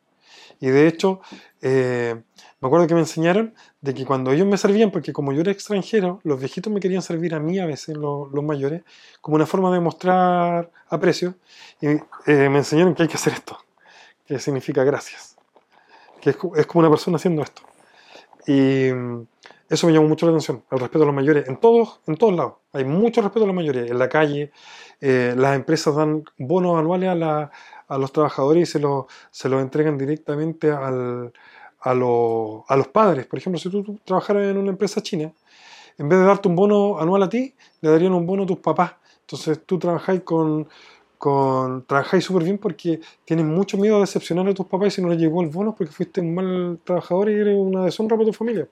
Y de hecho, eh, me acuerdo que me enseñaron de que cuando ellos me servían, porque como yo era extranjero, los viejitos me querían servir a mí a veces, los, los mayores, como una forma de mostrar aprecio. Y eh, me enseñaron que hay que hacer esto, que significa gracias. Que es, es como una persona haciendo esto. Y mm, eso me llamó mucho la atención, el respeto a los mayores, en todos, en todos lados. Hay mucho respeto a los mayores, en la calle, eh, las empresas dan bonos anuales a, la- a los trabajadores y se los se los entregan directamente al- a, los- a los padres. Por ejemplo, si tú, trabajaras en una empresa china, en vez de darte un bono anual a ti, le darían un bono a tus papás. Entonces tú trabajáis con, con trabajáis súper bien porque tienes mucho miedo a decepcionar a tus papás si no les llegó el bono porque fuiste un mal trabajador y eres una deshonra para tu familia.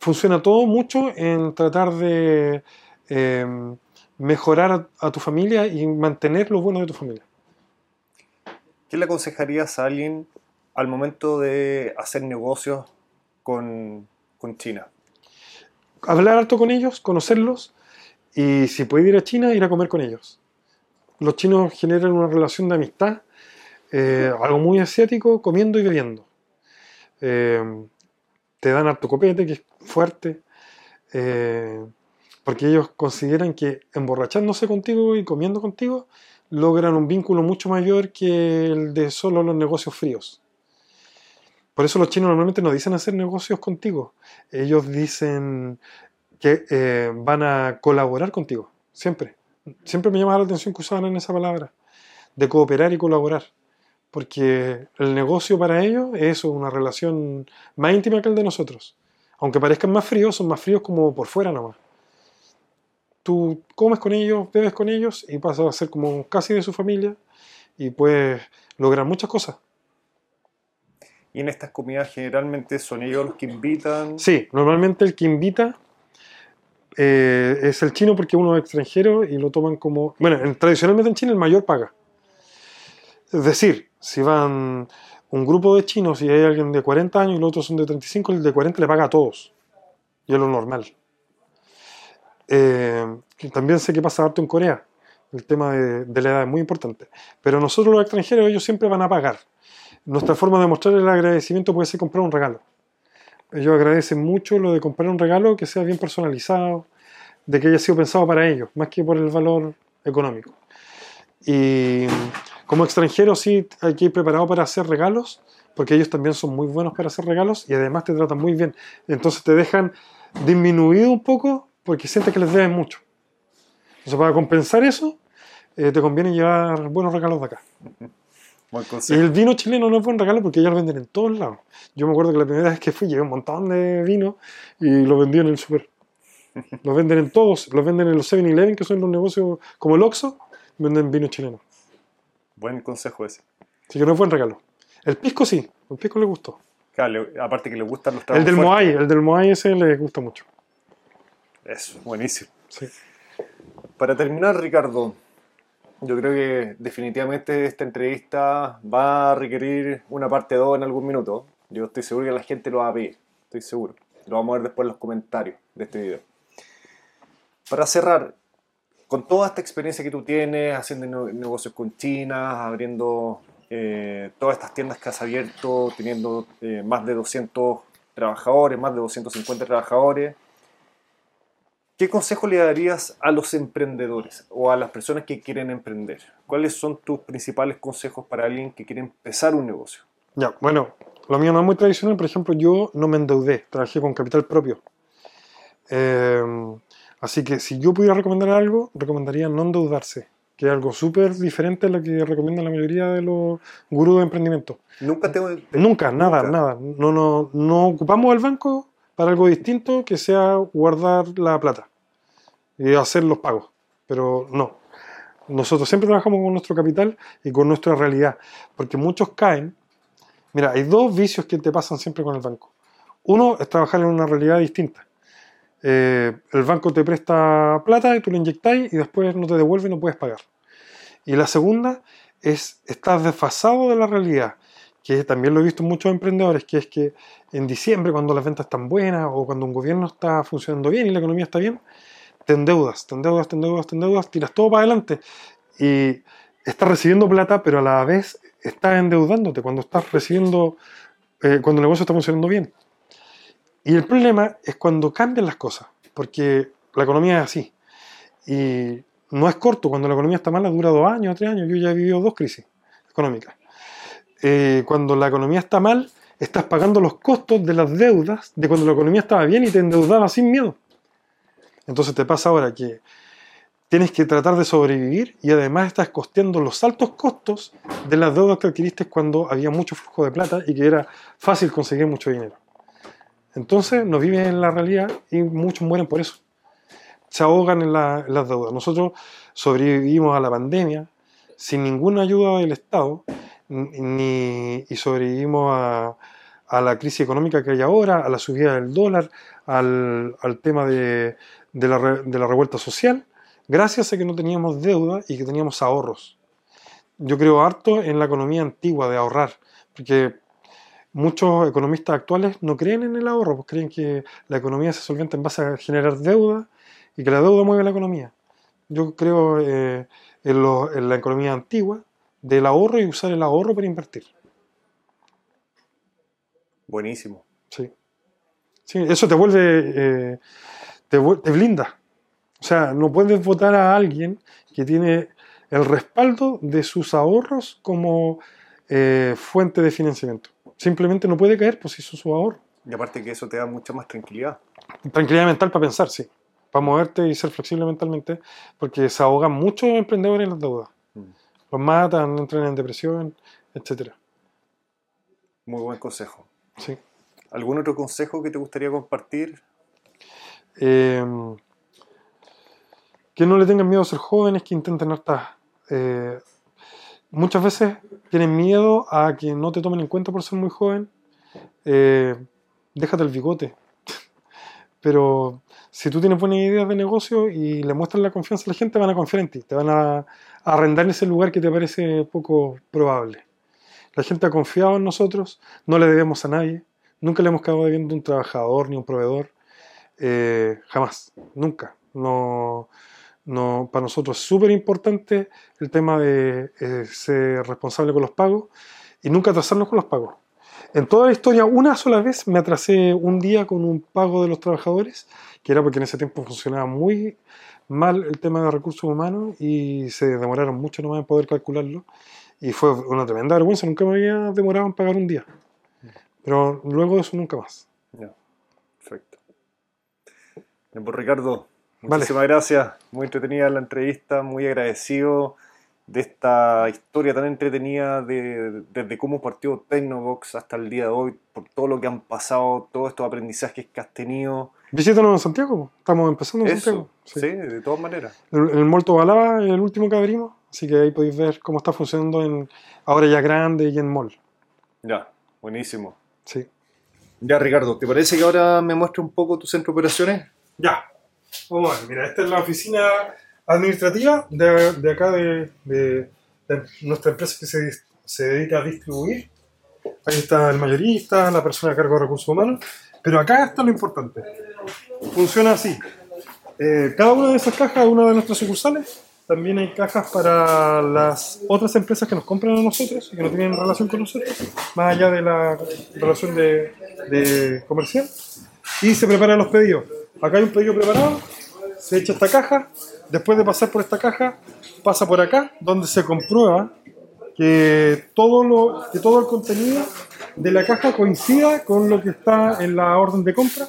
Funciona todo mucho en tratar de eh, mejorar a, a tu familia y mantener lo bueno de tu familia. ¿Qué le aconsejarías a alguien al momento de hacer negocios con, con China? hablar harto con ellos, conocerlos y si puede ir a China, ir a comer con ellos. Los chinos generan una relación de amistad, eh, algo muy asiático, comiendo y bebiendo. Eh, te dan harto copete, que es fuerte, eh, porque ellos consideran que emborrachándose contigo y comiendo contigo logran un vínculo mucho mayor que el de solo los negocios fríos. Por eso los chinos normalmente no dicen hacer negocios contigo. Ellos dicen que eh, van a colaborar contigo. Siempre. Siempre me llama la atención que usaban esa palabra. De cooperar y colaborar. Porque el negocio para ellos es una relación más íntima que el de nosotros. Aunque parezcan más fríos, son más fríos como por fuera nomás. Tú comes con ellos, bebes con ellos y pasas a ser como casi de su familia y puedes lograr muchas cosas. Y en estas comidas generalmente son ellos los que invitan. Sí, normalmente el que invita eh, es el chino porque uno es extranjero y lo toman como... Bueno, en- tradicionalmente en China el mayor paga. Es decir, si van un grupo de chinos y hay alguien de 40 años y los otros son de 35, el de 40 le paga a todos. Y es lo normal. Eh, también sé que pasa harto en Corea. El tema de, de la edad es muy importante. Pero nosotros los extranjeros, ellos siempre van a pagar. Nuestra forma de mostrar el agradecimiento puede ser comprar un regalo. Ellos agradecen mucho lo de comprar un regalo que sea bien personalizado, de que haya sido pensado para ellos, más que por el valor económico. Y como extranjero sí hay que ir preparado para hacer regalos, porque ellos también son muy buenos para hacer regalos y además te tratan muy bien. Entonces te dejan disminuido un poco porque sientes que les deben mucho. Entonces para compensar eso, eh, te conviene llevar buenos regalos de acá. Buen Y consejo. el vino chileno no es buen regalo porque ya lo venden en todos lados. Yo me acuerdo que la primera vez que fui llevé un montón de vino y lo vendí en el super. Lo venden en todos, lo venden en los 7-Eleven, que son los negocios como el Oxxo, venden vino chileno. Buen consejo ese. Así que no es buen regalo. El pisco sí, el pisco le gustó. Claro, aparte que le gustan los El tragos del fuertes. Moai, el del Moai ese le gusta mucho. Eso, buenísimo. Sí. Para terminar, Ricardo, yo creo que definitivamente esta entrevista va a requerir una parte 2 en algún minuto. Yo estoy seguro que la gente lo va a pedir, estoy seguro. Lo vamos a ver después en los comentarios de este video. Para cerrar, con toda esta experiencia que tú tienes haciendo ne- negocios con China, abriendo eh, todas estas tiendas que has abierto, teniendo eh, más de 200 trabajadores, más de 250 trabajadores, ¿Qué consejo le darías a los emprendedores o a las personas que quieren emprender? ¿Cuáles son tus principales consejos para alguien que quiere empezar un negocio? Ya, bueno, lo mío no es muy tradicional. Por ejemplo, yo no me endeudé, trabajé con capital propio. Eh, así que si yo pudiera recomendar algo, recomendaría no endeudarse, que es algo súper diferente a lo que recomienda la mayoría de los gurús de emprendimiento. Nunca te... Nunca, nada, Nunca. nada. No, no, no ocupamos el banco para algo distinto que sea guardar la plata y hacer los pagos. Pero no. Nosotros siempre trabajamos con nuestro capital y con nuestra realidad. Porque muchos caen. Mira, hay dos vicios que te pasan siempre con el banco. Uno es trabajar en una realidad distinta. Eh, el banco te presta plata y tú lo inyectáis y después no te devuelve y no puedes pagar. Y la segunda es estar desfasado de la realidad que también lo he visto en muchos emprendedores, que es que en diciembre, cuando las ventas están buenas o cuando un gobierno está funcionando bien y la economía está bien, te endeudas, te endeudas, te endeudas, te endeudas, tiras todo para adelante y estás recibiendo plata, pero a la vez estás endeudándote cuando estás recibiendo, eh, cuando el negocio está funcionando bien. Y el problema es cuando cambian las cosas, porque la economía es así. Y no es corto, cuando la economía está mala dura dos años, tres años. Yo ya he vivido dos crisis económicas eh, cuando la economía está mal, estás pagando los costos de las deudas de cuando la economía estaba bien y te endeudabas sin miedo. Entonces te pasa ahora que tienes que tratar de sobrevivir y además estás costeando los altos costos de las deudas que adquiriste cuando había mucho flujo de plata y que era fácil conseguir mucho dinero. Entonces no viven en la realidad y muchos mueren por eso. Se ahogan en, la- las deudas. Nosotros sobrevivimos a la pandemia sin ninguna ayuda del Estado ni, y sobrevivimos a, a la crisis económica que hay ahora, a la subida del dólar, al, al tema de, de la, re- de la revuelta social, gracias a que no teníamos deuda y que teníamos ahorros. Yo creo harto en la economía antigua de ahorrar, porque muchos economistas actuales no creen en el ahorro, pues creen que la economía se solventa en base a generar deuda y que la deuda mueve la economía. Yo creo eh, en, lo- en la economía antigua del ahorro y usar el ahorro para invertir. Buenísimo. Sí. Sí, eso te vuelve, eh, te, blinda. O sea, no puedes votar a alguien que tiene el respaldo de sus ahorros como eh, fuente de financiamiento. Simplemente no puede caer, pues hizo su ahorro. Y aparte que eso te da mucha más tranquilidad. Tranquilidad mental para pensar, sí. Para moverte y ser flexible mentalmente, porque se ahogan muchos emprendedores en las deudas. Mm. Los matan, entran en depresión, etcétera. Muy buen consejo. Sí. ¿Algún otro consejo que te gustaría compartir? Eh, que no le tengan miedo a ser jóvenes, que intenten hartas. eh, muchas veces tienen miedo a que no te tomen en cuenta por ser muy joven. Eh, déjate el bigote. pero si tú tienes buenas ideas de negocio y le muestras la confianza a la gente, van a confiar en ti, te van a, arrendar en ese lugar que te parece poco probable. La gente ha confiado en nosotros, no le debemos a nadie, nunca le hemos quedado debiendo a un trabajador ni a un proveedor, eh, jamás, nunca. No, no, para nosotros es súper importante el tema de eh, ser responsable con los pagos y nunca atrasarnos con los pagos. En toda la historia, una sola vez me atrasé un día con un pago de los trabajadores, que era porque en ese tiempo funcionaba muy mal el tema de recursos humanos y se demoraron mucho nomás en poder calcularlo. Y fue una tremenda vergüenza, nunca me había demorado en pagar un día. Pero luego de eso nunca más. Bien, pues Ricardo, Vale. muchísimas gracias. Muy entretenida la entrevista, muy agradecido de esta historia tan entretenida de, desde cómo partió Tecnobox hasta el día de hoy, por todo lo que han pasado, todos estos aprendizajes que has tenido. Visítanos en Santiago, estamos empezando en Eso, Santiago. sí, Sí. de todas maneras. En el Molto Balá, el último que abrimos, así que ahí podéis ver cómo está funcionando en, ahora ya grande y en mall. Ya, buenísimo. Sí. Ya, Ricardo, ¿te parece que ahora me muestre un poco tu centro de operaciones? Ya. Vamos a ver, mira, esta es la oficina administrativa de, de acá de, de- de nuestra empresa que se, se dedica a distribuir. Ahí está el mayorista, la persona a cargo de recursos humanos. Pero acá está lo importante. Funciona así. Eh, cada una de esas cajas una de nuestras sucursales. También hay cajas para las otras empresas que nos compran a nosotros y que no tienen relación con nosotros, más allá de la relación de, de comercial. Y se preparan los pedidos. Acá hay un pedido preparado, se echa esta caja, después de pasar por esta caja, pasa por acá, donde se comprueba que todo, lo, que todo el contenido de la caja coincida con lo que está en la orden de compra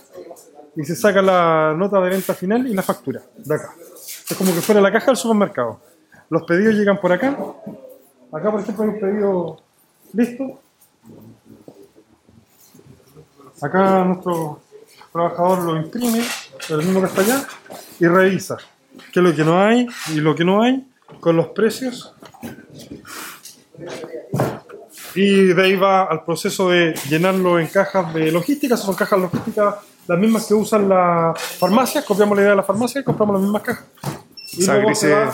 y se saca la nota de venta final y la factura de acá. Es como que fuera la caja del supermercado. Los pedidos llegan por acá. Acá, por ejemplo, hay un pedido listo. Acá nuestro trabajador lo imprime, el mismo que está allá, y revisa qué es lo que no hay y lo que no hay con los precios. Y de ahí va al proceso de llenarlo en cajas de logística. Son cajas logísticas las mismas que usan las farmacias. Copiamos la idea de la farmacia y compramos las mismas cajas. Y, luego, se va,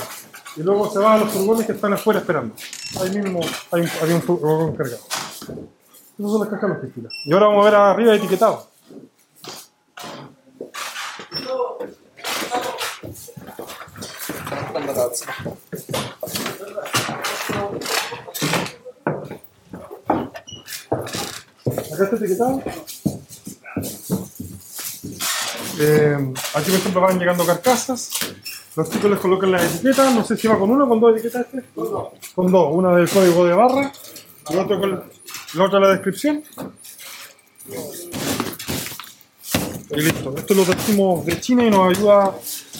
y luego se va a los furgones que están afuera esperando. Ahí mismo hay había un furgón cargado. Esas son las cajas logísticas. Y ahora vamos a ver arriba etiquetado. Acá está etiquetado. Eh, aquí, por ejemplo, van llegando carcasas. Los chicos les colocan las etiquetas. No sé si va con uno con dos etiquetas este. Con dos. Una del código de barra y otro con la otra la descripción. Y listo. Esto lo trajimos de China y nos ayuda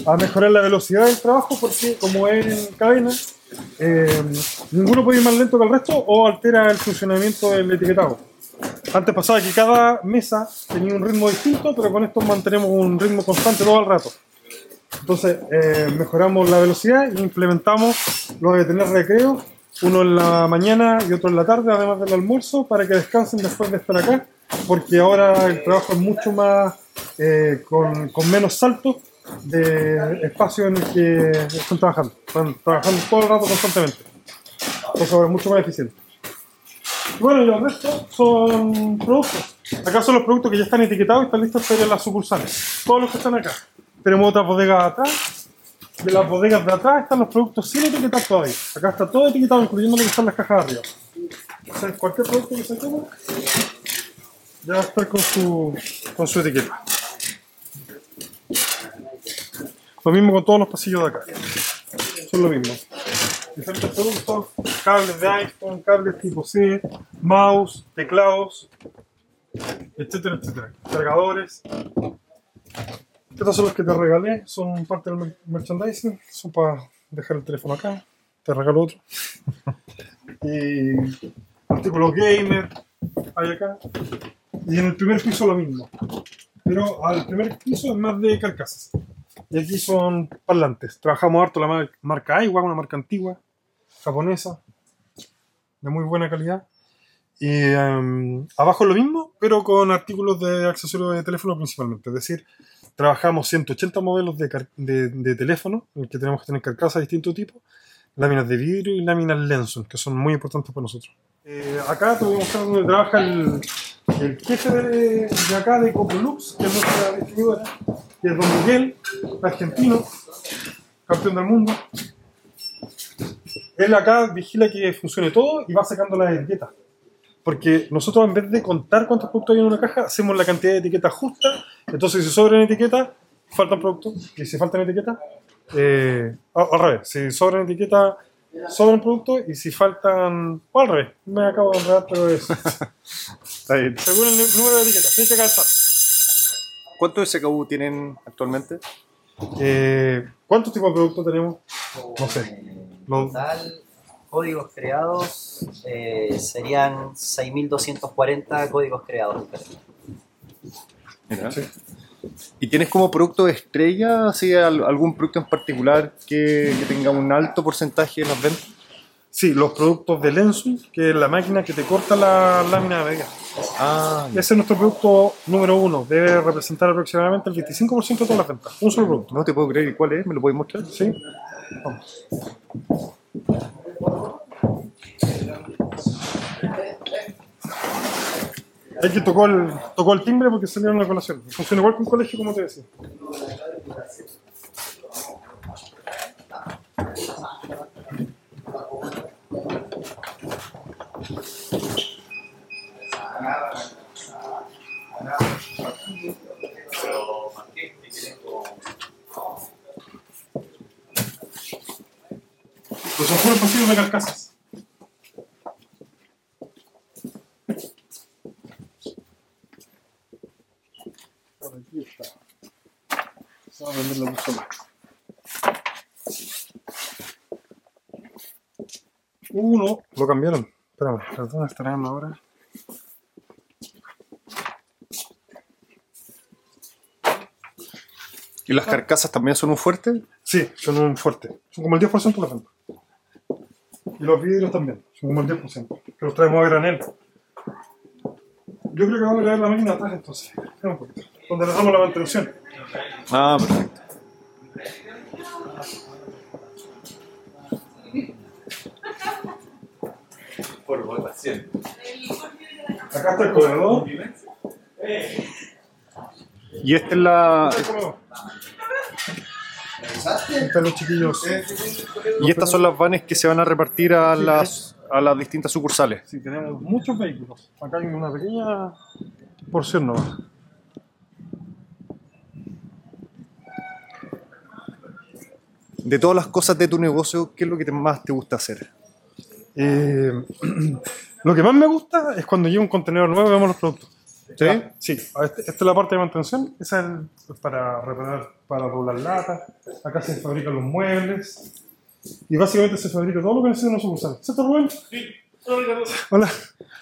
a mejorar la velocidad del trabajo porque como es en cadena, eh, ninguno puede ir más lento que el resto o altera el funcionamiento del etiquetado. Antes pasaba que cada mesa tenía un ritmo distinto, pero con esto mantenemos un ritmo constante todo el rato. Entonces, eh, mejoramos la velocidad y implementamos lo de tener recreo, uno en la mañana y otro en la tarde, además del almuerzo, para que descansen después de estar acá, porque ahora el trabajo es mucho más, eh, con, con menos saltos de espacio en el que están trabajando. Están trabajando todo el rato constantemente. Entonces es mucho más eficiente. Bueno, y los restos son productos. Acá son los productos que ya están etiquetados y están listos para ir a las sucursales. Todos los que están acá. Tenemos otras bodegas atrás. De las bodegas de atrás están los productos sin etiquetar todavía. Acá está todo etiquetado, incluyendo lo que están las cajas de arriba. O sea, cualquier producto que saquemos ya va a estar con su, con su etiqueta. Lo mismo con todos los pasillos de acá. Son lo mismo diferentes productos, cables de iPhone, cables tipo C, mouse, teclados, etcétera, etcétera. Cargadores. Estos son los que te regalé, son parte del mer- merchandising, son para dejar el teléfono acá, te regalo otro. y artículos gamer, hay acá. Y en el primer piso lo mismo. Pero al primer piso es más de carcasas. Y aquí son parlantes. Trabajamos harto la mar- marca Aiwa, una marca antigua, japonesa, de muy buena calidad. Y em, abajo lo mismo, pero con artículos de accesorios de teléfono principalmente. Es decir, trabajamos 180 modelos de, de, de teléfono, en el que tenemos que tener carcasas de distintos tipos, láminas de vidrio y láminas Lenson, que son muy importantes para nosotros. Eh, acá te voy a mostrar donde trabaja el, el jefe de, de acá de Coprolux, que es nuestra distribuidora, que es Don Miguel, argentino, campeón del mundo. Él acá vigila que funcione todo y va sacando las etiquetas. Porque nosotros en vez de contar cuántos productos hay en una caja, hacemos la cantidad de etiquetas justa. Entonces si sobran etiquetas, faltan productos. Y si faltan etiquetas, eh, al revés. Si sobran etiquetas, sobran productos. Y si faltan... O al revés. Me acabo de enredar, pero es... Está bien. Según el número de etiquetas. Tiene que calzar. ¿Cuántos SKU tienen actualmente? Eh, ¿Cuántos tipos de productos tenemos? No sé. Los- total códigos creados eh, serían 6.240 códigos creados. Mira. ¿Y tienes como producto estrella, así, al- algún producto en particular que, que tenga un alto porcentaje de las ventas? sí, los productos de Lensun, que es la máquina que te corta la lámina de medida. Ah, Ese es nuestro producto número uno. Debe representar aproximadamente el 25% de todas las ventas. Un solo producto. no te puedo creer. ¿Y cuál es? ¿Me lo puedes mostrar? ¿Sí? Vamos. Hay que tocó el, tocó el timbre porque salieron la colación. Funciona igual que un colegio, como te decía. Pues son de carcasas. Por aquí está. Vamos a venderlo mucho más. Uno, lo cambiaron. Espérame, ¿dónde estarán ahora? ¿Y las carcasas también son un fuerte? Sí, son un fuerte. Son como el 10% de la venta. Y los vidrios también, son como el 10%. Que los traemos a granel. Yo creo que vamos a traer la máquina atrás entonces. Espera un poquito. Donde le damos la mantención. Ah, perfecto. Acá está el comedor. Y esta es la. Están los chiquillos. Y estas son las vanes que se van a repartir a las, a las distintas sucursales. Sí, tenemos muchos vehículos. Acá hay una pequeña porción nomás. De todas las cosas de tu negocio, ¿qué es lo que te- más te gusta hacer? Eh, lo que más me gusta es cuando llega un contenedor nuevo y vemos los productos. ¿Sí? Ya, Sí, este- esta es la parte de mantención, esa es el- es para reparar, para doblar latas, acá se fabrican los muebles y básicamente se fabrica todo lo que necesita una sucursal. ¿Cierto Rubén? Sí. Hola.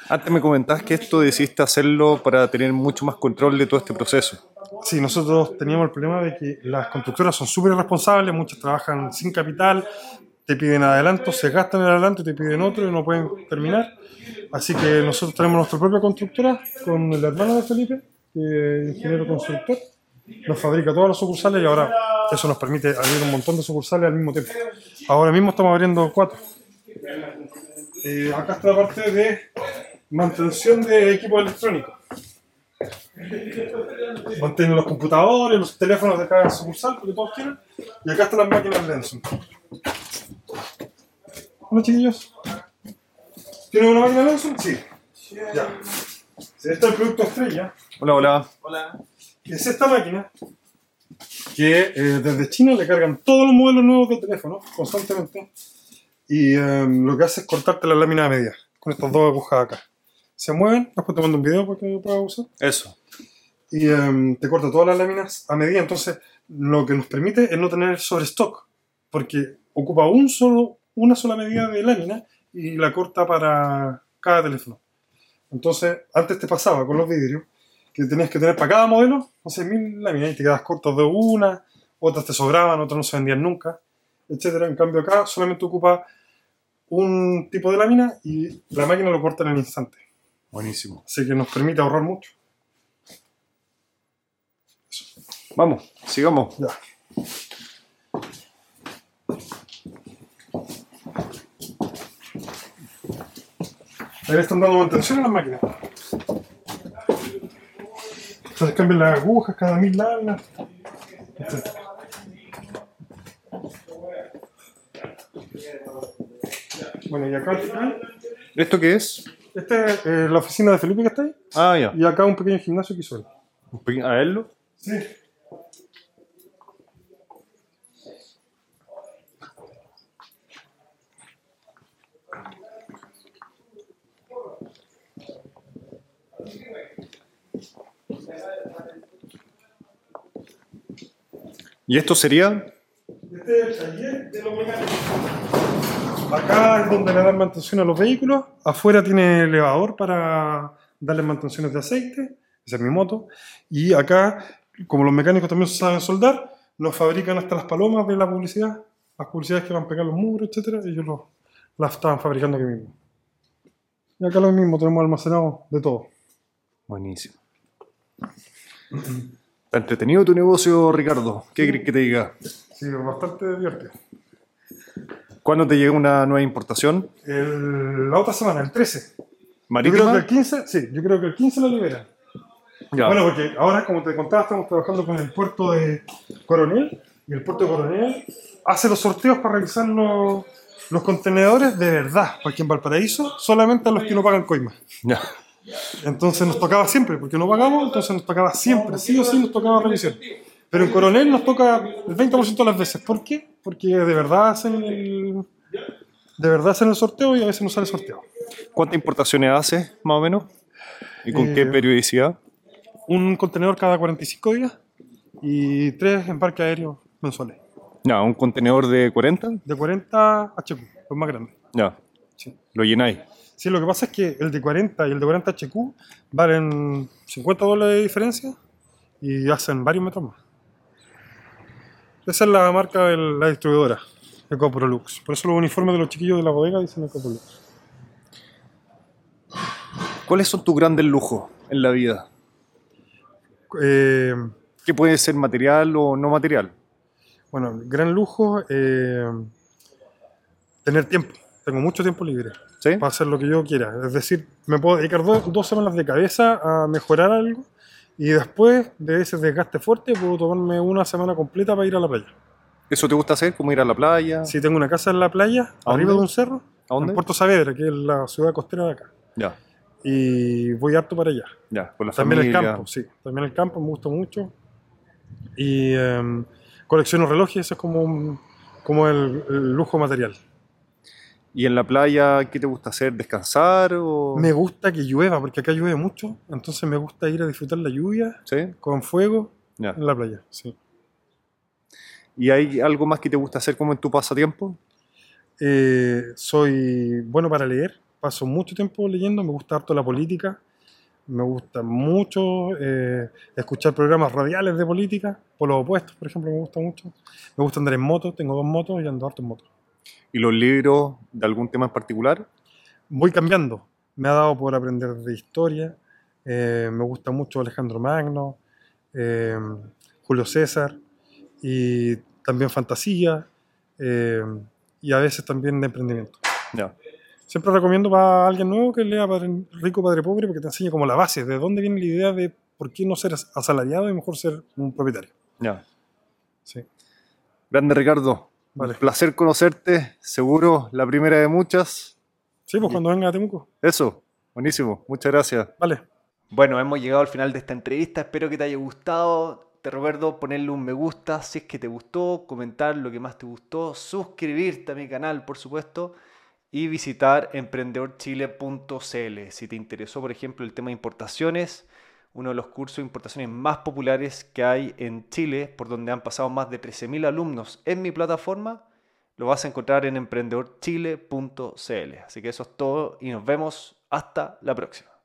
Antes me comentabas que esto decidiste hacerlo para tener mucho más control de todo este proceso. Sí, nosotros teníamos el problema de que las constructoras son súper responsables, muchas trabajan sin capital, te piden adelanto, se gastan el adelanto y te piden otro y no pueden terminar. Así que nosotros tenemos nuestra propia constructora con el hermano de Felipe, que es ingeniero constructor. Nos fabrica todas las sucursales y ahora eso nos permite abrir un montón de sucursales al mismo tiempo. Ahora mismo estamos abriendo cuatro. Eh, acá está la parte de mantención de equipos electrónicos. Mantienen los computadores, los teléfonos de cada sucursal, porque todos quieren. Y acá están las máquinas Lenson. Hola chiquillos. ¿Tienen una máquina Lenson? Sí. Ya. Este es el producto estrella. Hola, hola. Es esta máquina que eh, desde China le cargan todos los modelos nuevos de teléfono constantemente. Y eh, lo que hace es cortarte la lámina de medida con estas dos agujas acá. Se mueven, después te mando un video para que puedas usar Eso. y em, te corta todas las láminas a medida. Entonces, lo que nos permite es no tener sobrestock, porque ocupa un solo, una sola medida de lámina y la corta para cada teléfono. Entonces, antes te pasaba con los vidrios que tenías que tener para cada modelo, no sé, mil láminas y te quedas corto de una, otras te sobraban, otras no se vendían nunca, etcétera. En cambio, acá solamente ocupa un tipo de lámina y la máquina lo corta en el instante. Buenísimo. Así que nos permite ahorrar mucho. Eso. Vamos, sigamos. Ya. Ahí le están dando mantención a las máquinas. Entonces cambian las agujas cada mil láminas. Bueno, y acá al final, ¿Esto qué es? esta es eh, la oficina de Felipe que está ahí, Ah, ya. y acá un pequeño gimnasio que hizo él. Un pequeño- A verlo. Sí. ¿Y esto sería? Este es el taller de los. Acá es donde le dan mantención a los vehículos. Afuera tiene elevador para darle mantenciones de aceite. Esa es mi moto. Y acá, como los mecánicos también saben soldar, nos fabrican hasta las palomas de la publicidad. Las publicidades que van a pegar los muros, etcétera, Ellos lo- las estaban fabricando aquí mismo. Y acá lo mismo, tenemos almacenado de todo. Buenísimo. Está entretenido tu negocio, Ricardo. ¿Qué crees que te diga? Sí, bastante divertido. ¿Cuándo te llega una nueva importación? El- la otra semana, el 13. Yo ¿Marítima? creo que el 15, sí, yo creo que el 15 la liberan. Ya. Bueno, porque ahora, como te contaba, estamos trabajando con el puerto de Coronel y el puerto de Coronel hace los sorteos para realizar los, los contenedores de verdad, porque en Valparaíso solamente a los que no pagan coima. Ya. Entonces nos tocaba siempre, porque no pagamos, entonces nos tocaba siempre, sí o sí nos tocaba revisión. Pero en Coronel nos toca el 20% de las veces. ¿Por qué? Porque de verdad hacen el, de verdad hacen el sorteo y a veces no sale sorteo. ¿Cuántas importaciones haces, más o menos? ¿Y con Eh, qué periodicidad? Un contenedor cada 45 días y tres embarques aéreos mensuales. Ya, un contenedor de 40. De 40 HQ, los más grandes. Ya. Sí. Lo llenáis. Sí, lo que pasa es que el de 40 y el de 40 HQ valen 50 dólares de diferencia y hacen varios metros más. Esa es la marca de la distribuidora, EcoProlux. Por eso los uniformes de los chiquillos de la bodega dicen EcoProlux. ¿Cuáles son tus grandes lujos en la vida? Eh, ¿Qué puede ser material o no material? bueno, gran lujo, eh, tener tiempo. Tengo mucho tiempo libre. ¿Sí? para hacer lo que yo quiera. Es decir, me puedo dedicar do- dos semanas de cabeza a mejorar algo y después de ese desgaste fuerte puedo tomarme una semana completa para ir a la playa. ¿Eso te gusta hacer? ¿Como ir a la playa? Si tengo una casa en la playa, ¿A arriba dónde? de un cerro, ¿A dónde? en Puerto Saavedra, que es la ciudad costera de acá. Ya, Y voy harto para allá. ya, la También el campo, sí. También el campo me gusta mucho. Y em, colecciono relojes, eso es como, un- como el, el lujo material. ¿Y en la playa qué te gusta hacer? ¿Descansar o...? Me gusta que llueva, porque acá llueve mucho. Entonces me gusta ir a disfrutar la lluvia ¿Sí? con fuego en la playa. Sí. ¿Y hay algo más que te gusta hacer como en tu pasatiempo? Eh, soy bueno para leer, paso mucho tiempo leyendo, me gusta harto la política, me gusta mucho eh, escuchar programas radiales de política, por los opuestos, por ejemplo, me gusta mucho. Me gusta andar en moto, tengo dos motos y ando harto en moto. ¿Y los libros de algún tema en particular? Voy cambiando, me ha dado por aprender de historia, eh, me gusta mucho Alejandro Magno, eh, Julio César y también fantasía eh, y a veces también de emprendimiento. Ya. Siempre recomiendo para alguien nuevo que lea Padre Rico, Padre Pobre porque te enseña como la base, de dónde viene la idea de por qué no ser asalariado y mejor ser un propietario. Ya. Sí. Grande Ricardo. Vale. Un placer conocerte. Seguro la primera de muchas. Sí, pues cuando venga a Temuco. Eso. Buenísimo. Muchas gracias. Vale. Bueno, hemos llegado al final de esta entrevista. Espero que te haya gustado. Te recuerdo ponerle un me gusta si es que te gustó, comentar lo que más te gustó, suscribirte a mi canal, por supuesto, y visitar emprendedorchile.cl. Si te interesó, por ejemplo, el tema de importaciones, uno de los cursos de importaciones más populares que hay en Chile, por donde han pasado más de 13.000 alumnos en mi plataforma, lo vas a encontrar en emprendedorchile.cl. Así que eso es todo y nos vemos hasta la próxima.